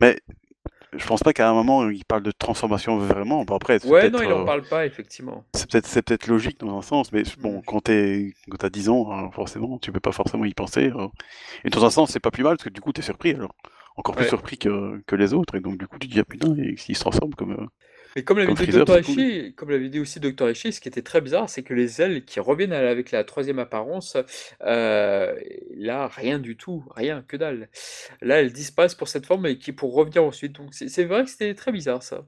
mais je pense pas qu'à un moment il parle de transformation vraiment. Bon, après, c'est Ouais, peut-être, non, il en euh, parle pas, effectivement. c'est peut-être, c'est peut-être logique dans un sens, mais bon, Mm. quand t'es, quand t'as 10 ans, hein, forcément, tu peux pas forcément y penser. euh. Et dans un sens, c'est pas plus mal parce que du coup, t'es surpris alors. Encore plus Ouais. surpris que, que les autres, et donc du coup, tu te dis, ah putain, et s'il se transforme comme. euh, Mais comme l'avait dit cool. Ishii, comme l'avait dit aussi Dr. Ishii, ce qui était très bizarre, c'est que les ailes qui reviennent avec la troisième apparence, euh, là, rien du tout, rien, que dalle. Là, elles disparaissent pour cette forme et qui pour revenir ensuite. Donc c'est vrai que c'était très bizarre ça.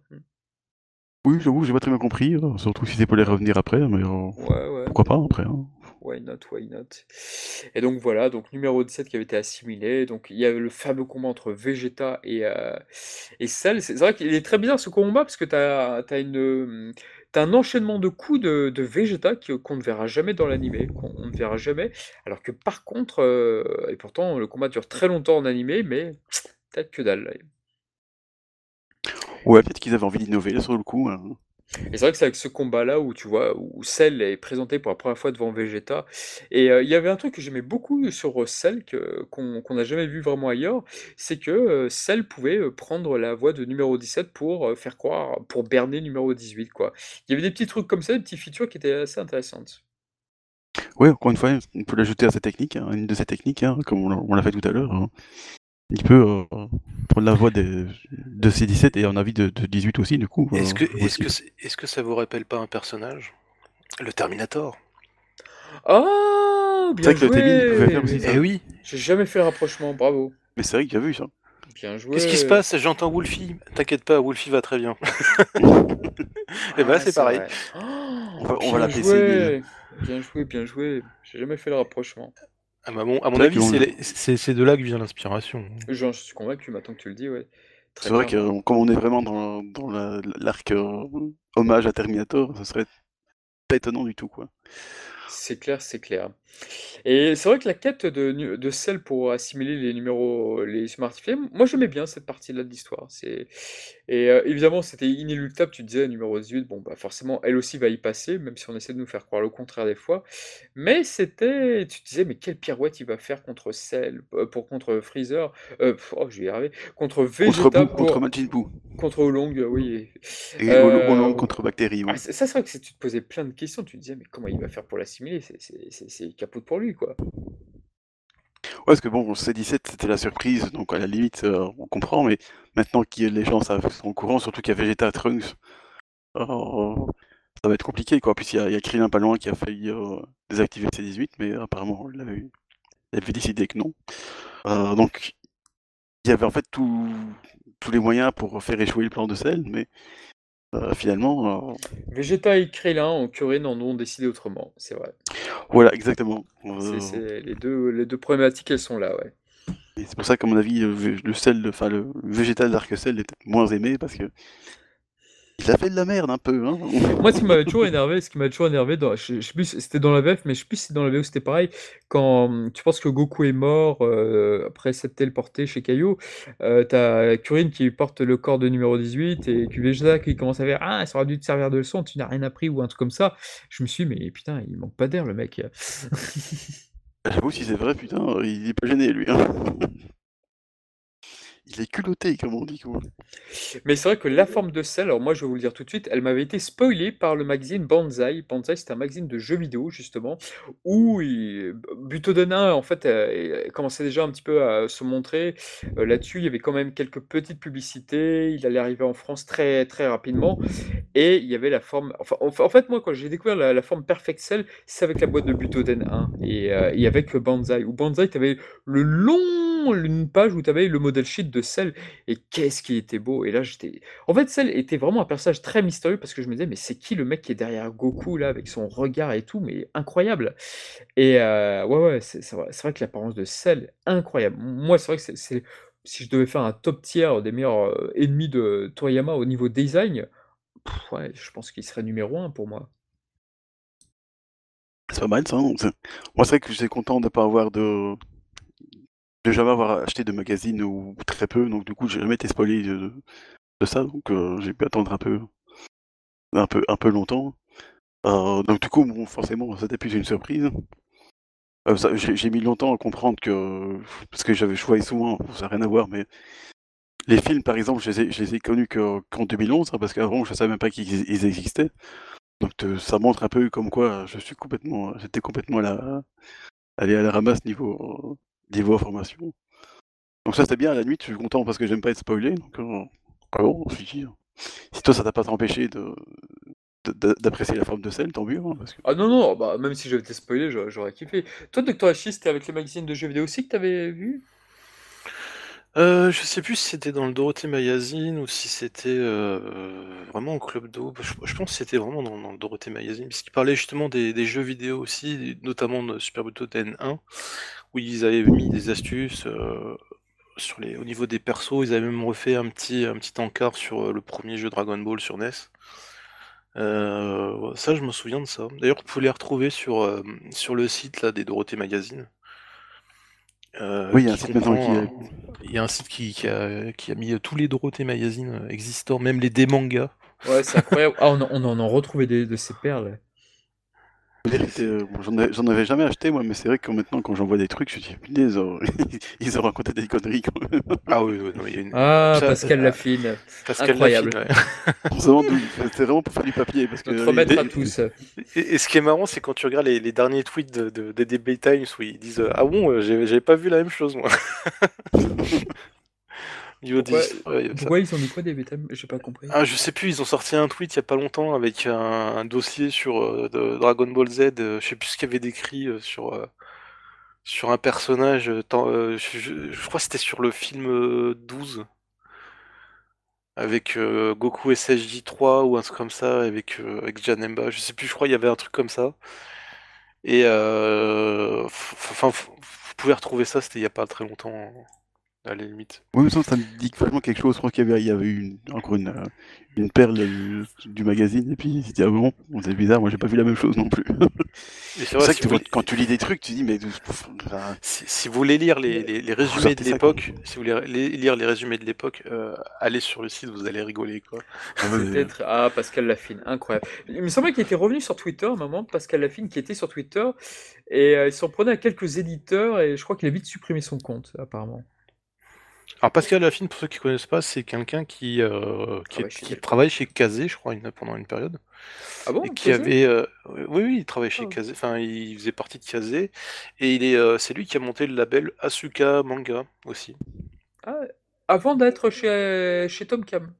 Oui, j'avoue, j'ai pas très bien compris, euh, surtout si c'est pour les revenir après, mais euh, Ouais, ouais. pourquoi pas après. hein. Why not, why not? Et donc voilà, donc numéro 17 qui avait été assimilé. Donc il y avait le fameux combat entre Vegeta et, euh, et. C'est vrai qu'il est très bizarre ce combat parce que tu as, euh, un enchaînement de coups de, de Vegeta qu'on ne verra jamais dans l'animé, qu'on on ne verra jamais. Alors que par contre, euh, et pourtant le combat dure très longtemps en animé, mais peut-être que dalle. Ouais, peut-être qu'ils avaient envie d'innover sur le coup. hein. Et c'est vrai que c'est avec ce combat-là où tu vois, où Cell est présenté pour la première fois devant Vegeta. Et euh, il y avait un truc que j'aimais beaucoup sur euh, Cell, qu'on n'a jamais vu vraiment ailleurs, c'est que euh, Cell pouvait prendre la voix de numéro 17 pour faire croire, pour berner numéro 18, quoi. Il y avait des petits trucs comme ça, des petites features qui étaient assez intéressantes. Ouais, encore une fois, on peut l'ajouter à sa technique, hein, une de ses techniques, hein, comme on l'a fait tout à l'heure. hein. Il peut euh, prendre la voix de ces 17 et en avis de, de 18 aussi, du coup. Est-ce euh, que, est-ce aussi. que, que ça vous rappelle pas un personnage? Le Terminator. Oh, C'est bien vrai que le Témin, il pouvait joué! faire aussi ça. Eh oui J'ai jamais fait le rapprochement, bravo. Mais c'est vrai qu'il y a vu ça. Bien joué. Qu'est-ce qui se passe? J'entends Wolfie. T'inquiète pas, Wolfie va très bien. <laughs> Et bah, Ah, c'est pareil. vrai. Oh, On va- on joué. Bien joué, bien joué. J'ai jamais fait le rapprochement. À mon, à mon Toi avis, c'est de là que vient l'inspiration. J'en suis convaincu maintenant que tu le dis, ouais. C'est vrai que euh, comme on est vraiment dans, dans la- l'arc euh, hommage à Terminator, ce serait pas étonnant du tout, quoi. C'est clair, c'est clair. Et c'est vrai que la quête de, nu- de sel pour assimiler les numéros, les humains artificiels, moi j'aimais bien cette partie-là de l'histoire. C'est... Et euh, évidemment, c'était inéluctable, tu disais, numéro 18, bon, bah forcément, elle aussi va y passer, même si on essaie de nous faire croire le contraire des fois. Mais c'était, tu disais, mais quelle pirouette il va faire contre Cell, euh, pour contre Freezer, euh, pff, oh, je vais y arriver, contre Contre Vegeta, contre pour- Majin Buu. contre Oolong, oui. Et Oolong contre Bactérie. ah, c'est- ça, c'est vrai que tu te posais plein de questions. Tu te disais, mais comment il va faire pour l'assimiler? C'est- C'est c'est- c'est capote pour lui, quoi. Ouais, parce que bon, C17 c'était la surprise, donc à la limite euh, on comprend, mais maintenant que les gens sont au courant, surtout qu'il y a Vegeta Trunks, euh, ça va être compliqué quoi. Puis il y a, Krillin pas loin qui a failli euh, désactiver C18, mais apparemment il avait, il avait décidé que non. Euh, donc il y avait en fait tout- tous les moyens pour faire échouer le plan de Cell, mais euh, finalement, euh, Vegeta et Krillin en Kuririn en ont décidé autrement, c'est vrai. voilà exactement. C'est Euh, les, deux, les deux problématiques, elles sont là, ouais. Et c'est pour ça qu'à mon avis, le, vé- le sel, enfin le végétal d'Arc Cell était moins aimé parce que il a fait de la merde un peu. Hein <laughs> Moi, ce qui m'avait toujours énervé, ce qui m'a toujours énervé, dans, je, je sais plus, c'était dans la VF, mais je sais plus si dans la VO c'était pareil. Quand tu penses que Goku est mort euh, après s'être téléporté chez Kaio, euh, t'as Kuririn qui porte le corps de numéro 18 et Vegeta qui commence à faire Ah, ça aurait dû te servir de leçon, tu n'as rien appris ou un truc comme ça. Je me suis dit, mais putain, il manque pas d'air le mec. <laughs> J'avoue, si c'est vrai, putain, il est pas gêné lui. hein. <laughs> Il est culotté, comme on dit. Mais c'est vrai que la forme de sel, alors moi je vais vous le dire tout de suite, elle m'avait été spoilée par le magazine Banzai. Banzai, c'est un magazine de jeux vidéo justement, où il... Butoden 1 en fait euh, commençait déjà un petit peu à se montrer. Euh, Là-dessus, il y avait quand même quelques petites publicités. Il allait arriver en France très très rapidement, et il y avait la forme. En fait, moi quand j'ai découvert la, la forme Perfect Cell, c'est avec la boîte de Butoden 1 et, euh, et avec Banzai. Où Banzai, tu avais le long, une page où tu avais le modèle sheet de Cell et qu'est-ce qui était beau! Et là, j'étais en fait, Cell était vraiment un personnage très mystérieux parce que je me disais: «Mais c'est qui le mec qui est derrière Goku là, avec son regard et tout? Mais incroyable!» et heu, ouais, ouais, c'est vrai que l'apparence de Cell, incroyable. moi, c'est vrai que c'est si je devais faire un top tier des meilleurs, heu, ennemis de Toriyama au niveau design, je pense qu'il serait numéro 1 pour moi. C'est pas mal ça. hein. Moi, c'est vrai que j'étais content de pas avoir de. De jamais avoir acheté de magazine ou très peu, donc du coup, j'ai jamais été spoilé de, ça, donc euh, j'ai pu attendre un peu, un peu, un peu longtemps. Euh, donc du coup, bon, forcément, c'était plus une surprise. Euh, j'ai mis longtemps à comprendre que parce que j'avais voyais souvent, ça n'a rien à voir, mais les films, par exemple, je les ai, les ai connus que- qu'en 2011, hein, parce qu'avant, je savais même pas qu'ils ils existaient. Donc ça montre un peu comme quoi je suis complètement, j'étais complètement à allé à la ramasse niveau, niveau information. Donc ça c'était bien. À la nuit, je suis content parce que j'aime pas être spoilé. Donc euh, ah bon, je suis dit, si toi ça t'a pas empêché de d'apprécier la forme de scène, tant mieux. hein. Ah non, non, bah, même si j'avais été spoilé, j'aurais kiffé. Toi, Dr. Hachi, c'était avec les magazines de jeux vidéo aussi que t'avais vu? Euh, je sais plus si c'était dans le Dorothée Magazine ou si c'était euh, vraiment au Club d'eau. Je, pense que c'était vraiment dans, le Dorothée Magazine, puisqu'il parlait justement des, jeux vidéo aussi, notamment de Super Butoden 1, où ils avaient mis des astuces euh, au niveau des persos. Ils avaient même refait un petit, un petit encart sur le premier jeu Dragon Ball sur NES. Ça, je me souviens de ça. D'ailleurs, vous pouvez les retrouver sur, sur le site là, des Dorothée Magazine. Euh, Oui, il y a un site maintenant qui il y a un site qui, qui a, qui a mis tous les Dorothée Magazine euh, existants, même les des mangas. Ouais, c'est incroyable. Ah, on, en- on en a retrouvé des, de ces perles. Euh, bon, j'en ai- j'en avais jamais acheté moi, mais c'est vrai que maintenant quand j'en vois des trucs, je me dis punaise, euh, <laughs> ils ont raconté des conneries quand même. Ah oui, il y a une... Ah, Ça, Pascal euh, Lafine. Pascal incroyable. Lafine, ouais. <laughs> C'était vraiment pour faire du papier parce que Notre maître il- à tous. Et, et ce qui est marrant, c'est quand tu regardes les, les derniers tweets de, de, des DB Times où ils disent euh, Ah bon, euh, j'ai- j'avais pas vu la même chose moi. <laughs> Pourquoi- ils ont mis quoi des bêta J'ai pas compris. Ah, je sais plus, ils ont sorti un tweet il y a pas longtemps avec un, un dossier sur euh, de Dragon Ball Z. euh, je sais plus ce qu'il y avait décrit euh, sur, euh, sur un personnage. tant- je, je- je crois que c'était sur le film euh, 12 avec euh, Goku SSJ3 ou un truc comme ça avec euh, avec Janemba. Je sais plus. Je crois qu'il y avait un truc comme ça. Et euh, enfin, vous pouvez retrouver ça. C'était il y a pas très longtemps. À la limite. Oui, mais ça, ça me dit vraiment quelque chose. Je crois qu'il y avait, il y avait eu une- encore une, euh, une perle du, du magazine, et puis c'était ah bon, c'est bizarre, moi j'ai pas vu la même chose non plus. C'est vrai, vrai si que vous, quand tu lis des trucs, tu dis, mais. enfin, si, si vous voulez lire les, les- les résumés de l'époque, si vous voulez lire les résumés de l'époque, euh, allez sur le site, vous allez rigoler quoi. Peut-être. Ah, Pascal Lafine, incroyable. Il me semblait qu'il était revenu sur Twitter à un moment, Pascal Lafine qui était sur Twitter, et euh, il s'en prenait à quelques éditeurs, et je crois qu'il a vite supprimé son compte, apparemment. Alors Pascal Lafine, pour ceux qui connaissent pas, c'est quelqu'un qui, euh, qui, Travaille est- chez qui Delcourt. travaille chez Kazé, je crois, pendant une période. Ah bon et qui Kazé? avait, euh, oui, oui, il travaille chez Ah. Kazé, enfin, il faisait partie de Kazé, et il est, euh, c'est lui qui a monté le label Asuka Manga aussi. Ah, Avant d'être chez, chez Tom Cam.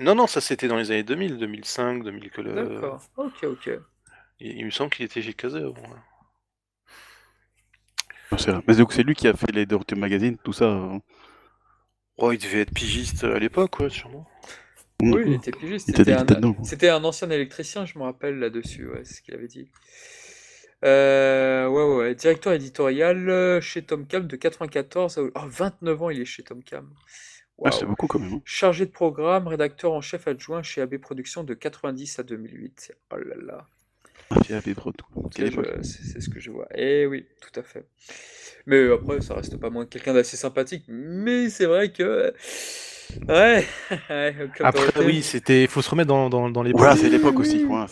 Non, non, ça c'était dans les années 2000, 2005, 2000 que le. D'accord. Ok, ok. Il, il me semble qu'il était chez Kazé avant. Non, c'est vrai. Mais donc c'est lui qui a fait les Dorothée Magazine, tout ça. euh, Oh, il devait être pigiste à l'époque, ouais, sûrement. Oui, il mm, était pigiste. Il était- C'était un, dedans, quoi. c'était un ancien électricien, je me rappelle là-dessus, ouais, c'est ce qu'il avait dit. Euh, ouais, ouais, ouais. Directeur éditorial euh, chez Tom Cam de 94 à... oh, 29 ans, il est chez Tom Cam. Ouais, c'est beaucoup quand même. hein. Chargé de programme, rédacteur en chef adjoint chez AB Productions de 90 à 2008. Oh là là. Tout. C'est ce que je vois. Eh oui, tout à fait. Mais après, ça reste pas moins que quelqu'un d'assez sympathique. Mais c'est vrai que. Ouais. <laughs> Après, oui, c'était, faut se remettre dans, dans, dans les Voilà, c'est l'époque oui, aussi. Quoi.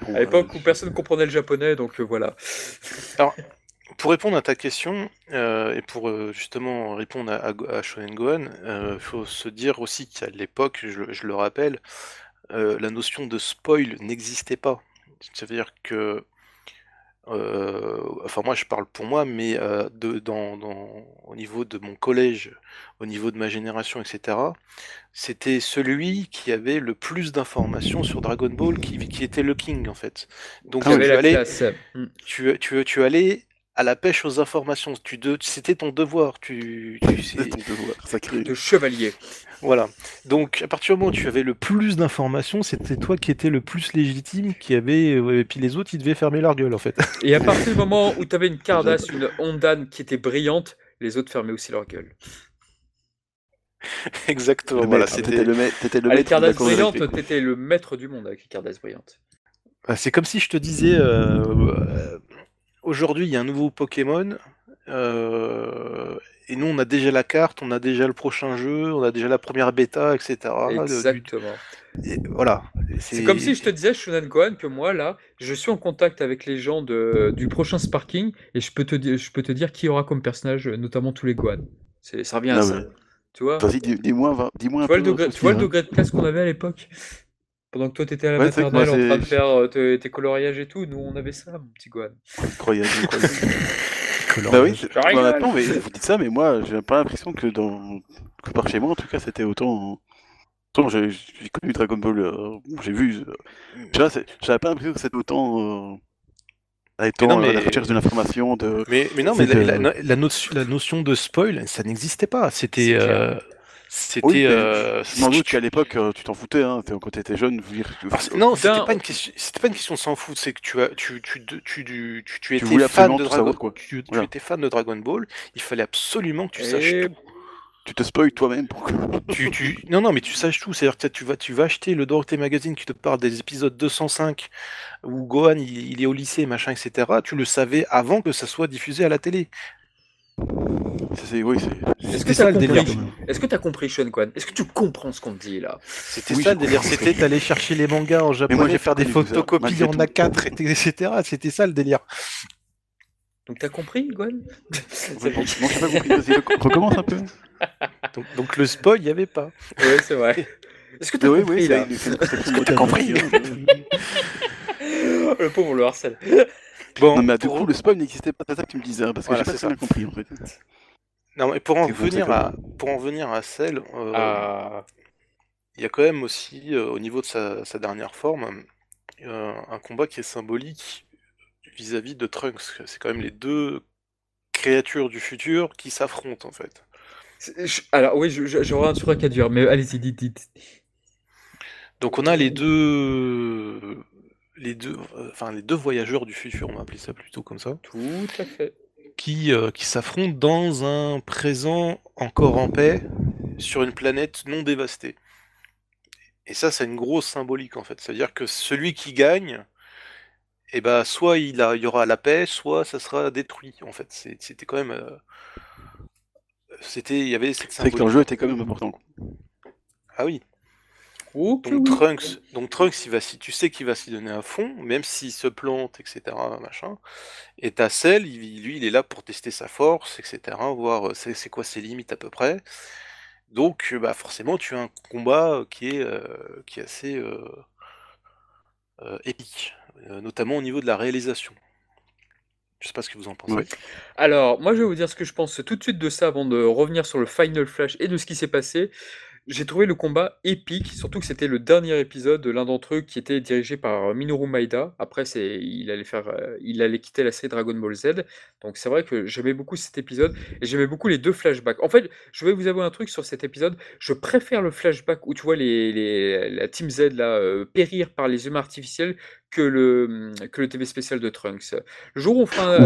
Bon, À l'époque euh, où personne ne comprenait le japonais, donc euh, voilà. <laughs> Pour répondre à ta question, euh, et pour euh, justement répondre à, à, Shonen Gohan, il faut se dire aussi qu'à l'époque, je, le- je le rappelle, euh, la notion de spoil n'existait pas. C'est-à-dire que, euh, enfin moi je parle pour moi, mais euh, de, dans, dans- au niveau de mon collège, au niveau de ma génération, etc., c'était celui qui avait le plus d'informations sur Dragon Ball qui, qui était le king en fait. Donc Ah tu la allais, tu, tu, tu allais à la pêche aux informations. Tu de- c'était ton devoir. Tu, tu- c'est c'est- ton devoir sacré. de chevalier. voilà. Donc, à partir du moment où tu avais le plus d'informations, c'était toi qui étais le plus légitime, qui avait. euh, et puis les autres, ils devaient fermer leur gueule, en fait. Et à partir du moment où tu avais une Cardass, une Hondan qui était brillante, les autres fermaient aussi leur gueule. <laughs> Exactement. Voilà, c'était. T'étais le maître. T'étais le Ah, maître Cardass t'étais le maître du monde avec les Cardass brillantes. Ah, C'est comme si je te disais. euh, euh, Aujourd'hui, il y a un nouveau Pokémon. euh, et nous, on a déjà la carte, on a déjà le prochain jeu, on a déjà la première bêta, etc. Exactement. et voilà. C'est comme si je te disais, Shunan Gohan, que moi, là, je suis en contact avec les gens de, du prochain Sparking et je peux, te, dire- je peux te dire qui aura comme personnage, notamment tous les Gohan. Ça revient à ça. Tu vois, Vas-y, dis- dis-moi va- dis-moi tu un vois, peu. le degré, tu vois le degré de classe qu'on avait à l'époque? Pendant que toi, t'étais à la Ouais, maternelle en train de faire euh, tes, tes coloriages et tout, nous, on avait ça, mon petit Gohan. Incroyable, incroyable. <laughs> Coloriage. Bah oui, bah maintenant, mais vous dites ça, mais moi, j'ai pas l'impression que dans que par chez moi, en tout cas, c'était autant. Autant j'ai connu Dragon Ball, euh, j'ai vu. euh, tu vois, c'est- j'avais pas l'impression que c'était autant. Euh, étant non, à la mais- recherche de l'information, de. Mais, mais non, mais la, C'était, la- la notion, la notion de spoil, ça n'existait pas. C'était. Euh, C'était. Oui, mais euh, je m'en doute tu- qu'à l'époque, euh, tu t'en foutais, hein, t'es- quand t'étais jeune, non, c'était pas une question. C'était pas une question de s'en foutre. C'est que tu as, tu, tu, tu, tu, tu, tu étais fan de Dragon, savoir, quoi. tu, tu Voilà. étais fan de Dragon Ball. Il fallait absolument que tu saches tout. tu te spoil toi-même pour que. Tu, tu, non, non, mais tu saches tout. C'est-à-dire que tu vas, tu vas acheter le Dorothée Magazine qui te parle des épisodes 205 où Gohan il, il est au lycée, machin, etc. Tu le savais avant que ça soit diffusé à la télé. C'est- oui, c'est. Est-ce que ça le compris délire. quand même. Est-ce que t'as compris, Sean Gohan Est-ce que tu comprends ce qu'on te dit là? C'était Oui, ça le délire. C'était d'aller chercher les mangas en japonais, j'ai faire des photocopies en tout. A4, et- etc. C'était ça le délire. Donc t'as compris, Non, j'ai pas compris, <laughs> recommence un peu. <laughs> Donc, donc le spoil, il n'y avait pas. Ouais, c'est vrai. Est-ce que t'as Oui, compris oui, là? conception <laughs> que t'as compris? Le pauvre, on le harcèle. Bon, Non, mais du coup, le spoil n'existait pas, c'est ça que tu me disais, hein, parce que Voilà, j'ai pas bien compris en fait. non, mais pour en c'est à, pour en revenir à celle, euh, Ah, il y a quand même aussi, euh, au niveau de sa, sa dernière forme, euh, un combat qui est symbolique vis-à-vis de Trunks. C'est quand même les deux créatures du futur qui s'affrontent en fait. Je- Alors oui, je- je- j'aurai un sur un cas dur, mais allez-y, dites, dites. Donc on a les deux, les deux, euh, enfin les deux voyageurs du futur, on va appeler ça plutôt comme ça, Tout à fait. qui, euh, qui s'affrontent dans un présent encore en paix sur une planète non dévastée. Et ça, c'est une grosse symbolique en fait. C'est-à-dire que celui qui gagne, eh ben, soit il, a, il y aura la paix, soit ça sera détruit. En fait, C'est- c'était quand même, euh, c'était, il y avait cette C'est vrai que symbolique. l'enjeu était quand même important. Ah oui. Oh, Donc oui. Trunks, donc Trunks, il va si tu sais qu'il va s'y donner à fond, même s'il se plante, etc. Machin. Et ta Cell, il- lui, il est là pour tester sa force, etc. Voir euh, c'est quoi ses limites à peu près. Donc, euh, bah forcément, tu as un combat qui est euh, qui est assez euh, euh, épique, euh, notamment au niveau de la réalisation. Je sais pas ce que vous en pensez. Ouais. Alors, moi, je vais vous dire ce que je pense tout de suite de ça avant de revenir sur le Final Flash et de ce qui s'est passé. J'ai trouvé le combat épique, surtout que c'était le dernier épisode de l'un d'entre eux qui était dirigé par Minoru Maeda. Après, c'est, il allait faire, euh, il allait quitter la série Dragon Ball Z. Donc, c'est vrai que j'aimais beaucoup cet épisode et j'aimais beaucoup les deux flashbacks. En fait, je vais vous avouer un truc sur cet épisode. Je préfère le flashback où tu vois les, les- la Team Z là euh, périr par les humains artificiels que le que le TV spécial de Trunks. Le jour où on fera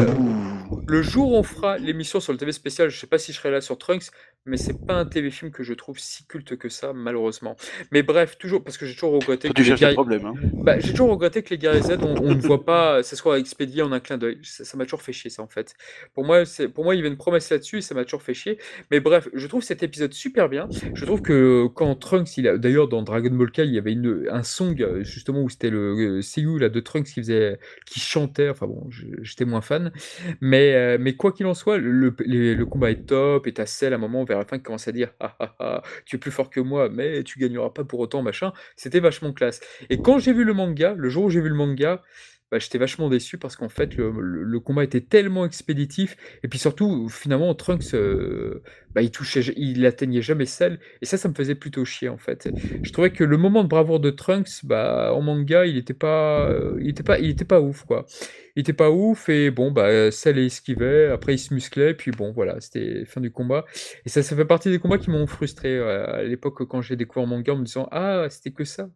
le jour où on fera l'émission sur le TV spécial, je sais pas si je serai là sur Trunks, mais c'est pas un TV film que je trouve si culte que ça, malheureusement. Mais bref, toujours parce que j'ai toujours regretté tu les cherches le problème. Hein. bah, j'ai toujours regretté que les guerriers Z, on, on ne voit pas, ça soit expédié en un clin d'œil. Ça m'a toujours fait chier, ça, en fait. Pour moi, c'est, pour moi, il y avait une promesse là-dessus et ça m'a toujours fait chier. Mais bref, je trouve cet épisode super bien. Je trouve que quand Trunks, il a, d'ailleurs, dans Dragon Ball Kai, il y avait une, un song, justement, où c'était le euh, Seiyu, là, de Trunks qui faisait, qui chantait. Enfin bon, j'étais moins fan. Mais, euh, mais quoi qu'il en soit, le, le, le combat est top et t'as Cell à un moment vers la fin qui commence à dire, ah, ah, ah, tu es plus fort que moi, mais tu gagneras pas pour autant, machin. C'était vachement classe. Et quand j'ai vu le manga, le jour où j'ai vu le manga, bah, j'étais vachement déçu parce qu'en fait, le, combat était tellement expéditif. Et puis surtout, finalement, Trunks, euh, bah, il touchait, il atteignait jamais Cell. Et ça, ça me faisait plutôt chier, en fait. Je trouvais que le moment de bravoure de Trunks, bah, en manga, il était pas, euh, il était pas, il était pas ouf, quoi. Il était pas ouf. Et bon, bah, Cell esquivait. Après, il se musclait. Puis bon, voilà, c'était fin du combat. Et ça, ça fait partie des combats qui m'ont frustré à l'époque quand j'ai découvert manga en me disant, ah, c'était que ça.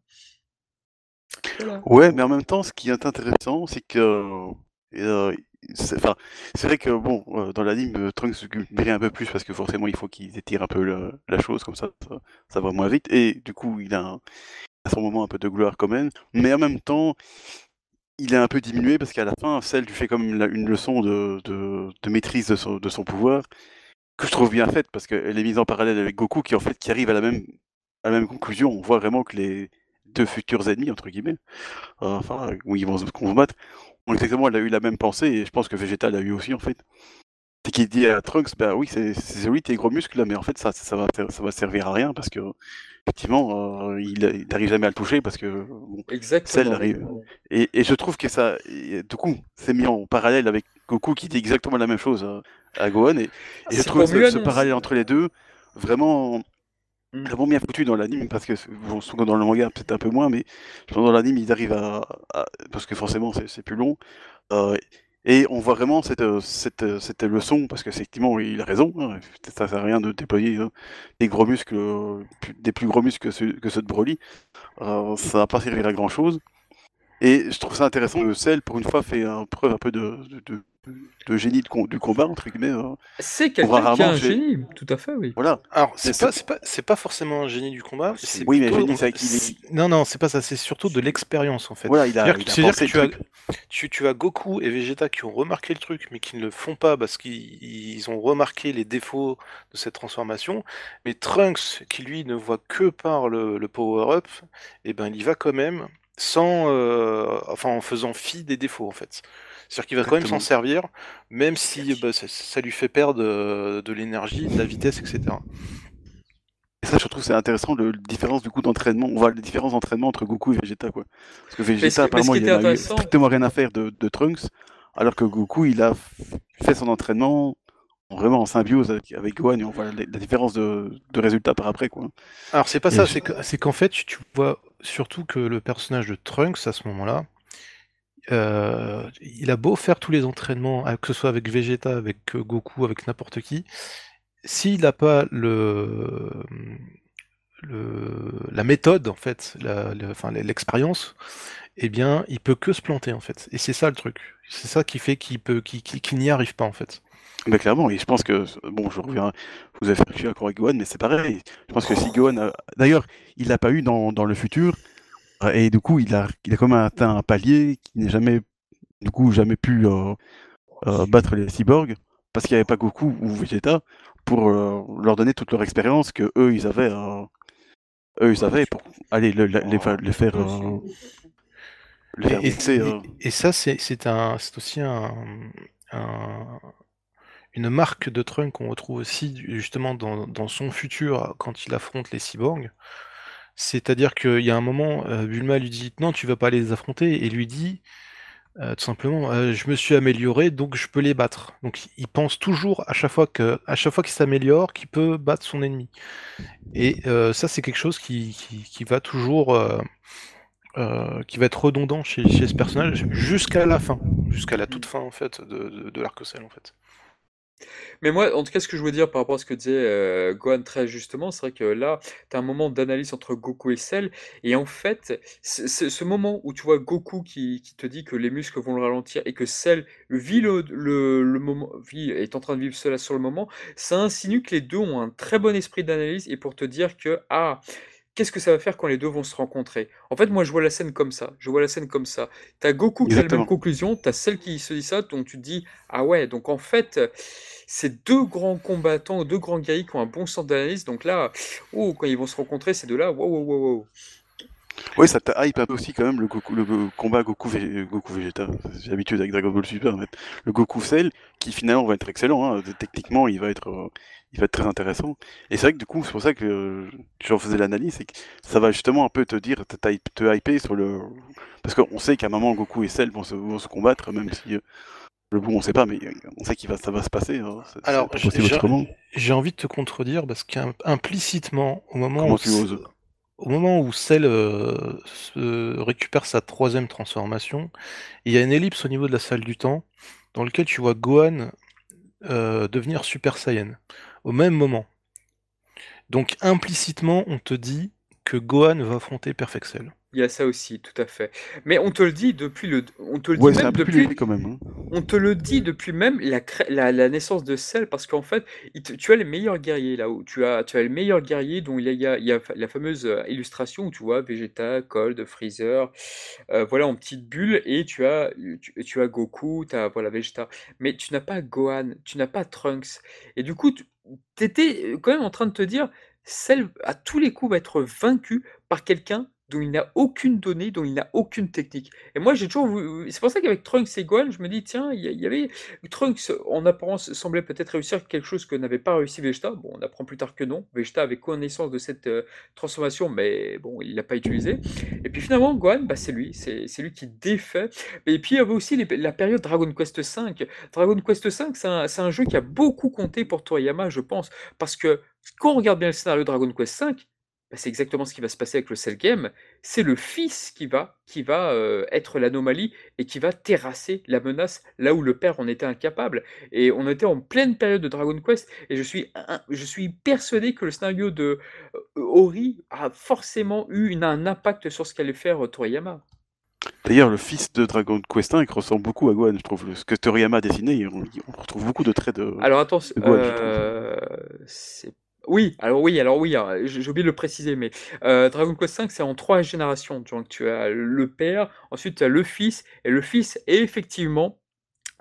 Voilà. Ouais, mais en même temps, ce qui est intéressant, c'est que. euh, c'est vrai que, bon, euh, dans l'anime, euh, Trunks brille un peu plus parce que forcément, il faut qu'il étire un peu la chose, comme ça, ça, va moins vite. Et du coup, il a, a son moment un peu de gloire quand même. Mais en même temps, il est un peu diminué parce qu'à la fin, Cell lui fait comme une, une leçon de, de, de maîtrise de son, de son pouvoir que je trouve bien faite parce qu'elle est mise en parallèle avec Goku qui, en fait, qui arrive à la même, à la même conclusion. On voit vraiment que les deux futurs ennemis, entre guillemets, euh, enfin, où ils vont se combattre, ont exactement elle a eu la même pensée et je pense que Vegeta l'a eu aussi en fait. C'est qu'il dit à Trunks, bah oui, c'est joli tes gros muscles là, mais en fait ça, ça, va, ça va servir à rien parce que effectivement, euh, il n'arrive jamais à le toucher parce que bon, Cell Exactement. arrive. Et, et je trouve que ça, et du coup, c'est mis en parallèle avec Goku qui dit exactement la même chose à, à Gohan et, et je trouve ce, ce parallèle entre les deux vraiment. Vraiment bien foutu dans l'anime parce que dans le manga peut-être un peu moins mais dans l'anime ils arrivent à, parce que forcément c'est plus long euh, et on voit vraiment cette, euh, cette, euh, cette leçon parce que effectivement il a raison hein, ça sert à rien de déployer euh, des gros muscles des plus gros muscles que ceux, que ceux de Broly. Euh, ça va pas servir à grand chose et je trouve ça intéressant que Cell pour une fois fait un preuve un peu de- de génie de com- du combat entre guillemets euh. C'est quelqu'un qui a rarement un génie, tout à fait, oui. voilà Alors, c'est pas, forcément un génie du combat. c'est oui mais plutôt- génie c'est qu'il est c'est- Non, non, c'est pas ça. C'est surtout de l'expérience en fait. voilà il a, il que- a c'est-à-dire pensé que le tu as- truc. Tu, tu as Goku et Vegeta qui ont remarqué le truc, mais qui ne le font pas parce qu'ils ils ont remarqué les défauts de cette transformation. Mais Trunks, qui lui ne voit que par le, le power-up, et ben il y va quand même sans, euh, enfin en faisant fi des défauts en fait. C'est-à-dire qu'il va quand même s'en servir, même si bah, ça, ça lui fait perdre euh, de l'énergie, de la vitesse, etc. Et ça, je trouve c'est intéressant, le, la différence du coup d'entraînement. On voit les différences d'entraînement entre Goku et Vegeta, quoi. Parce que Vegeta, apparemment, il était en a eu intéressant- strictement rien à faire de, de Trunks, alors que Goku, il a fait son entraînement vraiment en symbiose avec, avec Gohan, et on voit la, la différence de, de résultats par après, quoi. Alors c'est pas Et ça, je- c'est que- c'est qu'en fait tu vois surtout que le personnage de Trunks à ce moment-là, euh, il a beau faire tous les entraînements, que ce soit avec Vegeta, avec Goku, avec n'importe qui, s'il n'a pas le, le, la méthode, en fait, l'expérience, eh bien, il peut que se planter, en fait. Et c'est ça le truc. C'est ça qui fait qu'il peut, qu'il n'y arrive pas, en fait. Mais clairement, et je pense que, bon, je reviens, vous avez fait, suis d'accord avec Gohan, mais c'est pareil. Je pense que si Gohan, d'ailleurs, il l'a pas eu dans, dans le futur, et du coup, il a, il a quand même atteint un palier qui n'est jamais, du coup, jamais pu euh, euh, battre les cyborgs, parce qu'il n'y avait pas Goku ou Vegeta pour euh, leur donner toute leur expérience que eux, ils avaient, eux, ils avaient pour aller les, les, faire. et, et, ça, c'est un, aussi un, une marque de Trunk qu'on retrouve aussi justement dans, dans, son futur quand il affronte les cyborgs. C'est-à-dire qu'il y a un moment, euh, Bulma lui dit non, tu vas pas les affronter, et lui dit euh, tout simplement, euh, je me suis amélioré, donc je peux les battre. Donc il pense toujours à chaque fois que, à chaque fois qu'il s'améliore, qu'il peut battre son ennemi. Et ça, c'est quelque chose qui, qui, va toujours, qui va être redondant chez, chez ce personnage jusqu'à la fin, jusqu'à la toute fin en fait de, de, en fait. Mais moi, en tout cas, ce que je veux dire par rapport à ce que disait euh, Gohan très justement, c'est vrai que là, tu as un moment d'analyse entre Goku et Cell, et en fait, ce moment où tu vois Goku qui, qui te dit que les muscles vont le ralentir et que Cell vit le, le, le moment, vit, est en train de vivre cela sur le moment, ça insinue que les deux ont un très bon esprit d'analyse et pour te dire que, ah, qu'est-ce que ça va faire quand les deux vont se rencontrer? En fait, moi, je vois la scène comme ça. Je vois la scène comme ça. Tu as Goku qui a la même conclusion, tu as celle qui se dit ça, donc tu te dis, ah ouais, donc en fait, c'est deux grands combattants, deux grands guerriers qui ont un bon sens d'analyse. Donc là, oh, quand ils vont se rencontrer, ces deux-là, wow, wow, wow, wow. Oui, ça t'a hype un peu aussi quand même le, combat Goku, Goku Vegeta. J'ai l'habitude avec Dragon Ball Super. Le Goku Cell, qui finalement va être excellent. Hein. Techniquement, il va être, euh, il va être très intéressant. Et c'est vrai que du coup, c'est pour ça que j'en faisais l'analyse, c'est que ça va justement un peu te dire, te, te hyper sur le. Parce qu'on sait qu'à un moment, Goku et Cell vont se, vont se combattre, même si. Le bout, on sait pas, mais on sait va, ça va se passer. Hein. Alors, j'ai envie de te contredire parce qu'implicitement, au moment où, au moment où Cell euh, récupère sa troisième transformation, il y a une ellipse au niveau de la salle du temps dans lequel tu vois Gohan euh, devenir Super Saiyan au même moment. Donc implicitement, on te dit que Gohan va affronter Perfect Cell. Il y a ça aussi, tout à fait. Mais on te le dit depuis le, on te le dit même depuis, quand même. Hein. on te le dit depuis même la, la, la naissance de Cell, parce qu'en fait, tu as les meilleurs guerriers là où tu as, tu as le meilleur guerrier dont il y a, il y a la fameuse euh, illustration où tu vois Vegeta, Cold, Freezer, euh, voilà en petite bulle, et tu as, tu, as Goku, tu as voilà Vegeta, mais tu n'as pas Gohan, tu n'as pas Trunks, et du coup, tu étais quand même en train de te dire, Cell à tous les coups va être vaincu par quelqu'un dont il n'a aucune donnée, dont il n'a aucune technique. Et moi, j'ai toujours C'est pour ça qu'avec Trunks et Gohan, je me dis, tiens, il y, avait. Trunks, en apparence, semblait peut-être réussir quelque chose que n'avait pas réussi Vegeta. Bon, on apprend plus tard que non. Vegeta avait connaissance de cette euh, transformation, mais bon, il l'a pas utilisé. Et puis finalement, Gohan, bah, c'est lui. C'est lui qui défait. Et puis, il y avait aussi la période Dragon Quest V. Dragon Quest V, c'est un, un, jeu qui a beaucoup compté pour Toriyama, je pense. Parce que quand on regarde bien le scénario Dragon Quest V, bah, c'est exactement ce qui va se passer avec le Cell Game. C'est le fils qui va, qui va euh, être l'anomalie et qui va terrasser la menace là où le père en était incapable. Et on était en pleine période de Dragon Quest et je suis, je suis persuadé que le scénario de euh, Ori a forcément eu un impact sur ce qu'allait faire euh, Toriyama. D'ailleurs, le fils de Dragon Quest 1 il ressemble beaucoup à Gohan, je trouve. Ce que Toriyama a dessiné, on, retrouve beaucoup de traits de. Alors attention, c'est oui, alors oui, alors oui, hein, j'ai oublié de le préciser, mais euh, Dragon Quest V, c'est en trois générations. Donc tu as le père, ensuite tu as le fils, et le fils est effectivement,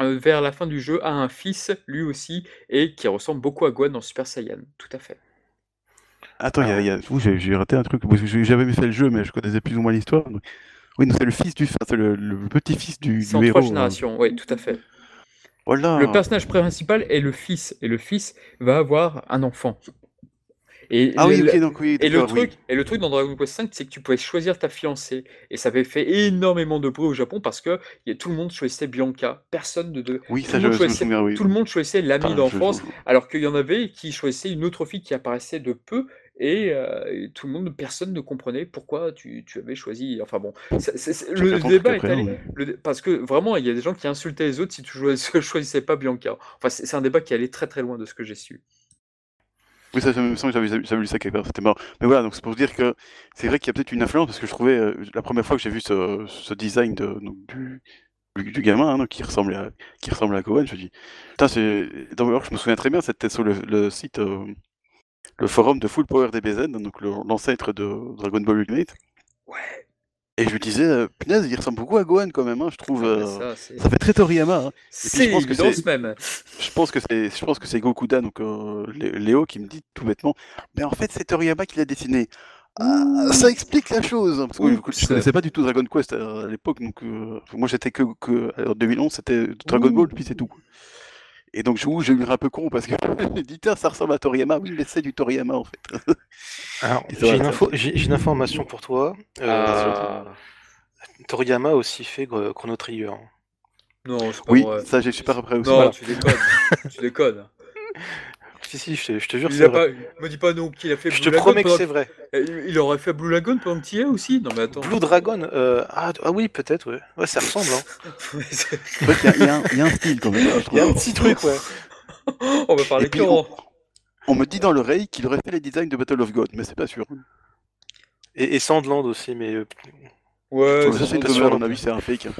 euh, vers la fin du jeu, a un fils, lui aussi, et qui ressemble beaucoup à Gohan dans Super Saiyan, tout à fait. Attends, il y a, j'ai raté un truc, j'avais fait le jeu, mais je connaissais plus ou moins l'histoire. Oui, c'est le fils du, c'est le, petit-fils du, C'est en trois hein. générations, oui, tout à fait. Voilà. Le personnage principal est le fils, et le fils va avoir un enfant. Et ah oui, ok, donc oui. Et le, truc, et le truc dans Dragon Quest V, c'est que tu pouvais choisir ta fiancée. Et ça avait fait énormément de bruit au Japon parce que y a, tout le monde choisissait Bianca. Personne de. Oui, ça, je, choisissait, oui. Tout le monde choisissait l'ami d'enfance, alors qu'il y en avait qui choisissaient une autre fille qui apparaissait de peu et, euh, et tout le monde, personne ne comprenait pourquoi tu, tu avais choisi. Enfin bon, le débat est allé. le parce que vraiment, il y a des gens qui insultaient les autres si tu choisis- <laughs> choisissais pas Bianca. Enfin, c'est c'est un débat qui allait très très loin de ce que j'ai su. Oui, ça, me semble que j'avais lu ça quelque part, c'était marrant. Mais voilà, donc c'est pour dire que c'est vrai qu'il y a peut-être une influence, parce que je trouvais, euh, la première fois que j'ai vu ce, design de, donc, du, du, gamin, hein, donc, qui ressemblait à, qui ressemble à Gohan, je dis, putain, c'est, d'ailleurs, je me souviens très bien, c'était sur le, site, euh, le forum de Full Power DBZ, donc l'ancêtre de Dragon Ball Ultimate. Ouais. Et je me disais, euh, punaise, il ressemble beaucoup à Gohan quand même, hein, je trouve, Ah, euh, ça, fait très Toriyama, hein. c'est je pense que évidence c'est- même. Je pense que c'est, je pense que c'est Gokuda, donc euh, Lé- Léo, qui me dit tout bêtement, mais en fait c'est Toriyama qui l'a dessiné. Ah, ça explique la chose. Parce que Ouh, je, ça- connaissais pas du tout Dragon Quest à, à l'époque, donc euh, moi j'étais que, que en 2011, c'était Dragon. Ball, puis c'est tout. Et donc j'ai eu un peu con parce que <laughs> j'ai dit ça ressemble à Toriyama. Oui, mais c'est du Toriyama en fait. <laughs> Alors, j'ai une, info- une information pour toi. Euh, Ah. Toriyama a aussi fait Chrono Trigger. Non, pas Oui, vrai. ça j'ai super après aussi. Non, Voilà. tu déconnes. tu déconnes. <laughs> Si, si, je te, je te jure, Il c'est a vrai. pas... Me dis pas non qu'il a fait Je Blue te Lagoon promets que c'est vrai. Il il aurait fait Blue Lagoon pendant que tu y es aussi Non mais attends. Blue Dragon, euh, ah, ah oui, peut-être, ouais. Ouais, ça ressemble. Hein. <laughs> Qu'il y il y, a un- il y a un style quand même. Il y a un petit truc, ouais. On va parler Et puis, Coran. On me dit dans l'oreille qu'il aurait fait les designs de Battle of God, mais c'est pas sûr. Et, et Sandland aussi, mais Ouais, ça c'est pas sûr à mon avis, c'est un fake. hein,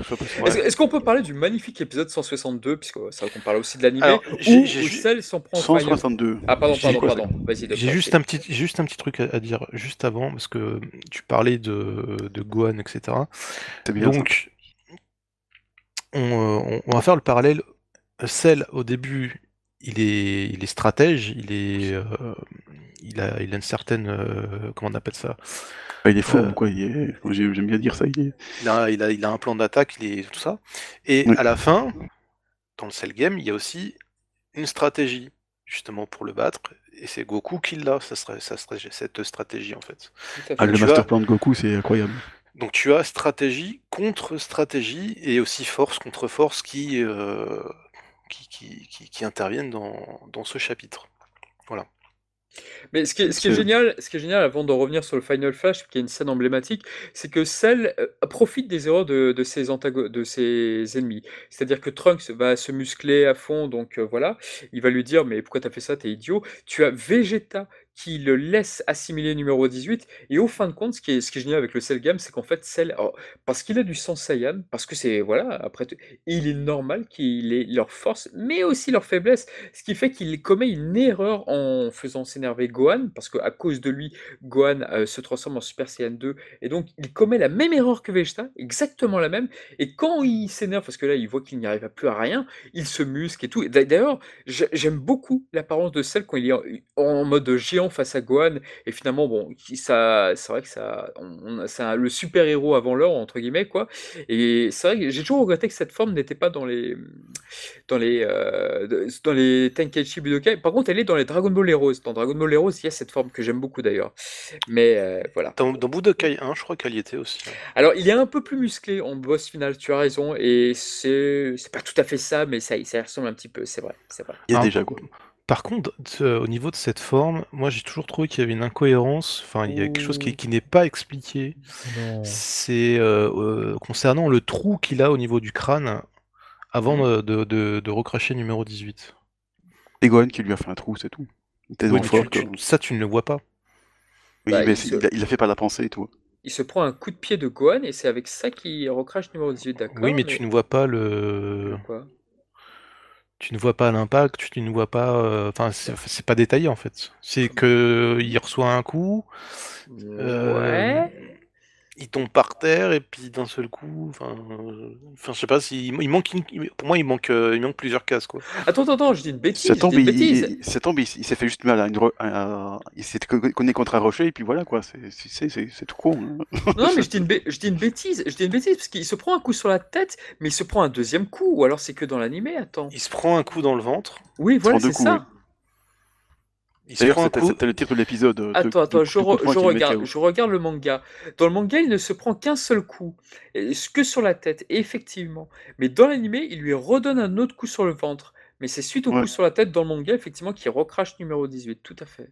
Est-ce est-ce qu'on peut parler du magnifique épisode 162, puisque c'est vrai qu'on parle aussi de l'animé, Alors, j'ai- où j'ai ju- Cell s'en prend en Final 162. Ah pardon, pardon, pardon. Vas-y, j'ai juste un petit, juste un petit truc à, à dire juste avant parce que tu parlais de, de Gohan, etc. C'est bien. Donc, on, euh, on- on va faire le parallèle. Cell, au début, il est, il est stratège, il est, euh, il a, il a une certaine, euh, comment on appelle ça? Bah, il est fou, Euh, quoi. J'aime bien dire ça. Il est... il a, il a, il a un plan d'attaque, il est tout ça. Et Oui. à la fin, dans le Cell game, il y a aussi une stratégie justement pour le battre. Et c'est Goku qui l'a, ça serait, ça serait cette stratégie en fait. Ah, le master as- plan de Goku, c'est incroyable. Donc tu as stratégie contre stratégie et aussi force contre force qui, euh, qui, qui, qui, qui interviennent dans, dans ce chapitre. Voilà. Mais ce qui est, ce génial, ce qui est génial, avant de revenir sur le Final Flash, qui est une scène emblématique, c'est que Cell euh, profite des erreurs de, de ses antago- de ses ennemis. C'est-à-dire que Trunks va se muscler à fond, donc euh, voilà, il va lui dire mais pourquoi t'as fait ça, t'es idiot? Tu as Vegeta qui le laisse assimiler numéro 18, et au fin de compte, ce qui est, ce qui est génial avec le Cell Game, c'est qu'en fait Cell, parce qu'il a du sang Saiyan, parce que c'est voilà, après tout, il est normal qu'il ait leur force, mais aussi leur faiblesse. Ce qui fait qu'il commet une erreur en faisant s'énerver Gohan, parce qu'à cause de lui, Gohan euh, se transforme en Super Saiyan 2, et donc il commet la même erreur que Vegeta, exactement la même, et quand il s'énerve, parce que là il voit qu'il n'y arrive plus à rien, il se muscle et tout. D'ailleurs, j'ai- j'aime beaucoup l'apparence de celle quand il est en mode géant face à Gohan, et finalement, bon, ça, c'est vrai que ça, on- on- c'est un- le super-héros avant l'heure, entre guillemets, quoi. Et c'est vrai que j'ai toujours regretté que cette forme n'était pas dans les, dans les, euh, dans les Tenkaichi Budokai. Par contre, elle est dans les Dragon Ball Heroes. Dans Dragon Ball Heroes, il y a cette forme que j'aime beaucoup d'ailleurs. Mais euh, voilà. Dans, dans Budokai 1, je crois qu'elle y était aussi. hein. Alors, il est un peu plus musclé en boss final, tu as raison. Et c'est c'est pas tout à fait ça, mais ça, y- ça y ressemble un petit peu, c'est vrai. C'est vrai. Il y a Ah. déjà, quoi. Par contre, au niveau de cette forme, moi j'ai toujours trouvé qu'il y avait une incohérence, enfin il y a quelque chose qui, n'est pas expliqué. C'est euh, euh, concernant le trou qu'il a au niveau du crâne avant de, de, de- de recracher numéro 18. C'est Gohan qui lui a fait un trou, c'est tout. Oui, fort tu- tu- ça tu ne le vois pas. Oui, Bah, mais il se- il, a, il a fait par la pensée et tout. Il se prend un coup de pied de Gohan et c'est avec ça qu'il recrache numéro 18, d'accord Oui, mais tu ne vois pas le, Quoi tu ne vois pas l'impact, tu ne vois pas, euh, enfin c'est c'est pas détaillé en fait. C'est que il reçoit un coup, euh, Ouais. Il tombe par terre et puis d'un seul coup, enfin, euh, enfin je sais pas si il manque, une- pour moi il manque, euh, il manque plusieurs cases quoi. Attends, attends, attends, je dis une bêtise. Ça tombe, il, bêtise. il- ça tombe, il, s- il s'est fait juste mal à une. ro- à- à- il s'est co- cogné contre un rocher et puis voilà quoi. C'est- C'est c'est- c'est tout con. hein. Non, mais je dis, une bê- je dis une bêtise. Je dis une bêtise parce qu'il se prend un coup sur la tête, mais il se prend un deuxième coup. Ou alors c'est que dans l'animé, attends. Il se prend un coup dans le ventre, Oui, voilà, c'est ça. D'ailleurs, c'était le titre de l'épisode. de- Attends, de- attends, de- je, re- regarde, je regarde le manga. Dans le manga, il ne se prend qu'un seul coup, que sur la tête, effectivement. Mais dans l'animé, il lui redonne un autre coup sur le ventre. Mais c'est suite au Ouais. coup sur la tête dans le manga, effectivement, qu'il recrache numéro 18. Tout à fait.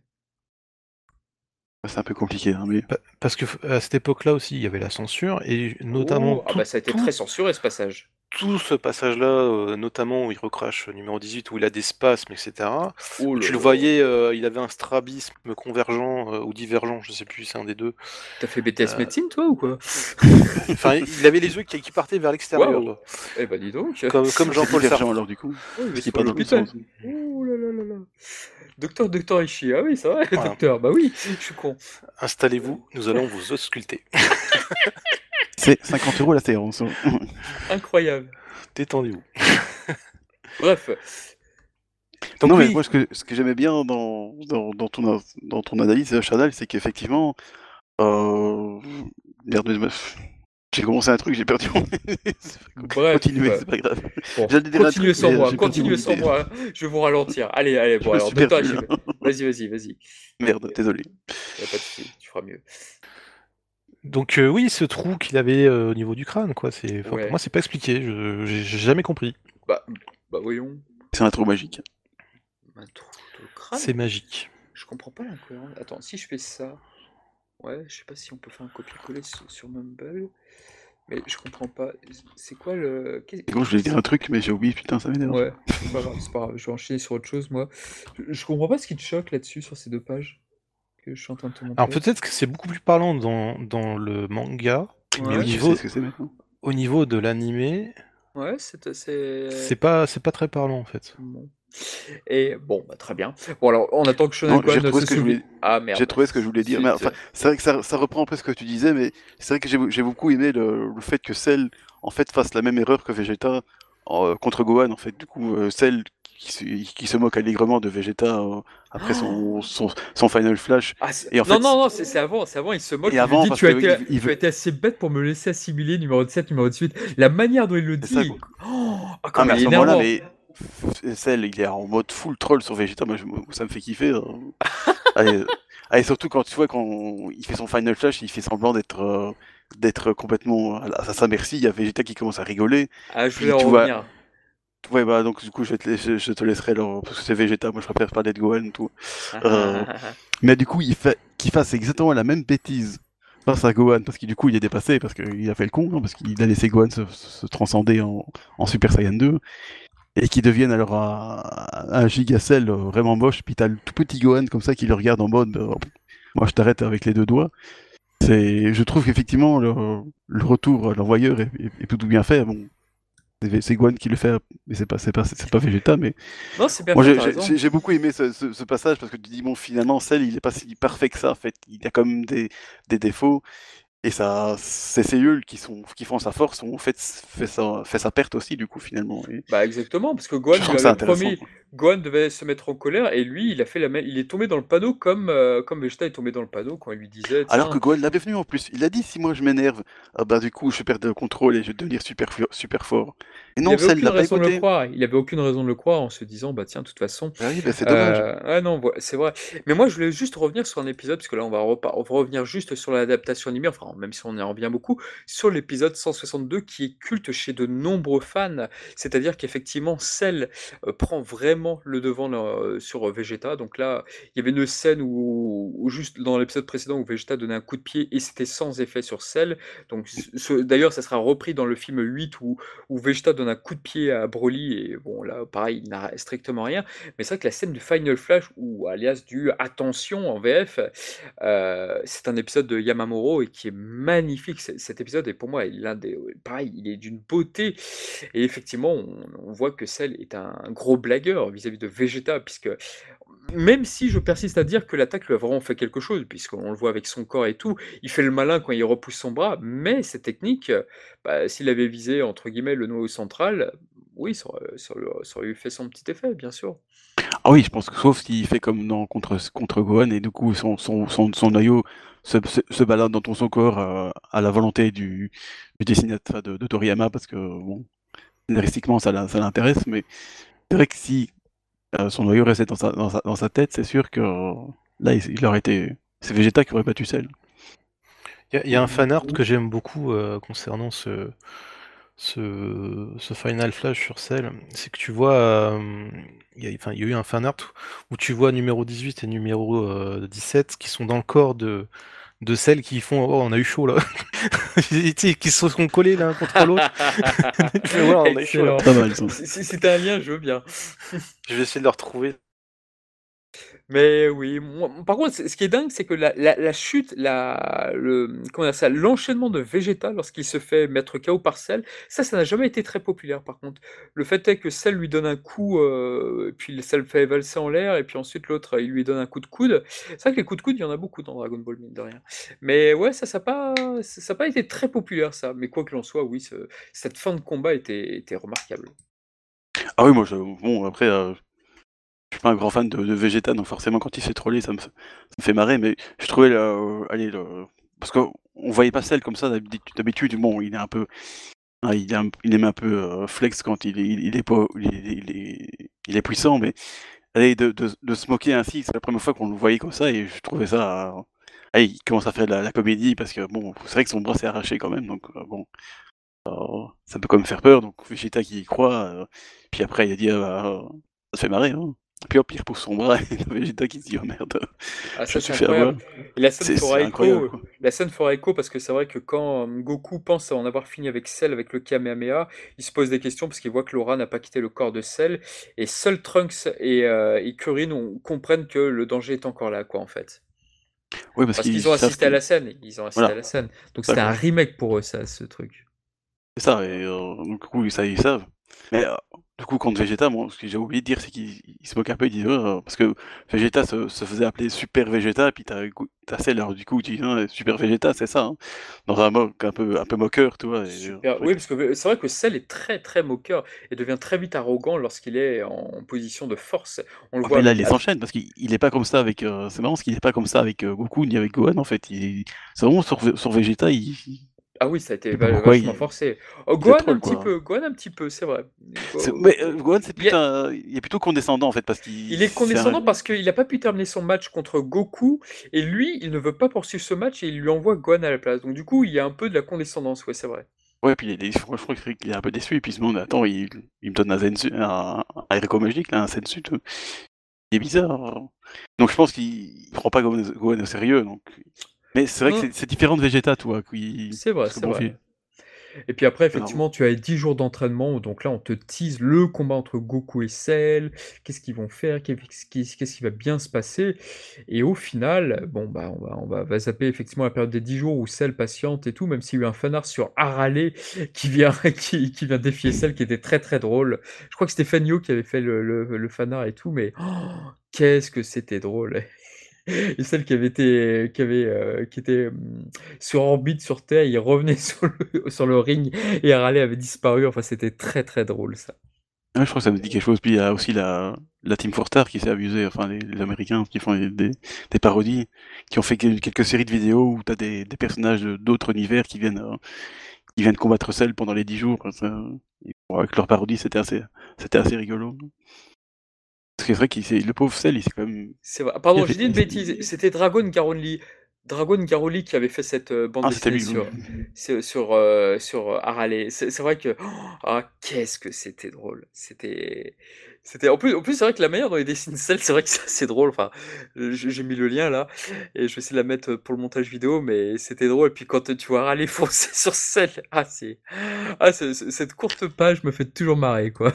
C'est un peu compliqué, hein, mais Parce que à cette époque-là aussi, il y avait la censure, et notamment Oh, ah bah ça a été tout- très censuré ce passage. Tout ce passage-là, euh, notamment où il recrache numéro 18, où il a des spasmes, etc. Oh Tu le voyais, euh, il avait un strabisme convergent euh, ou divergent, je sais plus, c'est un des deux. T'as fait BTS Euh, médecine toi ou quoi? <laughs> Enfin, il avait les yeux qui, qui partaient vers l'extérieur. Eh bah dis donc. comme, comme Jean-Paul Sartre. alors du coup. Oui, mais Parce c'est pas dans le l'hôpital. sens. Oh là là là là. Docteur, docteur Ishii, ah oui, c'est vrai, Voilà. docteur, bah oui, je suis con. Installez-vous, nous allons vous ausculter. <laughs> C'est <laughs> 50 euros la séance. hein. Incroyable. Détendez-vous. <laughs> Bref, Donc non, mais oui, moi, ce que, ce que j'aimais bien dans, dans, dans, ton, dans ton analyse, euh, Chanel, c'est qu'effectivement, euh... merde, mais- j'ai commencé un truc, j'ai perdu mon... <laughs> bref. Continuez, euh, c'est pas grave. bon, continuez sans moi, perdu continuez sans moi, je vais vous ralentir. Allez, allez, bon Je alors, vas-y, vas-y, vas-y, Merde, désolé. y a pas de souci, tu feras mieux. Donc euh, oui, ce trou qu'il avait euh, au niveau du crâne, quoi. C'est, enfin, Ouais. pour moi, c'est pas expliqué. Je, j'ai jamais compris. Bah, bah voyons, C'est un trou magique. un trou de crâne? C'est magique. Je comprends pas l'incohérence. Attends, si je fais ça, ouais, je sais pas si on peut faire un copier-coller sur, sur Mumble, mais je comprends pas. C'est quoi le. qu'est- Et quand je voulais dire un truc, mais j'ai oublié, putain, ça m'énerve. Ouais, c'est pas grave, c'est pas grave, je vais enchaîner sur autre chose, moi. Je, je comprends pas ce qui te choque là-dessus, sur ces deux pages que je suis en train de te montrer. Alors peut-être que c'est beaucoup plus parlant dans, dans le manga. Ouais. Mais niveau- ce que. Au niveau de l'animé, Ouais, c'est assez. c'est pas, c'est pas très parlant en fait. Bon. Et bon, bah, très bien. Bon, alors, on attend que Shonen Non, j'ai se ce que je voulais- Ah merde. J'ai trouvé ce que je voulais dire. Enfin, c'est vrai que ça, ça reprend un peu ce que tu disais, mais c'est vrai que j'ai j'ai beaucoup aimé le, le fait que Cell en fait fasse la même erreur que Vegeta euh, contre Gohan. En fait, du coup, euh, Cell qui se, qui se moque allègrement de Vegeta euh, après son, son, son Final Flash. Ah, Et en non, fait, non, non, c'est avant, c'est avant, il se moque. Et il avant, dit, parce tu, as été, il- il tu veut- as été assez bête pour me laisser assimiler numéro 17, numéro 18. La manière dont il le ça, dit. quoi. Oh, ah, Ah, mais à il ce moment-là, mais Cell, il est en mode full troll sur Vegeta. Moi, je- ça me fait kiffer. hein. <laughs> Allez, allez, surtout quand tu vois quand il fait son Final Flash, il fait semblant d'être euh, d'être complètement à, sa merci. Il y a Vegeta qui commence à rigoler. Ah, je vais en tu vois- revenir. Ouais, bah donc du coup, je, te, je te laisserai alors, parce que c'est Vegeta. Moi, je préfère parler de Gohan et tout. Euh, <laughs> Mais du coup, il fait qu'il fasse exactement la même bêtise face à Gohan, parce que du coup, il est dépassé, parce qu'il a fait le con, hein, parce qu'il a laissé Gohan se, se transcender en, en Super Saiyan 2, et qu'il devienne alors un, un vraiment moche, puis t'as le tout petit Gohan comme ça qui le regarde en mode, euh, moi je t'arrête avec les deux doigts. C'est, je trouve qu'effectivement le, le retour à l'envoyeur est, est- est plutôt bien fait. Bon, c'est Gohan qui le fait, mais c'est pas, c'est pas, c'est pas Vegeta, mais Non, c'est bien moi, j'ai- beaucoup aimé ce, ce- ce passage parce que tu dis, bon, finalement, Cell, il est pas si parfait que ça, en fait. Il a quand même des, des défauts. Et ça, c'est ses yeux qui, sont, qui font sa force, ont fait, fait, sa, fait sa perte aussi, du coup, finalement. Et Bah exactement, parce que je lui avait promis, Gohan devait se mettre en colère et lui, il a fait la même, il est tombé dans le panneau comme euh, comme Vegeta est tombé dans le panneau quand il lui disait. Alors que Gohan l'avait venu en plus. Il a dit, si moi je m'énerve, ah bah, du coup, je perds le contrôle et je vais devenir super, super fort. Et il non, avait Cell aucune raison de le croire. Il avait aucune raison de le croire en se disant bah tiens, de toute façon. Ah oui, bah, c'est dommage. Euh, ah non, c'est vrai. Mais moi, je voulais juste revenir sur un épisode, parce que là, on va, repa- on va revenir juste sur l'adaptation animée, enfin, même si on y revient beaucoup, sur l'épisode 162 qui est culte chez de nombreux fans. C'est-à-dire qu'effectivement, Cell euh, prend vraiment le devant euh, sur euh, Vegeta. Donc là, il y avait une scène où, juste dans l'épisode précédent, où Vegeta donnait un coup de pied et c'était sans effet sur Cell. Donc, d'ailleurs, ça sera repris dans le film 8 où, où Vegeta donne un coup de pied à Broly et bon, là, pareil, il n'a strictement rien. Mais c'est vrai que la scène du Final Flash, ou alias du Attention en VF, euh, c'est un épisode de Yamamuro et qui est magnifique. Cet épisode est pour moi l'un des. Pareil, il est d'une beauté. Et effectivement, on, on voit que Cell est un gros blagueur vis-à-vis de Vegeta, puisque même si je persiste à dire que l'attaque lui a vraiment fait quelque chose, puisqu'on le voit avec son corps et tout, il fait le malin quand il repousse son bras, mais cette technique, bah, s'il avait visé entre guillemets le noyau central, oui, ça aurait, ça aurait- fait son petit effet, bien sûr. Ah oui, je pense que sauf s'il fait comme dans contre, contre Gohan et du coup son, son, son, son noyau se, se, balade dans son corps euh, à la volonté du, dessinateur de, Toriyama parce que bon, scénaristiquement ça, ça l'intéresse, mais c'est vrai que si euh, son noyau restait dans sa, dans sa, dans sa tête, c'est sûr que euh, là il, il aurait été. C'est Vegeta qui aurait battu Cell. Il y, a- il y a un fan art que j'aime beaucoup euh, concernant ce, ce, ce Final Flash sur Cell, c'est que tu vois, euh, il y, a, enfin, il y a eu un fan art où tu vois numéro 18 et numéro euh, 17 qui sont dans le corps de, de celles qui font oh on a eu chaud là. <laughs> Qui se sont collés l'un contre l'autre. <laughs> Voilà, on a eu chaud, là. si c'était un lien je veux bien. Je vais essayer de le retrouver mais oui, par contre, ce qui est dingue, c'est que la la chute, la le comment ça? L'enchaînement de Vegeta lorsqu'il se fait mettre KO par Cell, ça, ça n'a jamais été très populaire par contre. Le fait est que Cell lui donne un coup, heu, puis Cell fait valser en l'air et puis ensuite l'autre, il lui donne un coup de coude. C'est vrai que les coups de coude, il y en a beaucoup dans Dragon Ball, mine de rien. Mais ouais, ça ça pas ça pas été très populaire ça, mais quoi qu'il en soit, oui, ce cette fin de combat était était remarquable. Ah oui, moi bon après, euh, suis pas un grand fan de, de Vegeta, donc forcément quand il s'est trollé, ça me, ça me fait marrer, mais je trouvais, le, allez, le, parce qu'on voyait pas celle comme ça d'habitude, bon, il est un peu, il, est il aime un peu euh, flex quand il est, est est, est, puissant, mais allez, de, se moquer ainsi, c'est la première fois qu'on le voyait comme ça, et je trouvais ça, allez, il commence à faire de la, comédie, parce que bon, c'est vrai que son bras s'est arraché quand même, donc euh, bon, euh, ça peut quand même faire peur, donc Vegeta qui y croit, puis après il a dit, ah, bah, ça fait marrer, hein. Puis au pire pour son bras, <laughs> et Vegeta qui se dit oh merde. Ah, ça c'est incroyable. la scène fera écho, la scène parce que c'est vrai que quand euh, Goku pense en avoir fini avec Cell avec le Kamehameha, il se pose des questions parce qu'il voit que Laura n'a pas quitté le corps de Cell et seul Trunks et, euh, et Kuririn comprennent que le danger est encore là quoi en fait. Oui, parce, qu'ils ont assisté à la scène, ils ont assisté à la scène. Donc c'était un remake pour eux ça, ce truc. C'est ça, et euh, donc du coup ça ils savent. Mais du coup, contre Vegeta, moi, ce que j'ai oublié de dire, c'est qu'il se moque un peu, il dit, oh, parce que Vegeta se, faisait appeler Super Vegeta, et puis t'as as Cell, alors du coup, tu dis, Super Vegeta, c'est ça, hein. dans un moque un peu, un peu moqueur, tu vois. oui, parce que c'est vrai que Cell est très, très moqueur, et devient très vite arrogant lorsqu'il est en position de force. On le ah, voit. Mais là, il les enchaîne, parce qu'il est pas comme ça avec. Euh, c'est marrant, parce qu'il est pas comme ça avec euh, Goku, ni avec Gohan, en fait. C'est vraiment sur, sur Vegeta, il ah oui, ça a été vachement forcé. Oh, Gohan, un petit peu, Gohan un petit peu, c'est vrai. Mais euh, Gohan, c'est plutôt, il est plutôt condescendant en fait parce qu'il. Il est condescendant parce qu'il n'a pas pu terminer son match contre Goku et lui, il ne veut pas poursuivre ce match et il lui envoie Gohan à la place. Donc du coup, il y a un peu de la condescendance, ouais, c'est vrai. Ouais, puis il est, je crois qu'il est un peu déçu et puis il se demande, attends, il, il me donne un Zensu, un, un magique là, un Sensu. Il est bizarre. Donc je pense qu'il prend pas Gohan au sérieux, donc mais c'est vrai que hein? c'est différent de Vegeta, toi. Qui... C'est vrai, c'est vrai. Et puis après, effectivement, tu as 10 jours d'entraînement, donc là, on te tease le combat entre Goku et Cell, qu'est-ce qu'ils vont faire, qu'est-ce qui va bien se passer? Et au final, bon, bah, on va, on va, zapper effectivement la période des 10 jours où Cell patiente et tout, même s'il y a eu un fanart sur Arale qui vient, <laughs> qui, qui, vient défier Cell, qui était très très drôle. Je crois que c'était Fanyo qui avait fait le, le, fanart et tout, mais oh, qu'est-ce que c'était drôle et celle qui avait été, qui avait, euh, qui était mmh, sur orbite sur Terre, il revenait <laughs> sur le, ring et Harley avait disparu. Enfin, c'était très très drôle ça. je crois que ça me dit quelque chose. Puis il y a aussi la, la Team Forster qui s'est amusée, enfin les, Américains qui font des, parodies, qui ont fait quelques séries de vidéos où tu as des, des personnages d'autres univers qui viennent, euh, qui viennent combattre Cell pendant les 10 jours. avec leurs parodies, c'était assez, c'était assez rigolo. Parce que c'est vrai qu'il le pauvre Cell, il s'est quand même. C'est vrai. Pardon, j'ai dit une bêtise. C'était Dragon Garoli. Dragon Garoli qui avait fait cette euh, bande ah, dessinée sur, sur, euh, sur, euh, Harale. C'est vrai que. ah, qu'est-ce que c'était drôle. C'était. C'était en plus, en plus c'est vrai que la manière dont il dessine Cell, c'est vrai que c'est assez drôle. Enfin, j'ai mis le lien là et je vais essayer de la mettre pour le montage vidéo, mais c'était drôle. Et puis quand tu vois Harale <laughs> foncer sur Cell, ah c'est, ah cette courte page me fait toujours marrer quoi.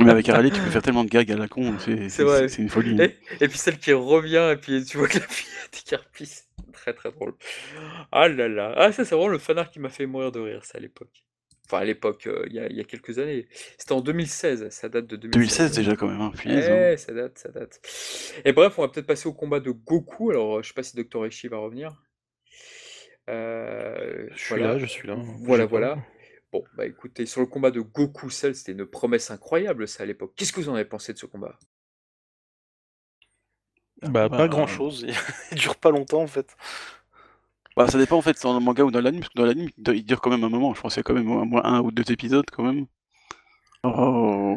Mais avec Harley, tu peux faire tellement de gags à la con, c'est vrai. C'est une folie. Et, puis celle qui revient, et puis tu vois que la fille est Très très drôle. Ah là là. Ah, ça, c'est vraiment le fanart qui m'a fait mourir de rire, ça, à l'époque. Enfin, à l'époque, euh, il y, a quelques années. C'était en 2016, ça date de 2016. 2016 déjà, quand même, hein, hein. ça date, ça date. Et bref, on va peut-être passer au combat de Goku. Alors, je sais pas si Dr. Eshi va revenir. Euh, je suis là, je suis là. Voilà, voilà. Bon, bah écoutez, sur le combat de Goku Cell, c'était une promesse incroyable ça à l'époque. Qu'est-ce que vous en avez pensé de ce combat? Bah, pas bah, grand chose, <laughs> il dure pas longtemps en fait. Bah, ça dépend en fait, dans le manga ou dans l'anime, parce que dans l'anime, il dure quand même un moment. Je pense qu'il y a quand même au moins un ou deux épisodes quand même. Oh.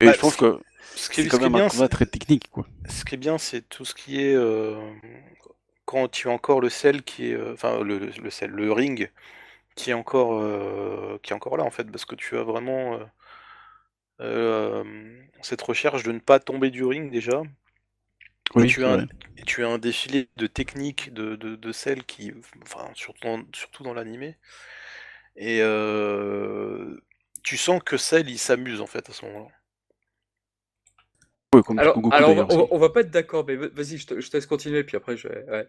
Et bah, je pense que c'est quand même un combat très technique quoi. Ce qui est bien, c'est tout ce qui est euh, quand tu as encore le sel qui est, euh, enfin le, le, le, le ring qui est encore, euh, qui est encore là en fait, parce que tu as vraiment euh, euh, cette recherche de ne pas tomber du ring déjà. et, Oui, tu c'est as un, et tu as un défilé de techniques de, de, de celles qui, enfin, surtout dans, surtout dans l'animé. Et euh, tu sens que Cell il s'amuse en fait à ce moment-là. Comme, Alors, Goku alors on, va, on va- pas être d'accord, mais va- vas-y, je te, je te laisse continuer, puis après je vais. ouais.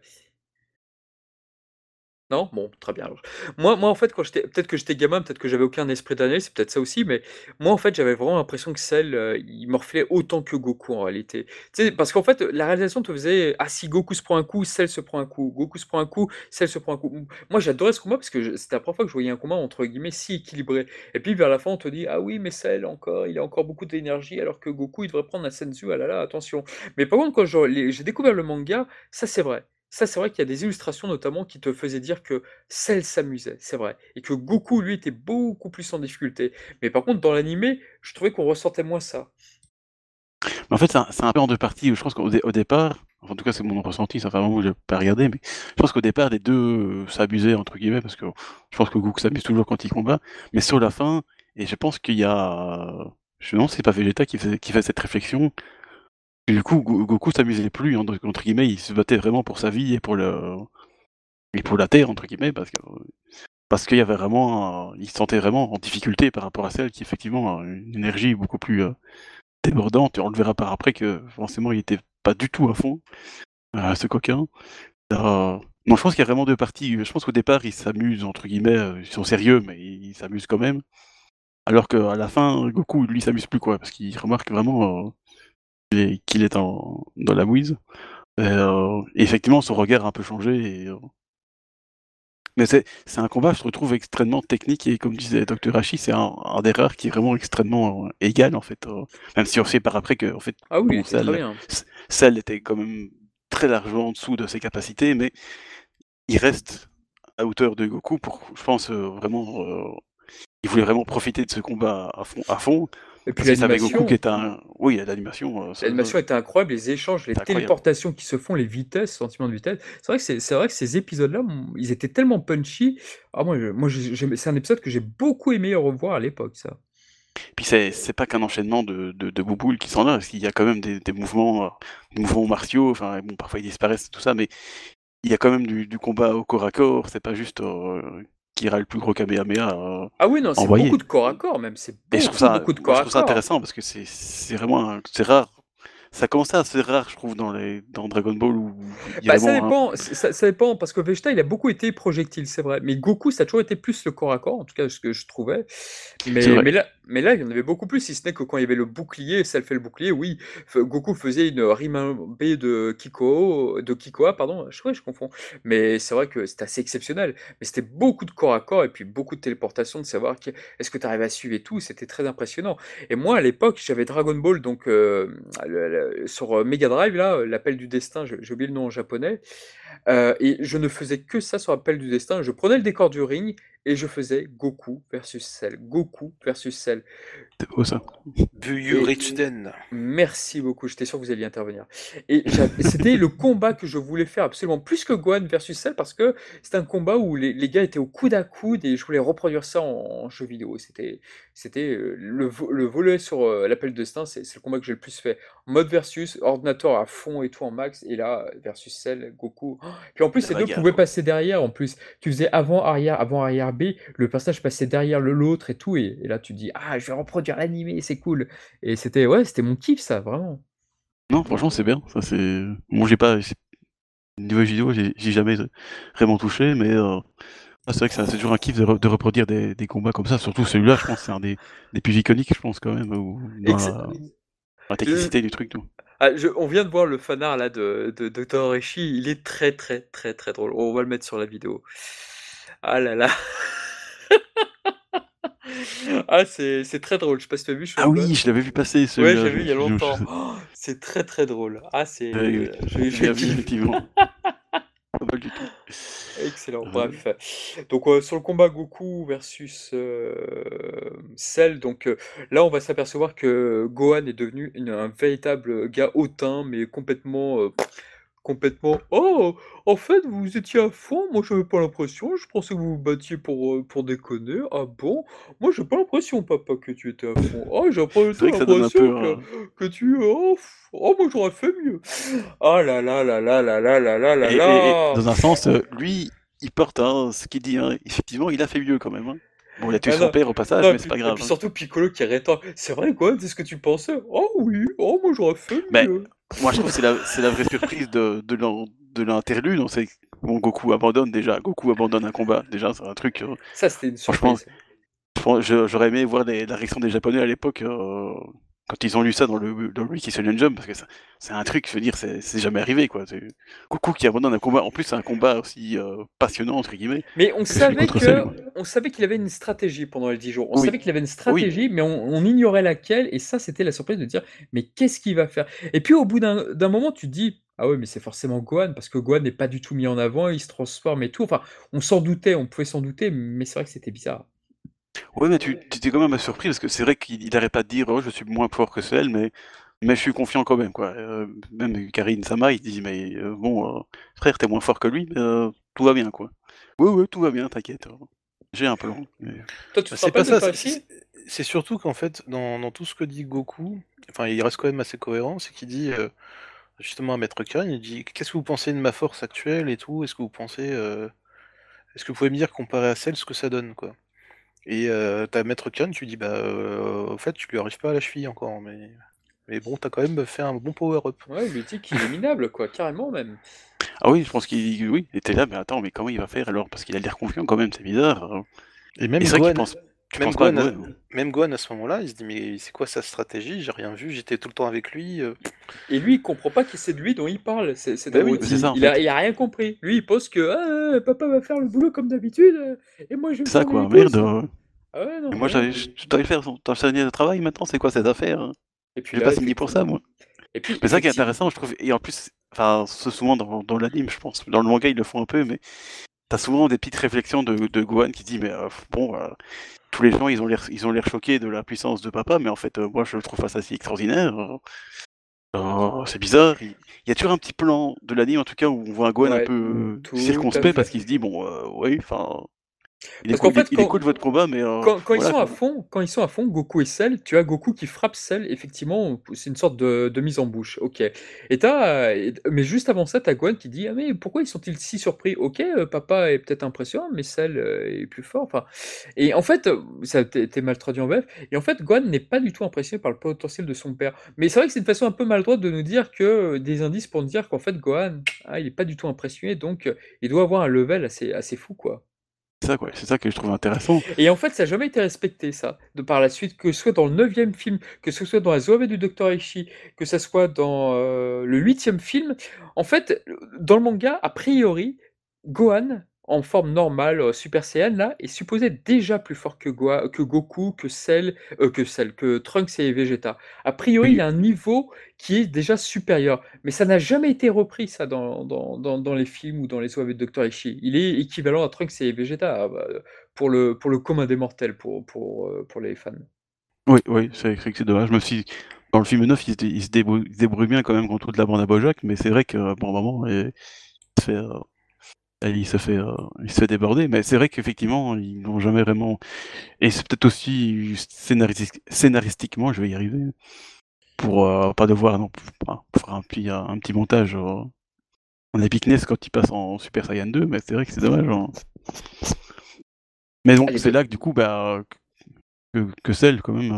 Non? Bon, très bien. Moi moi, en fait, quand j'étais peut-être que j'étais gamin, peut-être que j'avais aucun esprit d'année, c'est peut-être ça aussi, mais moi, en fait, j'avais vraiment l'impression que Cell, heu, il morflait autant que Goku, en réalité. Tu sais, parce qu'en fait, la réalisation te faisait: «Ah, si Goku se prend un coup, Cell se prend un coup. Goku se prend un coup, Cell se prend un coup». Moi, j'adorais ce combat parce que je c'était la première fois que je voyais un combat, entre guillemets, «si équilibré» et puis vers la fin, on te dit: «Ah oui, mais Cell encore, il a encore beaucoup d'énergie alors que Goku, il devrait prendre un Senzu, ah là là, attention». Mais par contre, quand je j'ai découvert le manga, ça, c'est vrai. Ça, c'est vrai qu'il y a des illustrations notamment qui te faisaient dire que Cell s'amusait, c'est vrai, et que Goku, lui, était beaucoup plus en difficulté. Mais par contre, dans l'animé, je trouvais qu'on ressentait moins ça. En fait, c'est un, peu en deux parties. Je pense qu'au dé- au départ, en tout cas, c'est mon ressenti, ça fait un moment que j'ai pas regardé, mais je pense qu'au départ, les deux euh, s'abusaient, entre guillemets, parce que je pense que Goku s'amuse toujours quand il combat, mais sur la fin, et je pense qu'il y a. Je non, c'est pas Vegeta qui fait cette réflexion. Du coup, Go- Goku s'amusait plus, entre, guillemets, il se battait vraiment pour sa vie et pour le. Et pour la Terre, entre guillemets, parce qu'il y avait vraiment. il se sentait vraiment en difficulté par rapport à celle qui, effectivement, a une énergie beaucoup plus. euh, débordante, on le verra par après que forcément il était pas du tout à fond, euh, ce coquin. Euh, je pense qu'il y a vraiment deux parties. Je pense qu'au départ, ils s'amusent, entre guillemets, ils sont sérieux, mais ils s'amusent quand même. Alors qu'à la fin, Goku, lui, s'amuse plus, quoi, parce qu'il remarque vraiment qu'il est, en- dans la mouise. Euh, effectivement, son regard a un peu changé. Et, euh, Mais c'est un combat, je trouve, extrêmement technique, et comme disait Dr. Hachi, c'est un, un des rares qui est vraiment extrêmement euh, égal, en fait. euh, même si on sait par après que, en fait, Ah oui, bon, était quand même très largement en dessous de ses capacités, mais il reste à hauteur de Goku pour, je pense, vraiment. il voulait vraiment profiter de ce combat à fond. À fond Et puis l'animation est un. Oui, l'animation. euh, l'animation était incroyable, les échanges, les téléportations qui se font, les vitesses, sentiment de vitesse. C'est vrai que c'est vrai que ces épisodes-là, ils étaient tellement punchy. Ah moi je moi c'est un épisode que j'ai beaucoup aimé revoir à l'époque, ça. Puis c'est pas qu'un enchaînement de, de, de bouboules qui sont là, parce qu'il y a quand même des, des mouvements, euh, des mouvements martiaux. Enfin, bon, parfois ils disparaissent tout ça, mais il y a quand même du, du combat au corps à corps. C'est pas juste euh, qui ira le plus gros Kamehameha euh, Ah oui, non, c'est beaucoup de corps à corps même, c'est beaucoup, ça, beaucoup de corps je à trouve ça corps. intéressant parce que c'est vraiment c'est rare. Ça commence à assez rare, je trouve, dans les dans Dragon Ball où il Bah, ça un- dépend, ça ça dépend parce que Vegeta, il a beaucoup été projectile, c'est vrai. Mais Goku, ça a toujours été plus le corps à corps, en tout cas ce que je trouvais. Mais là mais là, il y en avait beaucoup plus, si ce n'est que quand il y avait le bouclier, Cell fait le bouclier, oui, Goku faisait une Rimambe de Kiko de Kikoa, pardon, je ouais, je confonds. Mais c'est vrai que c'était assez exceptionnel. Mais c'était beaucoup de corps à corps et puis beaucoup de téléportation, de savoir est-ce que tu arrives à suivre et tout, c'était très impressionnant. Et moi, à l'époque, j'avais Dragon Ball donc le le sur, heu, Mega Drive là, l'appel du destin, j'ai oublié le nom en japonais. Et je ne faisais que ça sur Appel du Destin. Je prenais le décor du ring et je faisais Goku versus Cell, Goku versus Cell. C'est beau ça. Ritsuden. merci beaucoup, j'étais sûr que vous alliez intervenir. Et c'était le combat que je voulais faire absolument, plus que Gohan versus Cell parce que c'était un combat où les les gars étaient au coude à coude et je voulais reproduire ça en en jeu vidéo. C'était c'était, heu, le le volet sur, heu, l'Appel du Destin, c'est c'est le combat que j'ai le plus fait. Mode versus, ordinateur à fond et tout en max et là, versus Cell, Goku. Puis en plus, ces 2 bagarre, pouvaient passer derrière en plus. Tu faisais avant, arrière, avant, arrière, B, le personnage passait derrière le l'autre et tout et et là tu te dis: «Ah, je vais reproduire l'animé, c'est cool» et c'était ouais, c'était mon kiff ça, vraiment. Non, franchement, c'est bien. Ça c'est. Bon, j'ai pas niveau vidéo, j'ai jamais vraiment touché, mais euh, ah, c'est vrai que c'est toujours un kiff de, re- de reproduire des, des combats comme ça. Surtout celui-là, je pense, c'est un des, des plus iconiques, je pense quand même, dans Ex la, la technicité du truc, tout. ah, je on vient de voir le fanart là de de de Todoroshi, il est très, très, très, très drôle. On va le mettre sur la vidéo. Ah là là. <laughs> Ah, c'est très drôle, je sais pas si tu as vu Ah Shogun? oui, je l'avais vu passer Ouais, celui-là. j'ai je- vu il y a je- je- longtemps. Oh, c'est très, très drôle. Ah, c'est Ouais, oui, je je j'ai vu, kiffe. effectivement. <laughs> Pas mal du tout. Excellent, Euh, bref. Donc, heu, sur le combat Goku versus, heu, Cell, donc, heu, là, on va s'apercevoir que Gohan est devenu une un véritable gars hautain, mais complètement, heu, complètement Oh, en fait, vous étiez à fond, moi j'avais pas l'impression, je pensais que vous vous battiez pour, heu, pour déconner. Ah bon? Moi j'ai pas l'impression papa que tu étais à fond. Oh j'ai pas l'impression que que tu oh pff, oh moi j'aurais fait mieux. Oh là là là là là là là là là Et, et- et là! dans un sens, euh, lui, il porte hein, ce qu'il dit. hein. Effectivement, il a fait mieux quand même. hein. Bon, il a tué Ah son non, père au passage, non, et mais c'est pas et grave. puis hein. surtout Piccolo qui rétorque. C'est vrai quoi? C'est ce que tu pensais? Oh oui, oh moi j'aurais fait Mais mieux. Moi, je trouve que c'est la, la vraie surprise de, de l'in- de l'interlude. on sait bon, Goku abandonne déjà. Goku abandonne un combat. Déjà, c'est un truc. euh, Ça c'était une surprise. j'aurais aimé voir les- la réaction des Japonais à l'époque euh, quand ils ont lu ça dans le, dans le Jump, parce que c'est un truc, je veux dire, c'est jamais arrivé. quoi. Goku qui abandonne un combat. En plus, c'est un combat aussi euh, passionnant, entre guillemets. Mais on savait que, on savait qu'il avait une stratégie pendant les 10 jours. On Oui. savait qu'il avait une stratégie, mais on, on ignorait laquelle. Et ça, c'était la surprise de dire, mais qu'est-ce qu'il va faire? Et puis au bout d'un d'un moment, tu te dis, ah ouais, mais c'est forcément Gohan, parce que Gohan n'est pas du tout mis en avant, il se transforme et tout. Enfin, on s'en doutait, on pouvait s'en douter, mais c'est vrai que c'était bizarre. Ouais, mais tu tu étais quand même surpris parce que c'est vrai qu'il il arrête pas de dire oh, je suis moins fort que celle, mais, mais je suis confiant quand même. Quoi. Euh, même Karine Sama, il dit mais euh, bon, euh, frère, t'es moins fort que lui, mais euh, tout va bien. quoi. Ouais, ouais, tout va bien, t'inquiète. J'ai un plan. mais- Toi, tu te Bah, c'est rappelles pas de ça. toi c'est- ici c'est- C'est surtout qu'en fait, dans, dans tout ce que dit Goku, enfin, il reste quand même assez cohérent, c'est qu'il dit euh, justement à Maître Karin, il dit qu'est-ce que vous pensez de ma force actuelle et tout? Est-ce que vous pensez, euh, est-ce que vous pouvez me dire comparé à celle ce que ça donne quoi? Et euh, t'as Maître Karin, tu lui dis bah euh, en fait tu lui arrives pas à la cheville encore, mais mais bon t'as quand même fait un bon power up. Ouais, il lui dit qu'il est minable, quoi, carrément même. Ah oui, je pense qu'il oui, il était là, mais attends, mais comment il va faire alors? Parce qu'il a l'air confiant quand même, c'est bizarre. hein. Et même Et Gohan, qu'il pense, tu même à Gohan, même Gohan à ce moment-là, il se dit mais c'est quoi sa stratégie? J'ai rien vu, j'étais tout le temps avec lui. euh. Et lui, il comprend pas que c'est de lui dont il parle. C'est c'est Bah oui, abruti. c'est ça, il, a, il rien compris. Lui, il pense que ah, papa va faire le boulot comme d'habitude, euh, et moi je vais ça faire quoi, merde. euh. Ah ouais, non, moi, j'avais- je faire son ton signé de travail maintenant, c'est quoi cette affaire hein? Et puis J'ai pas signé pour ça, moi. Et puis, Mais ça qui est intéressant, je trouve, et en plus, enfin, c'est souvent dans, dans l'anime, je pense, dans le manga, ils le font un peu, mais t'as souvent des petites réflexions de, de Gohan qui dit, mais euh, bon, euh, tous les gens, ils ont l'air, ils ont l'air choqués de la puissance de papa, mais en fait, euh, moi, je le trouve ça si extraordinaire. euh. Euh, c'est bizarre. Il, y a toujours un petit plan de l'anime, en tout cas, où on voit un Ouais, un peu circonspect parce qu'il se dit, bon, euh, oui, enfin, il, Parce qu'en écoute, fait, il quand- écoute votre combat, mais euh, Quand, quand ils sont à fond, quand ils sont à fond, Goku et Cell, tu as Goku qui frappe Cell, effectivement, c'est une sorte de, de mise en bouche, ok. Et mais juste avant ça, t'as Gohan qui dit, ah mais pourquoi ils sont-ils si surpris? Ok, euh, papa est peut-être impressionnant, mais Cell euh, est plus fort, enfin. Et en fait, ça a été été mal traduit en VF, et en fait, Gohan n'est pas du tout impressionné par le potentiel de son père. Mais c'est vrai que c'est une façon un peu maladroite de nous dire que, des indices pour nous dire qu'en fait, Gohan, ah, il est pas du tout impressionné, donc il doit avoir un level assez, assez fou, quoi. C'est ça, quoi. C'est ça que je trouve intéressant. Et en fait, ça n'a jamais été respecté, ça, de par la suite, que ce soit dans le neuvième film, que ce soit dans la Zoé du Docteur Aishi, que ce soit dans euh, le huitième film. En fait, dans le manga, a priori, Gohan, en forme normale, euh, Super Saiyan, là, est supposé être déjà plus fort que, Goa- que Goku, que Cell, euh, que Cell, que Trunks et Vegeta. A priori, Oui. il a un niveau qui est déjà supérieur. Mais ça n'a jamais été repris, ça, dans, dans, dans, dans les films ou dans les OAV de Dr. Ishii. Il est équivalent à Trunks et Vegeta bah, pour, le, pour le commun des mortels, pour, pour, euh, pour les fans. Oui, oui, c'est vrai que c'est dommage. Si dans le film 9, il, se dé- il se débrouille, il se débrouille bien quand même contre toute la bande à Bojack, mais c'est vrai que bon moment, il se fait, euh, il se fait, euh, il se fait déborder. Mais c'est vrai qu'effectivement, ils n'ont jamais vraiment. Et c'est peut-être aussi scénaristiquement, je vais y arriver, pour euh, pas devoir non, pour, pour faire un petit, un petit montage euh, en epicness quand il passe en Super Saiyan 2. Mais c'est vrai que c'est dommage. hein. Mais bon, Allez, c'est là que du coup, bah, que, que celle quand même.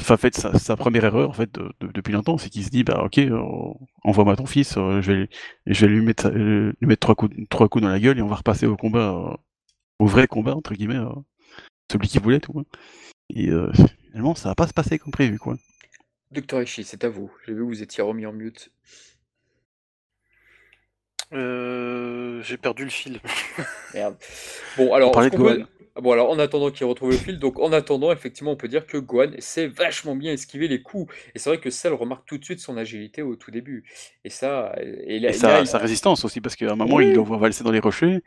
Fait, sa, première erreur, en fait, de- de- depuis longtemps, c'est qu'il se dit, bah, ok, euh, envoie-moi ton fils, euh, je vais, je vais lui mettre, euh, lui mettre trois coups, trois coups dans la gueule et on va repasser au combat, au vrai combat, entre guillemets, celui qui voulait, tout. hein. Et finalement, ça va pas se passer comme prévu, quoi. Dr. Ishii, c'est à vous. J'ai vu que vous étiez remis en mute. Euh, J'ai perdu le fil. <laughs> Merde. Bon, alors, On de peut- Gohan. Ah Bon, alors, en attendant qu'il retrouve le fil, donc en attendant, effectivement, on peut dire que Gohan sait vachement bien esquiver les coups. Et c'est vrai que Cell remarque tout de suite son agilité au tout début. Et ça, et, là, Et là, sa, il- sa résistance aussi, parce qu'à un moment, Oui. il le voit valser dans les rochers,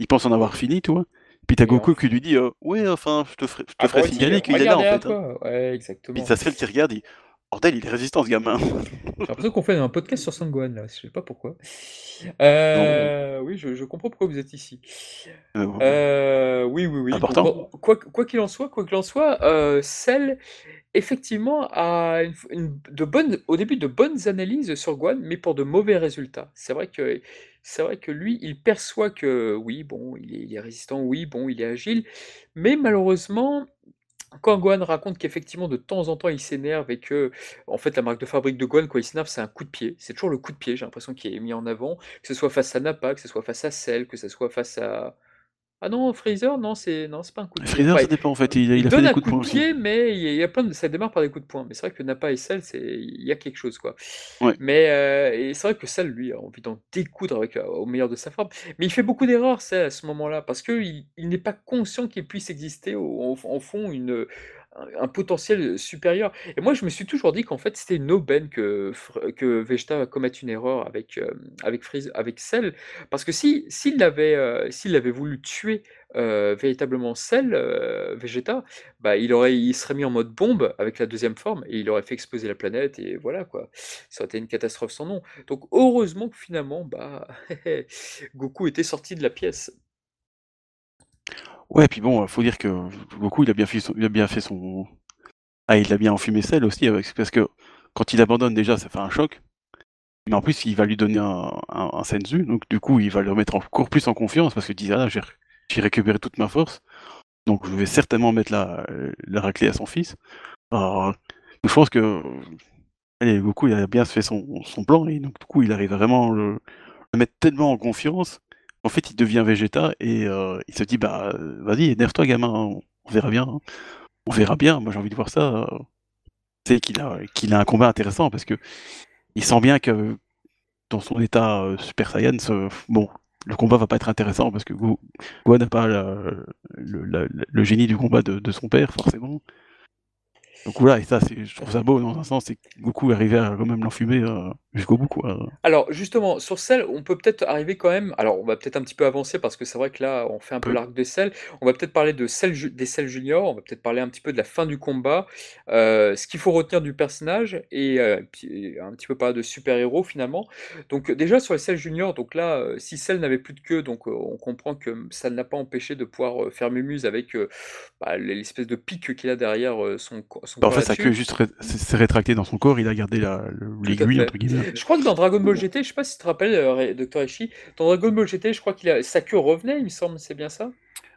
il pense en avoir fini, tu vois. Puis t'as Goku qui lui dit, euh, ouais, enfin, je te ferai, je te Ah, ferai signaler il- qu'il est là, en fait. hein. Ouais, exactement. Puis ça serait qui regarde, il dit Bordel, il est résistant ce gamin. J'ai l'impression qu'on fait un podcast sur Sangohan là, je sais pas pourquoi. Euh, oui, je, je comprends pourquoi vous êtes ici. Euh. Euh, oui, oui, oui. Important. Quoi quoi qu'il en soit, quoi qu'il en soit, euh, Cell effectivement a une, une- de bonnes, au début de bonnes analyses sur Guan, mais pour de mauvais résultats. C'est vrai que c'est vrai que lui, il perçoit que oui, bon, il est, il est résistant, oui, bon, il est agile, mais malheureusement, quand Gohan raconte qu'effectivement de temps en temps il s'énerve et que en fait la marque de fabrique de Gohan quand il s'énerve c'est un coup de pied, c'est toujours le coup de pied, j'ai l'impression qu'il est mis en avant, que ce soit face à Nappa, que ce soit face à Cell, que ce soit face à ah non Freezer non c'est non c'est pas un coup de pied. Freezer, Enfin, ça dépend en fait. Il, a- il il a fait donne des un coups de coup poing de aussi. pied, mais il y a- plein de, ça démarre par des coups de poing. Mais c'est vrai que Nappa et Cell, c'est, il y a quelque chose, quoi. Ouais. Mais euh, et c'est vrai que Cell, lui, a envie d'en découdre avec, euh, au meilleur de sa forme. Mais il fait beaucoup d'erreurs, Cell, à ce moment-là, parce que il, il n'est pas conscient qu'il puisse exister au, au- en fond une, un, potentiel supérieur. Et moi, je me suis toujours dit qu'en fait, c'était une aubaine que, que Vegeta commette une erreur avec, avec, Freeze, avec Cell, parce que si, s'il avait, euh, s'il avait voulu tuer véritablement Cell, Vegeta, bah, il aurait, il serait mis en mode bombe avec la deuxième forme et il aurait fait exploser la planète et voilà quoi. Ça aurait été une catastrophe sans nom. Donc heureusement que finalement, bah, <laughs> Goku était sorti de la pièce. Ouais, puis bon, faut dire que Goku, il a bien fait son, il a bien fait ah, il a bien enfumé Cell aussi, parce que quand il abandonne déjà, ça fait un choc. Mais en plus, il va lui donner un, un, senzu, donc du coup, il va le remettre encore plus en confiance parce qu'il dit ah là, j'ai récupéré toute ma force, donc je vais certainement mettre la, la raclée à son fils. Je pense que allez, Goku, il a bien fait son, plan et donc du coup, il arrive vraiment le, le mettre tellement en confiance en fait, il devient Vegeta et euh, il se dit bah euh, vas-y, énerve-toi gamin, on, on verra bien, hein. on verra bien. Moi j'ai envie de voir ça. euh. C'est qu'il a qu'il a un combat intéressant parce que il sent bien que dans son état euh, Super Saiyan, bon, le combat va pas être intéressant parce que Go- Gohan n'a pas le, génie du combat de son père forcément. Donc voilà, et ça, je trouve ça beau dans un sens, c'est que Goku arrivé à quand même l'enfumer euh, jusqu'au bout quoi. Alors justement, sur Cell, on peut peut-être arriver quand même. Alors on va peut-être un petit peu avancer parce que c'est vrai que là, on fait un peu Peu. l'arc de Cell. On va peut-être parler de Cell, des Cell Junior. On va peut-être parler un petit peu de la fin du combat, euh, ce qu'il faut retenir du personnage et euh, un petit peu parler de super héros finalement. Donc déjà sur les Cell Junior, donc là, euh, si Cell n'avait plus de queue, donc on comprend que ça ne l'a pas empêché de pouvoir faire mémuse avec bah, l'espèce de pic qu'il a derrière son, co- son Bah, en fait, sa queue juste ré- s'est rétractée dans son corps, il a gardé l'aiguille entre guillemets. Je crois que dans Dragon Ball GT, je sais pas si tu te rappelles, euh, Dr. Eshi, dans Dragon Ball GT, je crois qu'il a sa queue revenait, il me semble, c'est bien ça?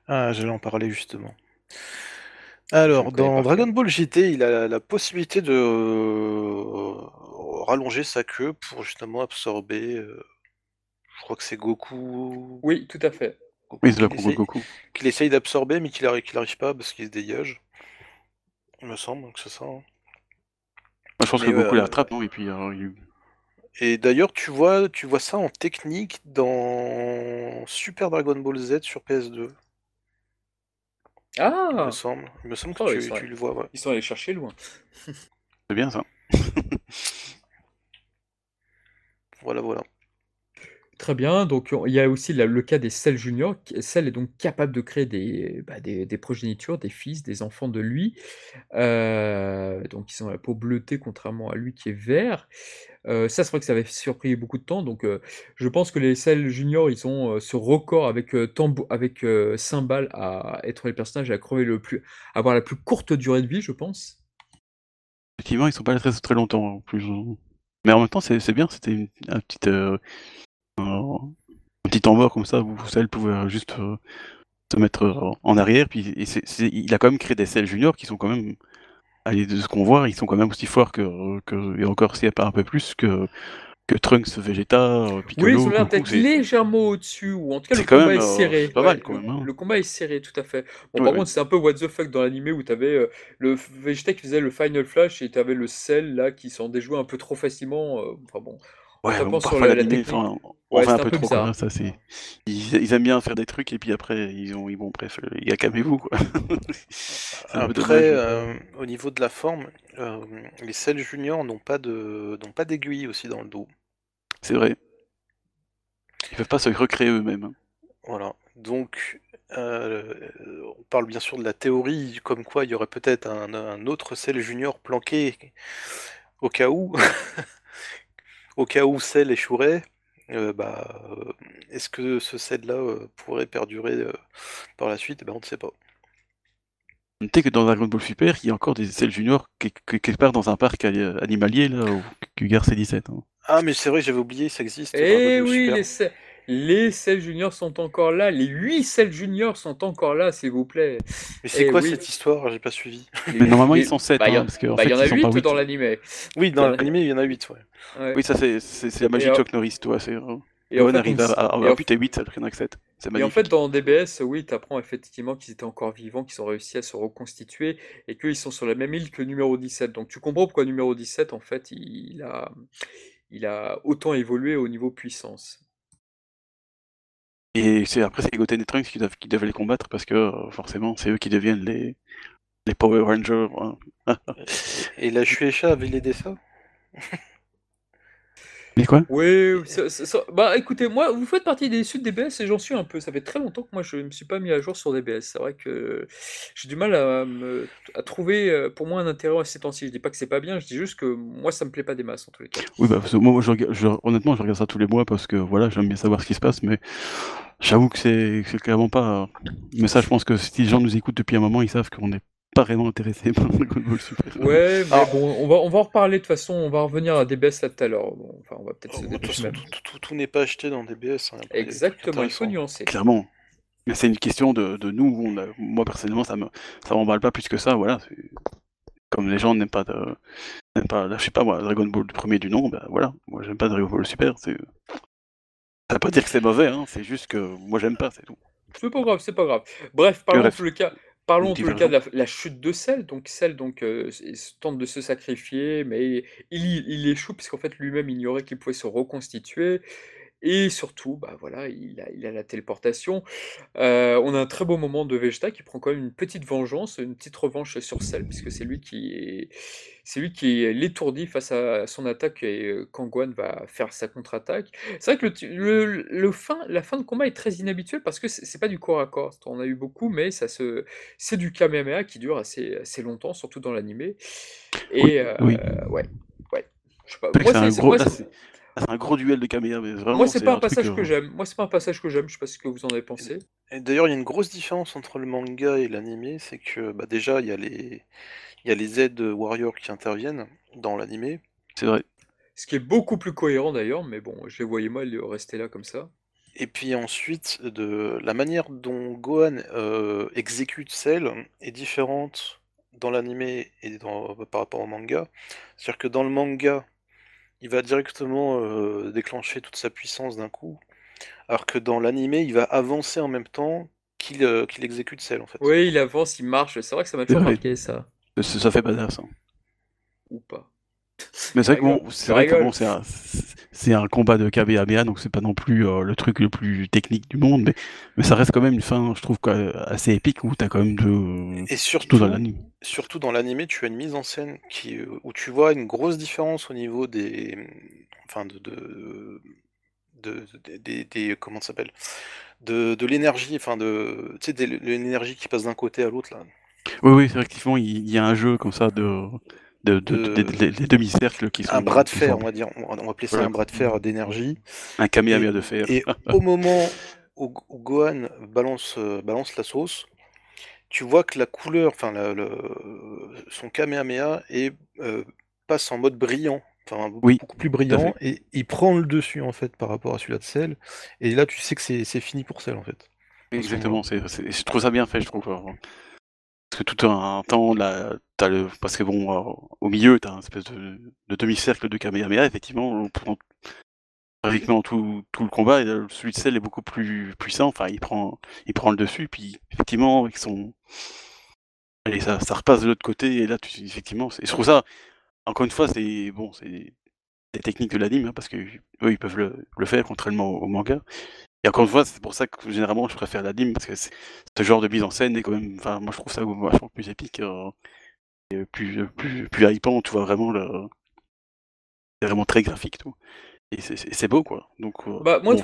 Ah, j'allais en parler justement. Alors, dans Dragon. Ball GT, il a la, la possibilité de euh, rallonger sa queue pour justement absorber. euh, je crois que c'est Goku, Oui, tout à fait. Goku Oui, c'est Goku. qu'il essaye d'absorber, mais qu'il n'arrive pas parce qu'il se dégage. Il me semble que c'est ça. hein. Moi, je pense Mais que ouais, la rattrape, non Et puis, euh, il- Et d'ailleurs, tu vois, tu vois ça en technique dans Super Dragon Ball Z sur PS2. Il me Ah semble. Il me semble que Oh, tu, le vois. ouais. ils sont allés chercher loin. c'est bien ça. <laughs> Voilà, voilà. Très bien, donc il y a aussi le cas des Cell Junior. qui- Cell est donc capable de créer des, bah, des, progénitures, des fils, des enfants de lui. Euh, donc ils ont la peau bleutée, contrairement à lui qui est vert. Euh, ça, c'est vrai que ça avait surpris beaucoup de temps. Donc euh, je pense que les Cell Junior, ils ont ce record avec, Tambo- avec euh, Cymbal à être les personnages à crever le plus, à avoir la plus courte durée de vie, je pense. Effectivement, ils sont pas très, longtemps en plus. hein. Mais en même temps, c'est bien, c'était une, un petit, un, petit temps mort comme ça où Cell pouvait juste euh, se mettre euh, en arrière. Puis et c'est- il a quand même créé des Cell juniors qui sont quand même, allez, de ce qu'on voit, ils sont quand même aussi forts que, que et encore s'il n'y a pas un peu plus que, que Trunks, Vegeta, euh, Oui, ils Piccolo, ont l'air d'être légèrement au-dessus, ou en tout cas le combat même, est serré. pas Ouais, mal, quand le, même, hein. le combat est serré, tout à fait. Bon, Ouais, par ouais. contre, c'est un peu what the fuck dans l'animé où t'avais euh, le Vegeta qui faisait le Final Flash et t'avais le Cell là qui s'en déjouait un peu trop facilement. euh, enfin bon, Ouais, tapant bon, sur parfois la, la l'animé, technique. enfin, on Ouais, fait un c'était peu, un peu trop, bizarre. hein, Ça, c'est, ils, ils aiment bien faire des trucs et puis après, ils ont, ils, bon, bref, il y a calmez-vous, quoi. <laughs> Après, euh, au niveau de la forme, euh, les Cell Junior n'ont pas de n'ont pas d'aiguille aussi dans le dos. C'est vrai. Ils peuvent pas se recréer eux-mêmes. hein. Voilà. Donc, euh, on parle bien sûr de la théorie comme quoi il y aurait peut-être un, un autre Cell Junior planqué au cas où, <laughs> au cas où Cell échouerait, euh, bah, euh, est-ce que ce Cell-là euh, pourrait perdurer euh, par la suite? Ben, on ne sait pas. Notez que dans Dragon Ball Super, il y a encore des Cell Junior qui- qui- quelque part dans un parc animalier là où Cougar C17. hein. Ah, mais c'est vrai, j'avais oublié, ça existe. Eh oui, les, les Cell Juniors sont encore là. Les 8 Cell Juniors sont encore là, s'il vous plaît. Mais c'est Eh quoi oui. cette histoire? J'ai pas suivi. Mais normalement ils sont 7 bah, il en- bah, y en a ils sont pas 8 8. dans l'animé. Oui, dans en a- l'animé, il y en a 8, ouais. Ouais. Oui, ça c'est c'est c'est la magie Et de en- Chuck Norris, toi. C'est euh, Et en Gohan fait, arrive on à, à, et à en- buter 8 alors qu'il y en a que 7. C'est Et en fait, dans DBS, oui, tu apprends effectivement qu'ils étaient encore vivants, qu'ils ont réussi à se reconstituer et qu'ils sont sur la même île que numéro 17. Donc tu comprends pourquoi numéro 17, en fait, il a, il a autant évolué au niveau puissance. Et c'est après c'est Goten et Trunks qui doivent, qui doivent les combattre parce que euh, forcément c'est eux qui deviennent les, les Power Rangers. hein. Et la Shueisha avait aidé ça? Mais quoi? Oui, ça- ça- ça- bah écoutez, moi, vous faites partie des suites DBS et j'en suis un peu. Ça fait très longtemps que moi je ne me suis pas mis à jour sur DBS. C'est vrai que j'ai du mal à, me, à trouver euh, pour moi un intérêt à ces temps-ci. Je dis pas que c'est pas bien, je dis juste que moi ça me plaît pas des masses en tous les cas. Oui, bah parce que moi, je honnêtement je regarde ça tous les mois parce que voilà j'aime bien savoir ce qui se passe, mais j'avoue que c'est clairement pas. Mais ça je pense que si les gens nous écoutent depuis un moment ils savent qu'on n'est pas vraiment intéressé par Dragon Ball Super. Ouais, mais Alors- bon, on va, on va en reparler de toute façon, on va revenir à DBS là tout à l'heure. Bon, enfin, on va peut-être même. tout, tout- tout n'est pas acheté dans DBS. hein, Exactement, il faut nuancer. Clairement. Mais c'est une question de, de nous. On a- moi personnellement ça me ça m'emballe pas plus que ça. Voilà. Comme les gens n'aiment pas de, n'aiment pas, là, je sais pas moi, Dragon Ball le premier du nom, ben voilà. Moi j'aime pas Dragon Ball Super. C'est ça veut pas dire que c'est mauvais, hein, c'est juste que moi j'aime pas, c'est tout. C'est pas grave, c'est pas grave. Bref, parlons en Bref. les cas, parlons tous les cas de la, la chute de Cell. Donc Cell donc, euh, tente de se sacrifier, mais il, il échoue puisqu'en fait lui-même ignorait qu'il pouvait se reconstituer. Et surtout, bah voilà, il a, il a la téléportation. Euh, on a un très beau moment de Vegeta qui prend quand même une petite vengeance, une petite revanche sur Cell, puisque c'est lui qui est, c'est lui qui est l'étourdi face à son attaque et Gohan va faire sa contre-attaque. C'est vrai que le, tu- le- le fin, la fin de combat est très inhabituelle parce que c'est pas du corps à corps. On a eu beaucoup, mais ça se, c'est du Kamehameha qui dure assez, assez longtemps, surtout dans l'animé. Et Oui, euh, oui. ouais, ouais. Je sais pas. Moi, c'est c'est- là, c'est- un gros duel de Kamehameha, mais vraiment. moi, c'est pas un passage euh, que j'aime. Moi, c'est pas un passage que j'aime. Je sais pas ce que vous en avez pensé. Et d'ailleurs, il y a une grosse différence entre le manga et l'animé, c'est que bah, déjà, il y a les, il y a les Z Warriors qui interviennent dans l'animé. C'est vrai. Ce qui est beaucoup plus cohérent d'ailleurs, mais bon, je les voyais mal rester là comme ça. Et puis ensuite, de la manière dont Gohan euh, exécute Cell est différente dans l'animé et dans, par rapport au manga. C'est-à-dire que dans le manga, il va directement euh, déclencher toute sa puissance d'un coup, alors que dans l'animé, il va avancer en même temps qu'il euh, qu'il exécute Cell en fait. Oui, il avance, il marche. C'est vrai que ça m'a toujours vrai. marqué ça. Ça, ça fait badass. hein. Ou pas. Mais c'est vrai que bon, c'est je vrai que rigole. bon, c'est un, combat de Kamehameha, donc c'est pas non plus euh, le truc le plus technique du monde, mais, mais ça reste quand même une fin, je trouve, assez épique où t'as quand même de. Et Surtout surtout, dans l'anime. Surtout dans l'animé, tu as une mise en scène qui, euh, où tu vois une grosse différence au niveau des, enfin de, de, de- de- des, comment ça s'appelle, de, de l'énergie, enfin de, tu sais, l'énergie qui passe d'un côté à l'autre là. Oui, oui, c'est effectivement, il y a un jeu comme ça de. de, demi-cercles qui sont. Un bras de fer, sont- on va dire, on va appeler ça un bras de fer d'énergie. Un Kamehameha de fer. Et <laughs> au moment où, où Gohan balance, euh, balance la sauce, tu vois que la couleur, enfin la- son Kamehameha est, euh, passe en mode brillant, enfin beaucoup, Oui, beaucoup plus brillant, et il prend le dessus en fait par rapport à celui-là de Cell. Et là, tu sais que c'est c'est fini pour Cell en fait. Exactement, c'est, c'est- je trouve ça bien fait, je trouve. Parce que tout un temps, là, t'as le, parce que bon, euh, au milieu, t'as un espèce de, de demi-cercle de Kamehameha, effectivement, pendant pratiquement tout, tout le combat, là, celui de Cell est beaucoup plus puissant, enfin, il prend, il prend le dessus, puis effectivement, avec son... Allez, ça, ça repasse de l'autre côté, et là, effectivement, je trouve ça, encore une fois, c'est, bon, c'est des techniques de l'anime, hein, parce que eux, ils peuvent le, le faire, contrairement au, manga. Et encore une fois, c'est pour ça que généralement je préfère l'anime, parce que ce genre de mise en scène est quand même. Enfin, moi je trouve ça vachement plus épique, euh, plus, plus, plus hypant, tu vois vraiment le. C'est vraiment très graphique. Et c'est- beau quoi. Donc euh, Bah, moi,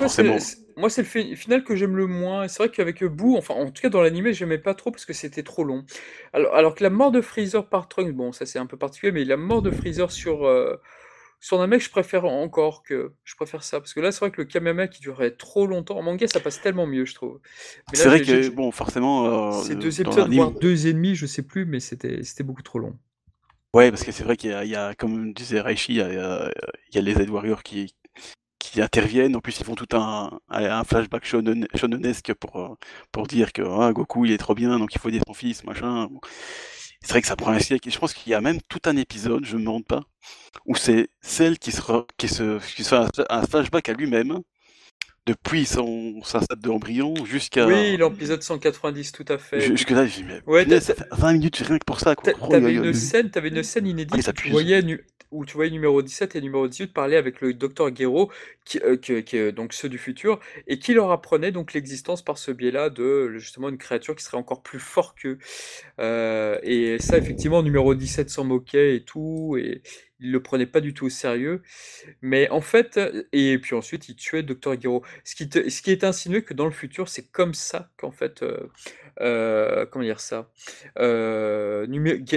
bon, c'est le fi- final que j'aime le moins. C'est vrai qu'avec Boo, enfin, en tout cas, dans l'animé, j'aimais pas trop parce que c'était trop long. Alors, alors que la mort de Freezer par Trunks, bon, ça c'est un peu particulier, mais la mort de Freezer sur, euh, sur un mec, je préfère encore que. Je préfère ça. Parce que là, c'est vrai que le Kamehameha qui durait trop longtemps, en manga, ça passe tellement mieux, je trouve. C'est vrai que bon, forcément, euh, c'est deux épisodes, voire deux et demi, je sais plus, mais c'était c'était beaucoup trop long. Ouais, parce que c'est vrai qu'il y, a- comme disait Raichi, il y a, les Z Warriors qui, qui interviennent. En plus, ils font tout un, un flashback shonen, shonenesque pour, pour dire que ah, Goku, il est trop bien, donc il faut aider son fils, machin. C'est vrai que ça prend un siècle. Et je pense qu'il y a même tout un épisode, je me demande pas, où c'est celle qui se, qui se, qui se fait un flashback à lui-même, depuis son, sa stade de embryon jusqu'à. Oui, l'épisode 190, tout à fait. Jusque là, j'ai mais Ouais, punaise, t'as- ça fait 20 minutes rien que pour ça. Quoi. Oh, T'avais une scène, t'avais une scène Ah, inédite ils où tu voyais où tu voyais numéro 17 et numéro 18 parler avec le docteur Guéraud, qui, euh, qui, qui est donc ceux du futur, et qui leur apprenait donc l'existence par ce biais-là de justement une créature qui serait encore plus fort qu'eux. Euh, et ça, effectivement, numéro 17 s'en moquait et tout, et il le prenait pas du tout au sérieux. Mais en fait, et puis ensuite, il tuait Docteur Guéraud. Ce qui, te- ce qui est insinué que dans le futur, c'est comme ça qu'en fait, euh, euh, comment dire ça, euh,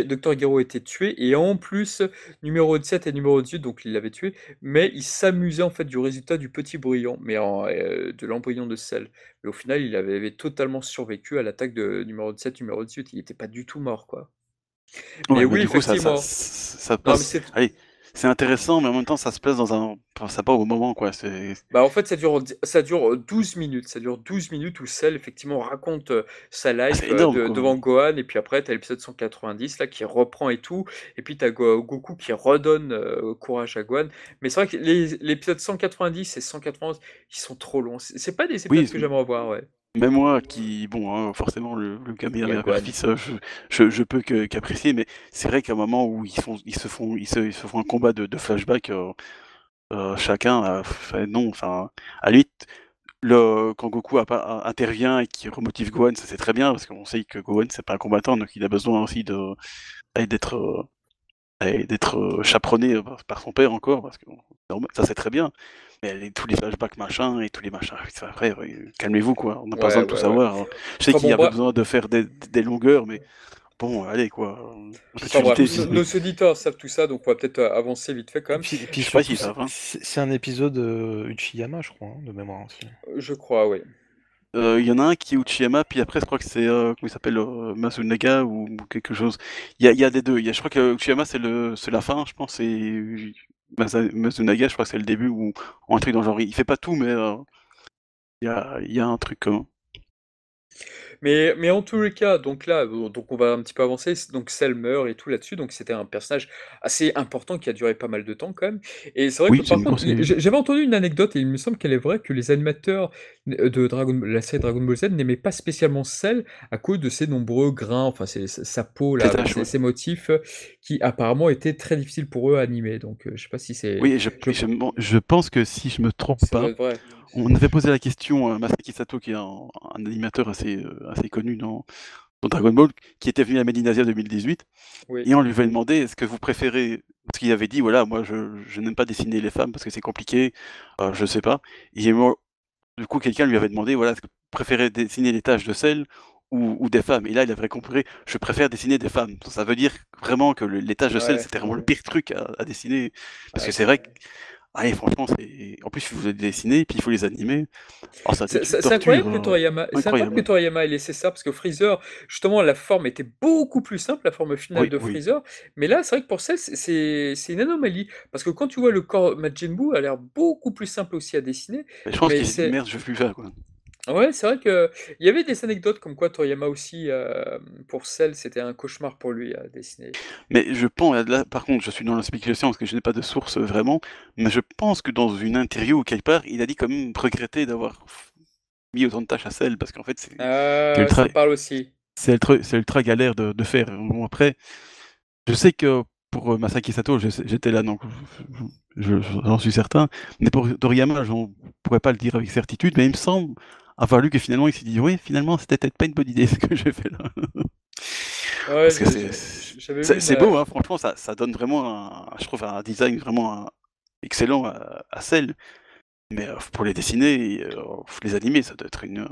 Docteur Guéraud était tué, et en plus, numéro 17 et numéro 18, donc il l'avait tué, mais il s'amusait en fait du résultat du petit brouillon, mais en, euh, de l'embryon de sel. Mais au final, il avait, avait totalement survécu à l'attaque de numéro 17, numéro 18. Il n'était pas du tout mort, quoi. Ouais, Mais oui, du coup, ça, ça, passe. c'est Allez, c'est intéressant, mais en même temps, ça se place dans un. Enfin, ça pas au moment, quoi. Bah, en fait, ça dure, ça dure euh, 12 minutes. Ça dure 12 minutes où Cell, effectivement, raconte euh, sa Ah, life euh, de- devant Gohan. Et puis après, tu as l'épisode 190 là, qui reprend et tout. Et puis tu as Goku qui redonne euh, courage à Gohan. Mais c'est vrai que les- l'épisode 190 et 191, ils sont trop longs. C'est pas des épisodes Oui, que j'aimerais voir, ouais. Même moi, qui, bon, hein, forcément, le, le Gohan. fils, euh, je, je, je peux qu'apprécier, mais c'est vrai qu'à un moment où ils, font, ils, se font, ils, se, ils se font un combat de, de flashback, euh, euh, chacun, euh, non, enfin, à limite, le, quand Goku a pas- intervient et qui remotive Gohan, ça c'est très bien, parce qu'on sait que Gohan, c'est pas un combattant, donc il a besoin aussi de d'être euh, et d'être euh, chaperonné euh, par, son père encore, parce que ça c'est très bien. Mais tous les flashbacks machin et tous les machins, ouais, calmez-vous quoi, on n'a pas besoin de tout ouais, savoir. Je sais Enfin, qu'il y bon, a bref. besoin de faire des, des longueurs, mais bon, allez quoi. Enfin, bref, nos, si- nos auditeurs savent tout ça, donc on va peut-être euh, avancer vite fait quand Et même. puis, et puis Je sais pas savent, hein. c'est c'est un épisode euh, Uchiyama, je crois, hein, de mémoire aussi. Je crois, oui. Euh, Il y en a un qui est Uchiyama, puis après je crois que c'est euh, comment il s'appelle euh, Masunaga ou, quelque chose. Il y a, y a des deux. Y a, je crois que Uchiyama c'est la fin, je pense, et Masunaga je crois que c'est le début ou un truc dans le genre. Il fait pas tout, mais euh, il y a y a un truc commun. Mais, mais en tous les cas, donc là, donc on va un petit peu avancer. Donc Cell meurt et tout là-dessus. Donc c'était un personnage assez important qui a duré pas mal de temps quand même. Et c'est vrai Oui, que par contre, j'avais entendu une anecdote et il me semble qu'elle est vraie que les animateurs de Dragon, la série Dragon Ball Z n'aimaient pas spécialement Cell à cause de ses nombreux grains, enfin ses- sa peau là, Ses motifs qui apparemment étaient très difficiles pour eux à animer. Donc euh, je sais pas si c'est. Oui, je, je- je, je pense que si je me trompe pas, vrai. On avait posé la question à Masaki Sato, qui est un, un animateur assez, euh, assez connu dans, dans Dragon Ball, qui était venu à Medinasia 2018, Oui. et on lui avait demandé est-ce que vous préférez. Parce qu'il avait dit voilà, moi je, je n'aime pas dessiner les femmes parce que c'est compliqué, euh, je sais pas. Et moi, du coup, quelqu'un lui avait demandé voilà, est-ce que vous préférez dessiner les taches de sel ou, ou des femmes? Et là, il avait compris je préfère dessiner des femmes. Ça veut dire vraiment que le- les taches de sel, Ouais. c'était vraiment le pire truc à, à dessiner. Parce Ouais, que c'est vrai que. Allez, franchement, c'est. En plus, il faut les dessiner, puis il faut les animer. Oh, ça, C'est c'est- incroyable que euh, Toriyama, incroyable incroyable. que Toriyama ait laissé ça parce que Freezer, justement, la forme était beaucoup plus simple, la forme finale Oui, de oui. Freezer. Mais là, c'est vrai que pour Cell, c'est- une anomalie parce que quand tu vois le corps Majin Buu, a l'air beaucoup plus simple aussi à dessiner. Je pense Mais qu'il s'est c'est- dit merde, je veux plus faire quoi. Ouais, c'est vrai que il y avait des anecdotes comme quoi Toriyama aussi, euh, pour Cell, c'était un cauchemar pour lui à dessiner. Mais je pense, là, par contre, je suis dans la spéculation parce que je n'ai pas de source euh, vraiment, mais je pense que dans une interview ou quelque part, il a dit quand même regretter d'avoir mis autant de tâches à Cell parce qu'en fait, c'est Euh, ultra- ça parle aussi. c'est ultra, c'est ultra galère de, de faire. Bon, après, je sais que pour euh, Masaki Sato, je sais- j'étais là, donc je- je- j'en suis certain. Mais pour Toriyama, je ne pourrais pas le dire avec certitude, mais il me semble avoir lu que finalement, il s'est dit, oui, finalement, c'était peut-être pas une bonne idée <laughs> ce que j'ai fait là. Ouais, c'est- beau, hein, franchement, ça, ça donne vraiment, un, je trouve, un design vraiment un- excellent à, à Cell. Mais euh, pour les dessiner, euh, les animer, ça doit être une,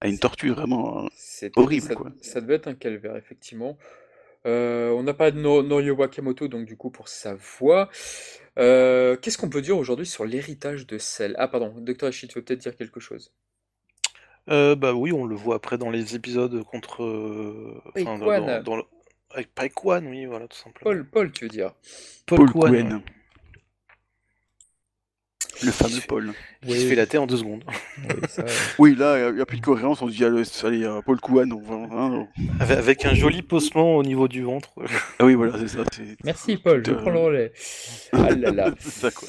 à une torture vraiment euh, horrible. ça, Quoi. ça devait être un calvaire, effectivement. Euh, on n'a pas de No- Norio Wakamoto, donc du coup, pour sa voix. Euh, qu'est-ce qu'on peut dire aujourd'hui sur l'héritage de Cell? Ah, pardon, Dr. Ishii, tu veux peut-être dire quelque chose? Euh, bah oui, on le voit après dans les épisodes contre. euh, enfin, dans, Paikwan. dans- dans le- Avec Paikwan, oui, voilà, tout simplement. Paul, Paul, tu veux dire? Paul Kwan, Cohen. ouais. Le fameux Paul. Qui se fait la terre en deux secondes. Oui, ça, <laughs> Oui, là, il n'y a plus de cohérence, on se dit, allez, allez, euh, Paul on va... hein, Avec, avec un joli posement au niveau du ventre. Ah oui, voilà, c'est ça. Merci Paul, je Euh, prends le relais. Ah là là. <laughs> c'est ça, quoi.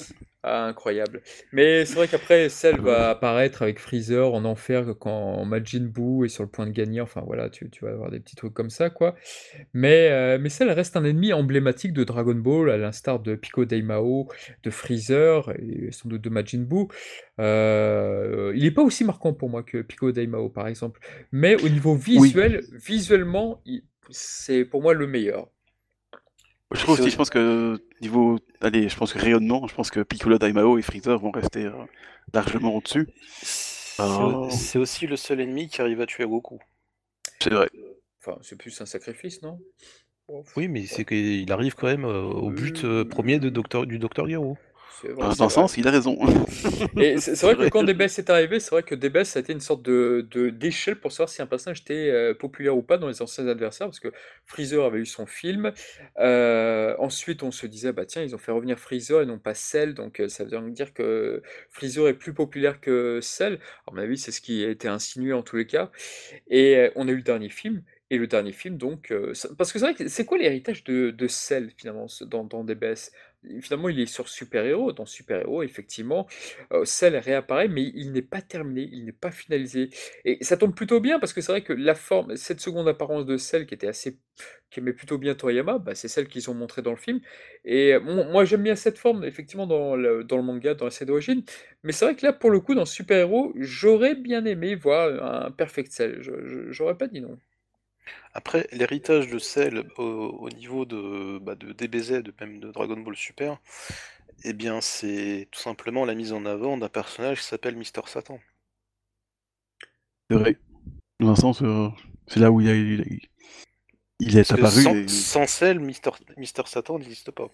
Ah, incroyable. Mais c'est vrai qu'après, Cell va apparaître avec Freezer en enfer quand Majin Buu est sur le point de gagner. Enfin voilà, tu, tu vas avoir des petits trucs comme ça, quoi. Mais, euh, mais Cell reste un ennemi emblématique de Dragon Ball, à l'instar de Pico Daimao, de Freezer et sans doute de Majin Buu. Euh, il n'est pas aussi marquant pour moi que Pico Daimao, par exemple. Mais au niveau visuel, visuellement, c'est pour moi le meilleur. Je trouve aussi, je pense que niveau, allez, je pense que rayonnement, je pense que Piccolo, Daimao et Freezer vont rester euh, largement au-dessus. C'est Oh. c'est aussi le seul ennemi qui arrive à tuer Goku. C'est vrai. Enfin, c'est plus un sacrifice, non? Oui, mais c'est qu'il arrive quand même euh, au but euh, premier de docteur, du Docteur Gero. Dans un sens, il a raison. <laughs> Et c'est vrai que quand DBS est arrivé, c'est vrai que DBS ça a été une sorte de de- d'échelle pour savoir si un personnage était euh, populaire ou pas dans les anciens adversaires, parce que Freezer avait eu son film. Euh, ensuite, on se disait, bah tiens, ils ont fait revenir Freezer et non pas Cell, donc euh, ça veut dire que Freezer est plus populaire que Cell. À mon avis, c'est ce qui a été insinué en tous les cas. Et euh, on a eu le dernier film. Et le dernier film, donc, euh, ça- parce que c'est vrai que c'est quoi l'héritage de, de Cell finalement dans, dans DBS? Finalement, il est sur Super-Héros. Dans Super-Héros, effectivement, euh, Cell réapparaît, mais il n'est pas terminé, il n'est pas finalisé. Et ça tombe plutôt bien parce que c'est vrai que la forme, cette seconde apparence de Cell qui était assez, qui aimait plutôt bien Toriyama, bah, c'est celle qu'ils ont montrée dans le film. Et moi, j'aime bien cette forme, effectivement, dans le, dans le manga, dans la série d'origine. Mais c'est vrai que là, pour le coup, dans Super-Héros, j'aurais bien aimé voir un Perfect Cell. J'aurais pas dit non. Après, l'héritage de Cell au, au niveau de, bah, de DBZ, de même de Dragon Ball Super, eh bien, c'est tout simplement la mise en avant d'un personnage qui s'appelle Mister Satan. C'est vrai. Dans un sens, euh, c'est là où il, a, il, a- il est Parce apparu. sans, et- sans Cell, Mister, Mister Satan n'existe pas.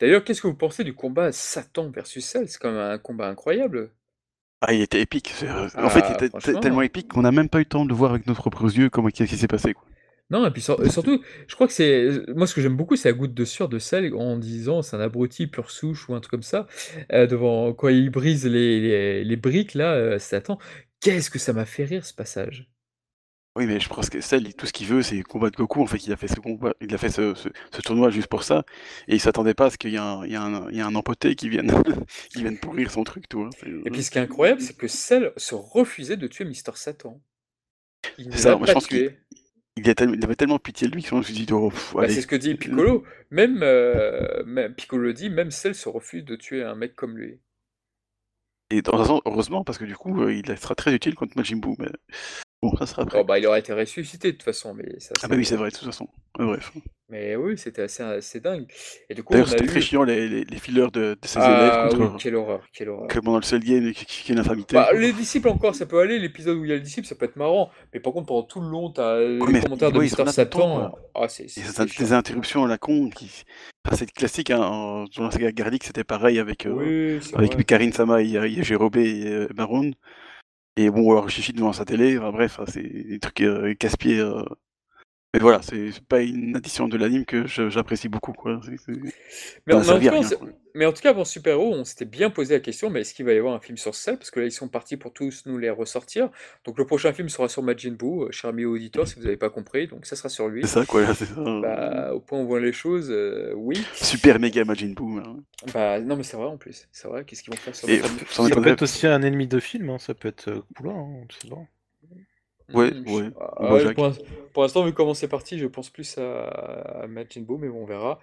D'ailleurs, qu'est-ce que vous pensez du combat Satan versus Cell? C'est quand même un combat incroyable. Ah, il était épique. Ah, en fait, il était tellement épique qu'on n'a même pas eu le temps de voir avec nos propres yeux comment qu'est-ce qui s'est passé. Quoi. Non, et puis sur- euh, surtout, je crois que c'est. Moi, ce que j'aime beaucoup, c'est la goutte de sueur de sel en disant c'est un abruti pure souche ou un truc comme ça. euh, devant, quand il brise les, les, les briques, là, euh, Satan. Qu'est-ce que ça m'a fait rire ce passage. Oui, mais je pense que Cell, tout ce qu'il veut, c'est combattre Goku. En fait, il a fait ce combat, il a fait ce, ce- ce tournoi juste pour ça, et il s'attendait pas à ce qu'il y ait un, un, un empoté qui vienne, <laughs> qui vienne pourrir son truc, tout. hein. Et puis ce qui est incroyable, c'est que Cell se refusait de tuer Mister Satan. Il ne C'est ça, l'a moi, je pas pense tué. Il avait tellement pitié de lui que je me suis dit, oh, Bah, c'est ce que dit Piccolo. Même, euh, même Piccolo dit, même Cell se refuse de tuer un mec comme lui. Et dans un sens, heureusement, parce que du coup, euh, il sera très utile contre Majin Buu. Mais bon, ça sera après. Oh, bah, il aurait été ressuscité de toute façon, mais ça. ah bah oui, c'est vrai, de toute façon. Ouais, bref. Mais oui, c'était assez, assez dingue. Et du coup, D'ailleurs, c'était eu. très chiant les, les, les fillers de, de ses Ah élèves oui, contre quelle horreur, quelle horreur. que pendant le seul game qui, est l'infamité. Bah, les disciples encore, ça peut aller, l'épisode où il y a le disciple, ça peut être marrant, mais par contre, pendant tout le long, t'as les mais- commentaires de ouais, Mister Satan. Ah, c'est des interruptions à la con qui. C'est classique, hein. en- Dans la saga Garlic, c'était pareil avec, euh, Oui, avec. Karine Sama et, et Jérôme et euh, Baron. Et bon, alors Chichi devant sa télé, enfin, bref, hein, c'est des trucs euh, casse-pieds. Mais voilà, c'est pas une addition de l'anime que j'apprécie beaucoup. Quoi. Mais, en- mais tout cas, on rien, s'est- quoi. mais en tout cas, avant Super Héros, on s'était bien posé la question, mais est-ce qu'il va y avoir un film sur Cell? Parce que là, ils sont partis pour tous nous les ressortir. Donc, le prochain film sera sur Majin Buu, euh, cher ami auditeur, si vous n'avez pas compris. Donc, ça sera sur lui. C'est ça, quoi. là, c'est ça. Bah, au point où on voit les choses, euh, oui. Super méga Majin Buu. hein. Bah, non, mais c'est vrai en plus. C'est vrai. Qu'est-ce qu'ils vont faire sur Et Majin Ça Buu peut, être aussi un ennemi de film, hein, ça peut être euh, Poulain, hein, on sait pas. Ouais, ah, Jacques. pour l'in- pour l'instant, vu comment c'est parti, je pense plus à, à Majin Buu, mais bon, on verra.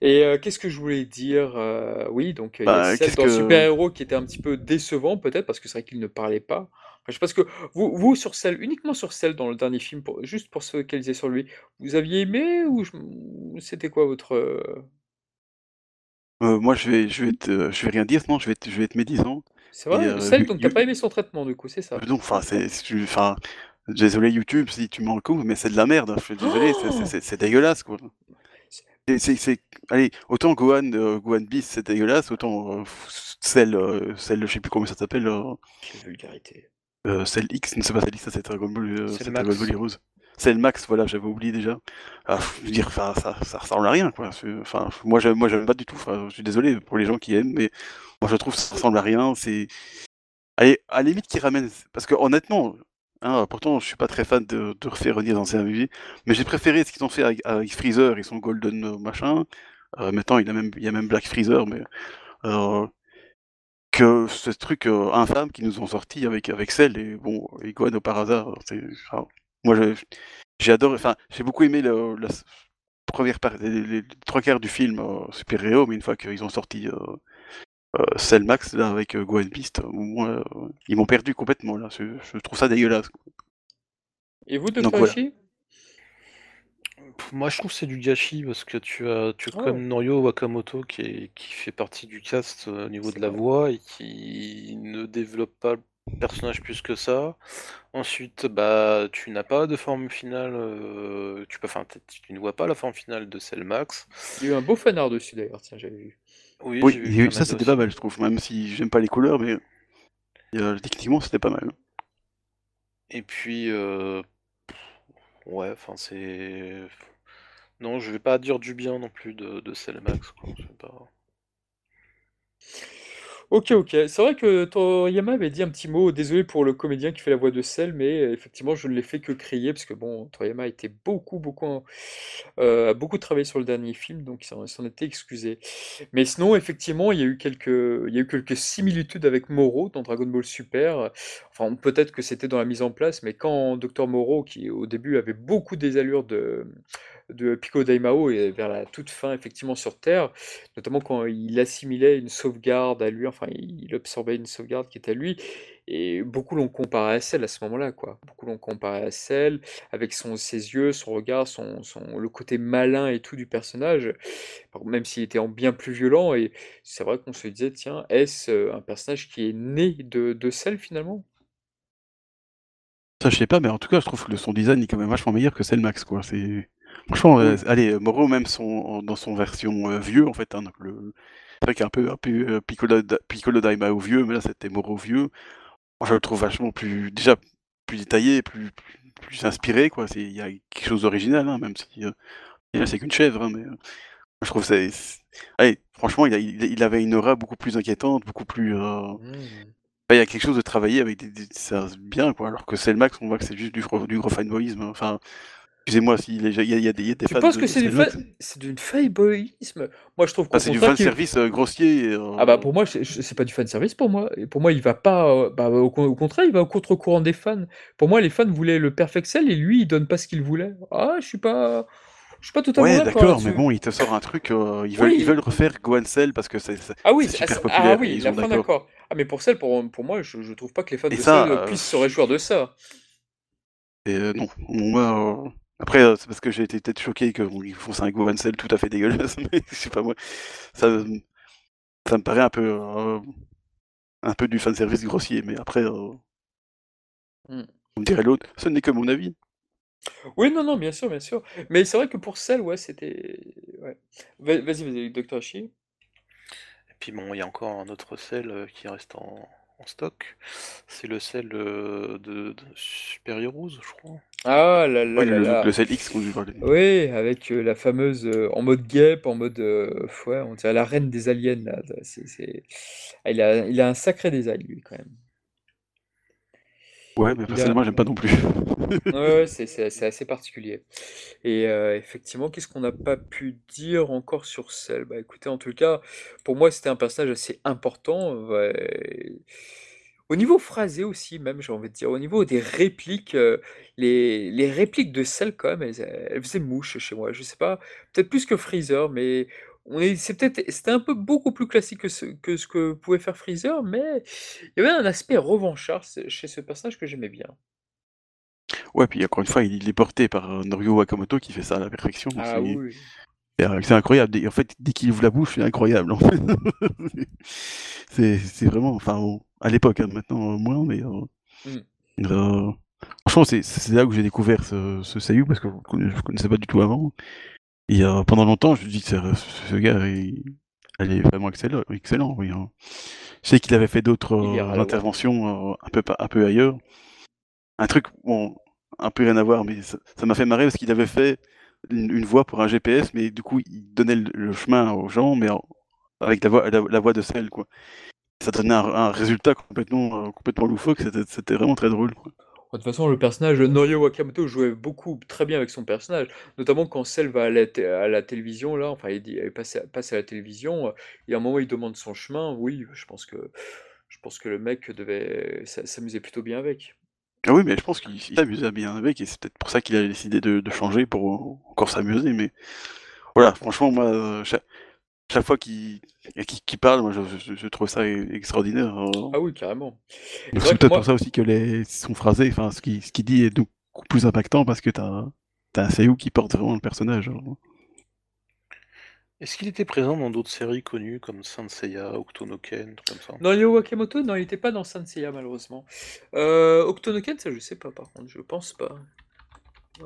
Et euh, qu'est-ce que je voulais dire Euh, Oui, donc euh, il y a Bah, Cell qu'est-ce dans que- Super Héros qui était un petit peu décevant, peut-être, parce que c'est vrai qu'il ne parlait pas. Enfin, je ce que vous, vous sur Cell, uniquement sur Cell dans le dernier film, pour, juste pour se focaliser sur lui, vous aviez aimé ou je- c'était quoi votre Euh, moi, je vais, je vais, te- je vais rien dire, non, je vais, te- je vais être médisant. C'est vrai, euh, Cell, you- donc t'as pas aimé son traitement du coup, c'est ça Donc, enfin, c'est, enfin, désolé YouTube si tu m'en coupes, mais c'est de la merde. hein, Je suis désolé, c'est- c'est- dégueulasse, quoi. C'est, allez, autant Gohan, euh, Gohan Beast, c'est dégueulasse, autant euh, celle, euh, celle, je sais plus comment ça s'appelle, euh, Quelle vulgarité. euh, celle X, ne c'est pas celle X, ça c'est Dragon Ball, C'est Dragon. Ball Heroes. C'est le Max, voilà, j'avais oublié déjà. Ah, je veux dire, ça, ressemble à rien, quoi. Enfin, moi, j'aime, moi, j'aime pas du tout. Je suis désolé pour les gens qui aiment, mais moi, je trouve que ça ressemble à rien. C'est, à la limite, qui ramène, parce que honnêtement, hein, pourtant, je suis pas très fan de, refaire revenir dans un MV, mais j'ai préféré ce qu'ils ont fait avec, Freezer et son Golden euh, machin. Euh, maintenant, il y a même, il y a même Black Freezer, mais euh, que ce truc infâme qu'ils nous ont sorti avec avec Cell et bon au par hasard. C'est, moi, j'ai adoré. Enfin, j'ai beaucoup aimé le- la première partie, les, trois quarts du film euh, super héros, mais une fois qu'ils ont sorti euh, euh, Cell Max là avec euh, Gohan Beast, euh, moi, euh, ils m'ont perdu complètement là. Je, je trouve ça dégueulasse. Et vous. Donc, voilà. Pff, Moi, je trouve que c'est du gâchis parce que tu as, tu as Oh. quand même Norio Wakamoto qui, est, qui fait partie du cast euh, au niveau de la vrai. voix et qui ne développe pas personnage plus que ça. Ensuite, bah, tu n'as pas de forme finale. euh, tu, peux, enfin, t- tu ne vois pas la forme finale de Cell Max. Il y a eu un beau fanart dessus d'ailleurs, tiens, j'avais vu. Oui, j'ai vu il y a eu- ça c'était aussi. pas mal, je trouve. Même si j'aime pas les couleurs, mais euh, techniquement c'était pas mal. Et puis, euh, ouais, enfin, c'est. Non, je vais pas dire du bien non plus de, de Cell Max. Quoi. c'est pas- Ok, ok. C'est vrai que Toriyama avait dit un petit mot, désolé pour le comédien qui fait la voix de Cell, mais euh, effectivement, je ne l'ai fait que crier, parce que bon, Toriyama était beaucoup, beaucoup, en- euh, a beaucoup travaillé sur le dernier film, donc il s'en il s'en était excusé. Mais sinon, effectivement, il y a eu quelques, il y a eu quelques similitudes avec Moro dans Dragon Ball Super. Enfin, peut-être que c'était dans la mise en place, mais quand Dr. Moro, qui au début avait beaucoup des allures de, de Piccolo Daimao et vers la toute fin, effectivement, sur Terre, notamment quand il assimilait une sauvegarde à lui, enfin, il absorbait une sauvegarde qui était à lui, et beaucoup l'ont comparé à Cell à ce moment-là, quoi. Beaucoup l'ont comparé à Cell, avec son, ses yeux, son regard, son, son, le côté malin et tout du personnage, même s'il était en bien plus violent, et c'est vrai qu'on se disait, tiens, est-ce euh, un personnage qui est né de, de Cell finalement? Ça je sais pas, mais en tout cas je trouve que son design est quand même vachement meilleur que Cell Max quoi. C'est franchement, euh, allez, euh, Moro même son dans son version euh, vieux en fait, hein, donc le c'est vrai qu'il y a un peu un peu euh, Piccolo, Piccolo Daimao vieux, mais là c'était Moro vieux. Moi je le trouve vachement plus déjà plus détaillé, plus plus, plus inspiré quoi. C'est il y a quelque chose d'original, hein, même si déjà, c'est qu'une chèvre, hein, mais je trouve c'est- allez, franchement il, a- il, il avait une aura beaucoup plus inquiétante, beaucoup plus Hmm. bah, il y a quelque chose de travailler avec des, des- ça bien quoi, alors que Cell Max on voit que c'est juste du du gros fanboyisme. Enfin, excusez-moi s'il y, a- il y, a- il y a des des Tu fans penses de, que c'est du, fa- du fanboyisme? Moi, je trouve Ah, c'est du fan service euh, grossier. et, Ah bah euh, pour moi, c'est pas du fan service pour moi. Et pour moi, il va pas... euh, bah, au, con- au contraire, il va au contre-courant des fans. Pour moi, les fans voulaient le Perfect Cell et lui, il donne pas ce qu'il voulait. Ah, je suis pas... Je suis pas totalement Ouais, d'accord mais bon, il te sort un truc. euh, ils veulent, ils Oui. veulent refaire Gohan Cell parce que c'est Ah oui, ah, super c'est- populaire. ah oui, ils la fin d'accord. Ah mais pour Cell, pour, pour moi, je, je trouve pas que les fans Et de ça, Cell euh, puissent se réjouir de ça. Et euh, non, moi, euh, après, euh, c'est parce que j'ai été peut-être choqué qu'ils font un Gohan Cell tout à fait dégueulasse, <laughs> mais je sais pas moi, ça, me- ça me paraît un peu, euh, un peu du fanservice grossier, mais après, euh, Hmm. on me dirait l'autre, ce n'est que mon avis. Oui, non, non, bien sûr, bien sûr. Mais c'est vrai que pour Cell, ouais, c'était... Ouais. Va- Vas-y, vas-y, Dr. Hachi. Et puis bon, il y a encore un autre sel euh, qui reste en, en stock. C'est le sel de, de Super Heroes, je crois. Ah là là Ouais, là le, là. le Cell X qu'on. Oui, avec euh, la fameuse euh, en mode guêpe, en mode euh, ouais, on dirait la reine des aliens là. C'est, c'est- Ah, il a, il a un sacré design lui quand même. Ouais, mais Il a, personnellement, j'aime pas non plus. <laughs> ouais, ouais, c'est, c'est- c'est assez particulier. Et euh, effectivement, qu'est-ce qu'on n'a pas pu dire encore sur Cell? Bah écoutez, en tout cas, pour moi, c'était un personnage assez important. ouais. Au niveau phrasé aussi, même, j'ai envie de dire, au niveau des répliques, les, les répliques de Cell, quand même, elles, elles faisaient mouche chez moi. Je sais pas, peut-être plus que Freezer, mais on est, c'est peut-être, c'était un peu beaucoup plus classique que ce, que ce que pouvait faire Freezer, mais il y avait un aspect revanchard chez ce personnage que j'aimais bien. Ouais, puis encore une fois, il, est porté par euh, Norio Wakamoto qui fait ça à la perfection. Ah c'est- oui. C'est incroyable. En fait, dès qu'il ouvre la bouche, c'est incroyable. En fait. <laughs> c'est vraiment, enfin, à l'époque, hein, maintenant moins, mais mm. franchement, c'est là où j'ai découvert ce, ce parce que je ne connaissais pas du tout avant. Et pendant longtemps, je me dis que ce, gars, il, est vraiment excellent. excellent oui, hein. Je sais qu'il avait fait d'autres interventions un peu un peu ailleurs. Un truc, bon, un peu rien à voir, mais ça m'a fait marrer parce qu'il avait fait une, voix pour un GPS, mais du coup, il donnait le, chemin aux gens, mais avec la voix, la, voix de celle, quoi. Ça donnait un, résultat complètement, euh, complètement loufoque, c'était vraiment très drôle. De toute façon, le personnage, Norio Wakamoto jouait beaucoup, très bien avec son personnage, notamment quand Cell va à la, la télévision, là, enfin, il, passe, à la télévision, et à un moment, il demande son chemin, oui, je pense que, je pense que le mec devait s'amuser plutôt bien avec. Ah oui, mais je pense qu'il s'amusait bien avec, et c'est peut-être pour ça qu'il a décidé de, changer pour encore s'amuser. Mais voilà, franchement, moi, euh, chaque, fois qu'il parle, moi, je, trouve ça e-, extraordinaire. Hein. Ah oui, carrément. C'est peut-être pour ça aussi que les, son phrasé, enfin, ce qu'il ce dit est beaucoup plus impactant parce que t'as as un Seiyu qui porte vraiment le personnage. Hein. Est-ce qu'il était présent dans d'autres séries connues comme Saint Seiya, Octonoken, comme ça? Non, Yo Wakamoto, non, il n'était pas dans Saint Seiya malheureusement. Euh, Octonoken, ça je sais pas par contre, je pense pas.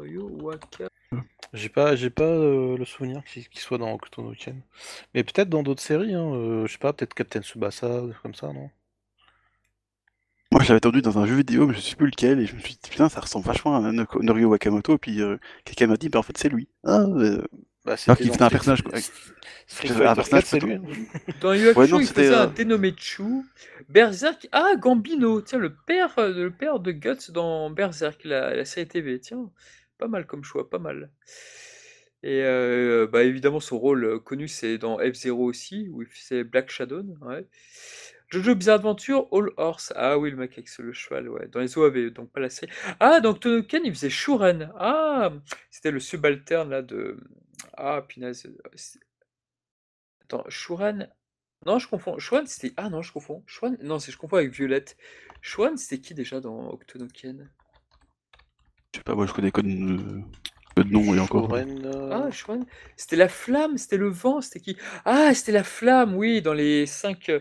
Yo Waka... J'ai pas, j'ai pas euh, le souvenir qu'il soit dans Octonoken. Mais peut-être dans d'autres séries, hein, euh, je sais pas, peut-être Captain Tsubasa, comme ça, non? Moi je l'avais entendu dans un jeu vidéo, mais je sais plus lequel, et je me suis dit putain, ça ressemble vachement à Norio Wakamoto, et puis quelqu'un m'a dit, bah en fait c'est lui. Ah, bah, il un personnage. un personnage, c'est lui. Dans Yu il faisait un dénommé Chu. Berserk. Ah, Gambino. Tiens, le père, euh, le père de Guts dans Berserk, la, série TV. Tiens, pas mal comme choix, pas mal. Et euh, bah, évidemment, son rôle euh, connu, c'est dans F-Zero aussi, où il faisait Black Shadow. Ouais. Jojo Bizarre Adventure, All Horse. Ah oui, le mec avec le cheval, ouais. Dans les OAV, donc pas la série. Ah, donc Tonoken, il faisait Shuren. Ah, c'était le subalterne là de. Ah, punaise. Attends, Shuren. Non, je confonds. Shuren, c'était. Ah non, je confonds. Shuren. Non, c'est je confonds avec Violette. Shuren, c'était qui déjà dans Octonoken Je sais pas, moi je connais que de nom et encore. Euh, ah, C'était la flamme, c'était le vent, c'était qui? Ah, c'était la flamme, oui, dans les cinq euh,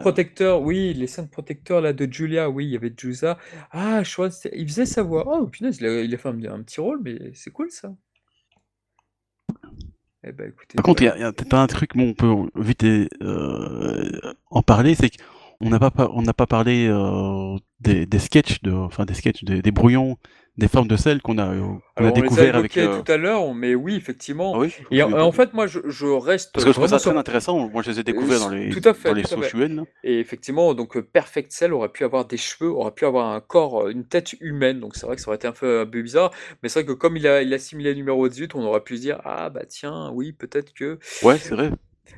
protecteurs, oui, les cinq protecteurs là de Julia, oui, il y avait Jusa. Ah, Schwan, il faisait sa voix. Oh, punaise, il a, il a fait un, petit rôle, mais c'est cool ça. Eh ben, écoutez, Par contre, il y a, peut-être un truc, bon, on peut vite euh, en parler, c'est qu'on n'a pas, on n'a pas parlé des, des sketchs, de, enfin des sketchs, des, des brouillons des formes de sel qu'on a, euh, on a découvert avec. Euh, tout à l'heure, mais oui, effectivement. Ah et en, fait, moi, je, je, reste. Parce que je trouve ça très intéressant. Moi, je les ai découverts dans les, tout à fait, dans les Et effectivement, donc euh, Perfect Cell aurait pu avoir des cheveux, aurait pu avoir un corps, une tête humaine. Donc c'est vrai que ça aurait été un peu, un peu bizarre. Mais c'est vrai que comme il a, il a similé le numéro 18, on aurait pu se dire ah bah tiens, oui, peut-être que. Ouais, c'est vrai.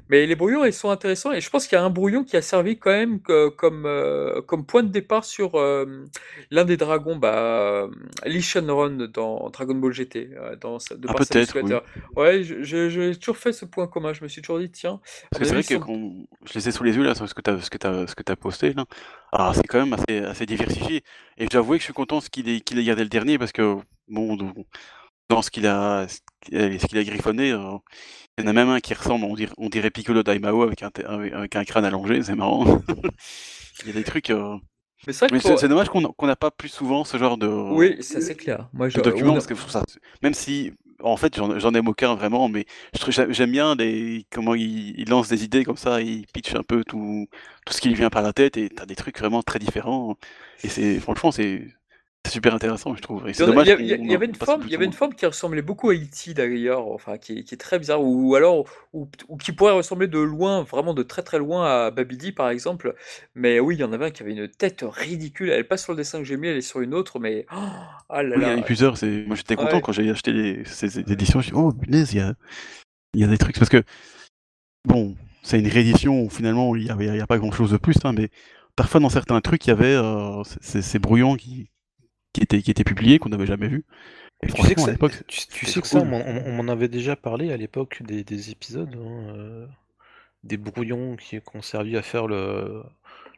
Mais les brouillons, ils sont intéressants et je pense qu'il y a un brouillon qui a servi quand même comme, euh, comme point de départ sur euh, l'un des dragons, bah, Lee Shenron dans Dragon Ball GT, euh, dans de ah, peut-être, Ouais, j'ai toujours fait ce point commun. Je me suis toujours dit, tiens. c'est vrai que je les ai sous les yeux là, sur ce que tu as, ce que as, ce que as posté là. Ah, c'est quand même assez, assez diversifié. Et j'avoue que je suis content qu'il ait, qu'il ait gardé le dernier parce que, bon, dans ce qu'il a, ce qu'il a griffonné, il y en a même un qui ressemble, on dirait, on dirait Piccolo Daimao avec un, avec un crâne allongé, c'est marrant. <laughs> il y a des trucs. Euh, mais c'est dommage qu'on n'a pas plus souvent ce genre de. Oui, ça c'est clair. Moi, je... document, parce que ça, même si, en fait, j'en aime aucun vraiment, mais j'aime bien les, comment il, il, lance des idées comme ça, il pitch un peu tout, tout ce qui lui vient par la tête, et t'as des trucs vraiment très différents. Et c'est, franchement, c'est c'est super intéressant, je trouve. il, y, avait une forme, y avait une forme qui ressemblait beaucoup à E.T. d'ailleurs, enfin qui est, très bizarre, ou alors ou, qui pourrait ressembler de loin, vraiment de très très loin à Babidi par exemple. Mais oui, il y en avait un qui avait une tête ridicule. Elle est pas sur le dessin que j'ai mis, elle est sur une autre, mais oh, ah là là. il y en a plusieurs. Moi j'étais content quand j'ai acheté ces éditions. Je me oh punaise, il y a, il y a des trucs parce que bon, c'est une réédition où finalement il y, avait, il y a pas grand chose de plus, hein, mais parfois dans certains trucs il y avait euh, ces brouillons qui qui était, qui était publié, qu'on n'avait jamais vu. Et tu sais que, ça, tu, sais que ça, on, m'en avait déjà parlé à l'époque des, épisodes, hein, euh, des brouillons qui ont servi à faire le,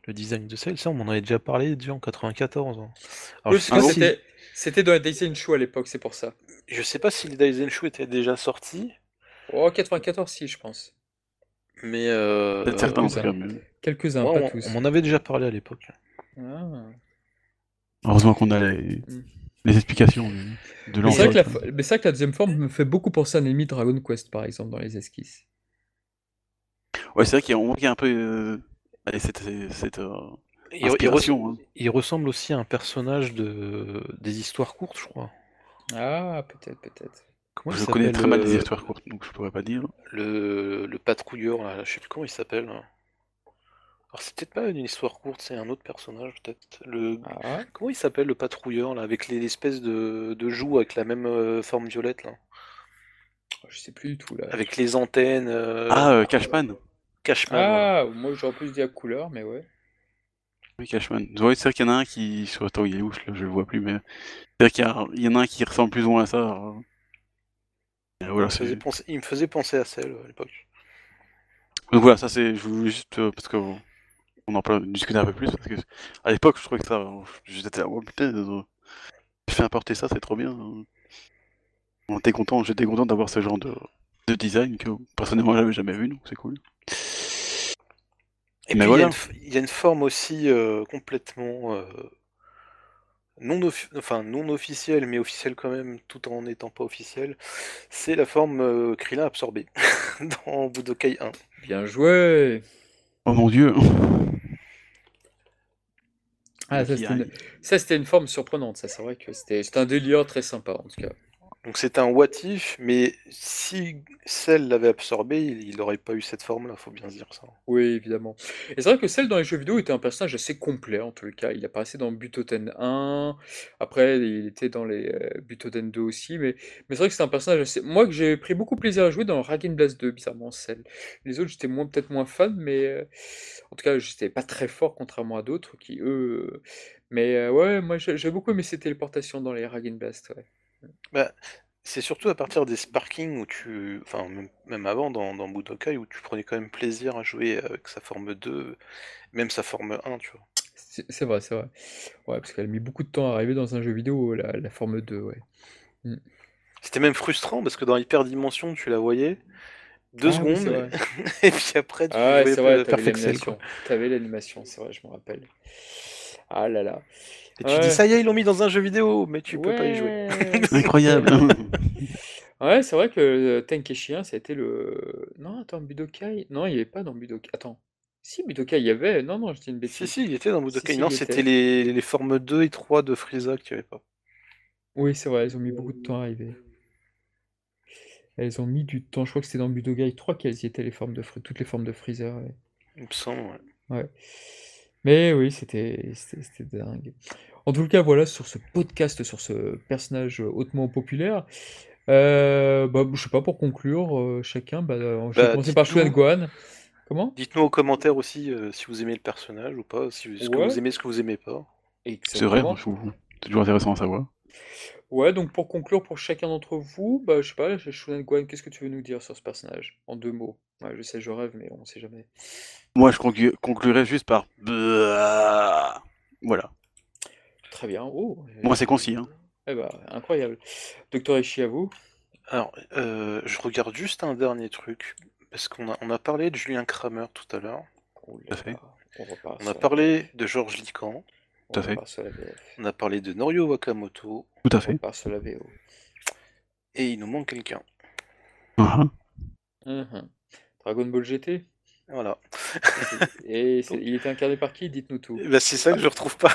le design de celle. Ça, on m'en avait déjà parlé déjà en 94. Hein. Alors, C'était dans les Daisen Show à l'époque, c'est pour ça. Je sais pas si les Daisen Show étaient déjà sortis, Oh, 94, si, je pense. Mais euh, Peut-être certains, Quelques-uns, moi, pas on, tous. on m'en avait déjà parlé à l'époque. Ah. Heureusement qu'on a les, Mm. les explications de, de Mais c'est l'enjeu. vrai, que la, fo- mais c'est vrai que la deuxième forme me fait beaucoup penser à un ennemi Dragon Quest, par exemple, dans les esquisses. Ouais, c'est vrai qu'il y a, on voit qu'il y a un peu euh, allez, cette, cette euh, Il, il hein. il ressemble aussi à un personnage de des histoires courtes, je crois. Ah, peut-être, peut-être. Comment Je connais très mal s'appelle, les euh, histoires courtes, donc je pourrais pas dire. Le, le patrouilleur, là, je sais plus comment il s'appelle. Alors c'est peut-être pas une histoire courte, c'est un autre personnage peut-être. Le... Ah, Comment il s'appelle le patrouilleur là, avec les espèces de, de joues avec la même euh, forme violette là, je sais plus du tout, là. avec les antennes. euh, Ah, euh, Cashman Cashman. Ah, moi j'aurais plus dit à couleur, mais ouais. Oui, Cashman. Ouais, c'est vrai qu'il y en a un qui. Attends, il est où là, Je le vois plus, mais. C'est vrai qu'il y, a- il y en a un qui ressemble plus ou moins à ça. euh. Et il, me faisait penser, il me faisait penser à celle à l'époque. Donc voilà, ça c'est. Je voulais juste. parce que. On en parle, discuter un peu plus. Parce que à l'époque, je trouvais que ça. J'étais oh putain, je fais importer ça, c'est trop bien. hein. On était content, j'étais content d'avoir ce genre de, de design que personnellement j'avais jamais vu, donc c'est cool. Et Mais puis il y a voilà. il y, a une forme aussi euh, complètement euh, non, enfin, non officielle, mais officielle quand même, tout en n'étant pas officielle. C'est la forme euh, Krillin absorbée <laughs> dans Budokai 1. Bien joué Oh mon dieu Ah, ça, c'était une... forme surprenante, ça, c'est vrai que c'était c'était un délire très sympa, en tout cas. Donc c'est un what if, mais si Cell l'avait absorbé, il n'aurait pas eu cette forme-là, faut bien se dire ça. Oui, évidemment. Et c'est vrai que celle dans les jeux vidéo était un personnage assez complet, en tout cas. Il apparaissait dans Butoden 1, après il était dans les euh, Butoden 2 aussi, mais, mais c'est vrai que c'est un personnage assez... Moi, que j'ai pris beaucoup plaisir à jouer dans Raging Blast 2, bizarrement, celle. Les autres, j'étais peut-être moins fan, mais euh, en tout cas, j'étais pas très fort, contrairement à d'autres qui, eux... euh, Mais ouais, moi, j'ai beaucoup aimé ces téléportations dans les Raging Blast, ouais. Bah, c'est surtout à partir des sparkings où tu. Enfin, même, avant dans, dans Budokai, où tu prenais quand même plaisir à jouer avec sa forme 2, même sa forme 1, tu vois. C'est vrai, c'est vrai. Ouais, parce qu'elle a mis beaucoup de temps à arriver dans un jeu vidéo, la, la forme 2, ouais. Mm. C'était même frustrant parce que dans Hyperdimension, tu la voyais deux Ah secondes, <laughs> et puis après, tu Ah voyais c'est vrai, pas- t'avais Perfect Cell, quoi. l'animation. T'avais l'animation, c'est vrai, je me rappelle. Ah là là. Et tu Ouais. dis, ça y est, ils l'ont mis dans un jeu vidéo, mais tu peux pas y jouer. Ouais. <laughs> Incroyable <laughs> Ouais, c'est vrai que euh, Tenkeshi 1, ça a été le... Non, attends, Budokai... Non, il n'y avait pas dans Budokai... Attends. Si, Budokai, il y avait... Non, non, je dis une Si, bêtise. si, il était dans Budokai. si, non, c'était était. les, les formes 2 et 3 de Frieza que tu avais pas. Oui, c'est vrai, ils ont mis beaucoup de temps à arriver. Elles ont mis du temps. Je crois que c'était dans Budokai 3 qu'elles y étaient, les formes de toutes les formes de Freezer. ouais. Il me semble, ouais. Ouais. Mais oui, c'était dingue. En tout cas, voilà, sur ce podcast, sur ce personnage hautement populaire, euh, bah, je sais pas, pour conclure, euh, chacun, bah, euh, je vais Bah, commencer par. Shuan Gohan. Comment? Dites-nous aux commentaires aussi euh, si vous aimez le personnage ou pas, si, ce que vous aimez, ce que vous aimez pas? C'est vrai, c'est toujours intéressant à savoir. Ouais, donc pour conclure, pour chacun d'entre vous, bah, je sais pas, Shuan Gohan, qu'est-ce que tu veux nous dire sur ce personnage? En deux mots? Ouais, je sais, je rêve, mais on sait jamais. Moi, je conclu- conclurai juste par. Voilà. Très bien. Oh, Moi, c'est concis. Hein. eh bah, incroyable. Docteur Ishii, à vous? Alors, euh, je regarde juste un dernier truc, parce qu'on a, on a parlé de Julien Kramer tout à l'heure. Oh Tout à fait. là, on On a parlé de Georges Lican. Tout à fait. On a parlé de Norio Wakamoto. Tout à On fait. sur la VO. Et il nous manque quelqu'un. Mhm. Mhm. Dragon Ball GT? Voilà. <laughs> Et il était incarné par qui? Dites-nous tout. Bah, c'est ça que je retrouve pas.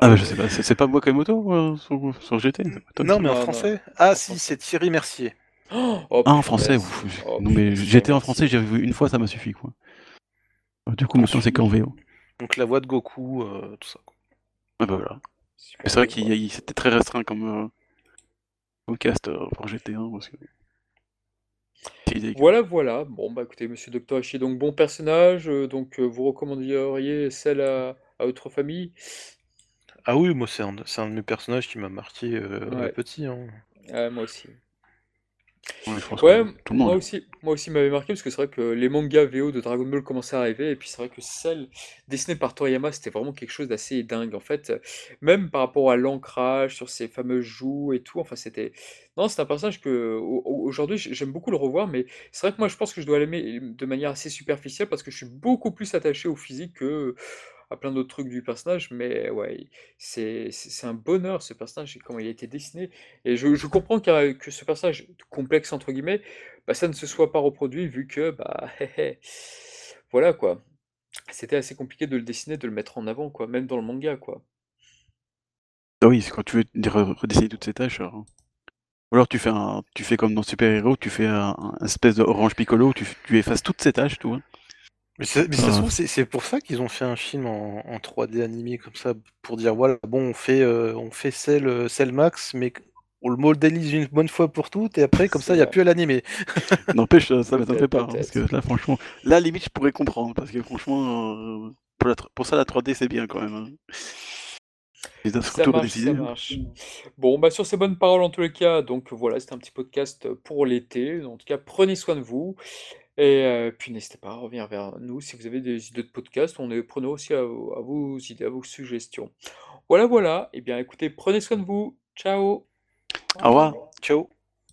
Ah, bah, je sais pas, c'est pas Wakamoto euh, sur, sur GT Non, mais en non. français. Ah, En si, c'est Thierry Mercier. Oh, Ah, en français, ouf, Oh, non mais j'étais en français, j'avais vu une fois, ça m'a suffi quoi. Du coup, maintenant c'est qu'en VO. Donc la voix de Goku, euh, tout ça. quoi. Ah bah voilà. Super c'est vrai qu'il c'était très restreint comme, euh, comme cast euh, pour GT1 parce que. c'est idée, quoi. Voilà, voilà. Bon, bah écoutez, monsieur Docteur Ishii, donc bon personnage. euh, donc euh, vous recommanderiez celle à, à votre famille? Ah oui, moi c'est un, c'est un de mes personnages qui m'a marqué euh, Ouais. petit. hein. Ah, moi aussi. Ouais, je pense Ouais, que tout le monde. moi aussi, moi aussi m'avait marqué parce que c'est vrai que les mangas VO de Dragon Ball commençaient à arriver et puis c'est vrai que celle dessinée par Toriyama, c'était vraiment quelque chose d'assez dingue. En fait, même par rapport à l'ancrage sur ses fameuses joues et tout, enfin c'était non, c'est un personnage que au- au- aujourd'hui j'aime beaucoup le revoir, mais c'est vrai que moi je pense que je dois l'aimer de manière assez superficielle parce que je suis beaucoup plus attaché au physique que à plein d'autres trucs du personnage. Mais ouais, c'est un bonheur ce personnage et comment il a été dessiné. Et je, comprends qu'un- que ce personnage complexe, entre guillemets, bah, ça ne se soit pas reproduit vu que, bah, <laughs> voilà quoi. C'était assez compliqué de le dessiner, de le mettre en avant, quoi, même dans le manga, quoi. Ah oui, c'est quand tu veux re- redessiner toutes ces tâches. alors. Ou alors tu fais tu fais comme dans Super Hero, tu fais un, un espèce de Orange Piccolo, tu, tu effaces toutes ces tâches, tout. hein. Mais, ça- mais ça se Ah. trouve, c'est pour ça qu'ils ont fait un film en, en 3D animé comme ça, pour dire voilà, bon, on fait, euh, on fait Cell, euh, Cell Max, mais on le modélise une bonne fois pour toutes, et après, comme ça, il n'y a plus à l'animer. <laughs> N'empêche, ça m'étonnerait Peut-être, pas. hein, parce que là, franchement, là, limite, je pourrais comprendre. Parce que franchement, euh, pour, la pour ça, la 3D, c'est bien quand même. hein. Ça marche, ça hein. marche. Bon, bah sur ces bonnes paroles en tous les cas, donc voilà, c'était un petit podcast pour l'été. En tout cas, prenez soin de vous. Et euh, puis n'hésitez pas à revenir vers nous si vous avez des idées de podcast. On est preneurs aussi à, vos- à vos idées, à vos suggestions. Voilà, voilà. Eh bien, écoutez, prenez soin de vous. Ciao. Au revoir. Ciao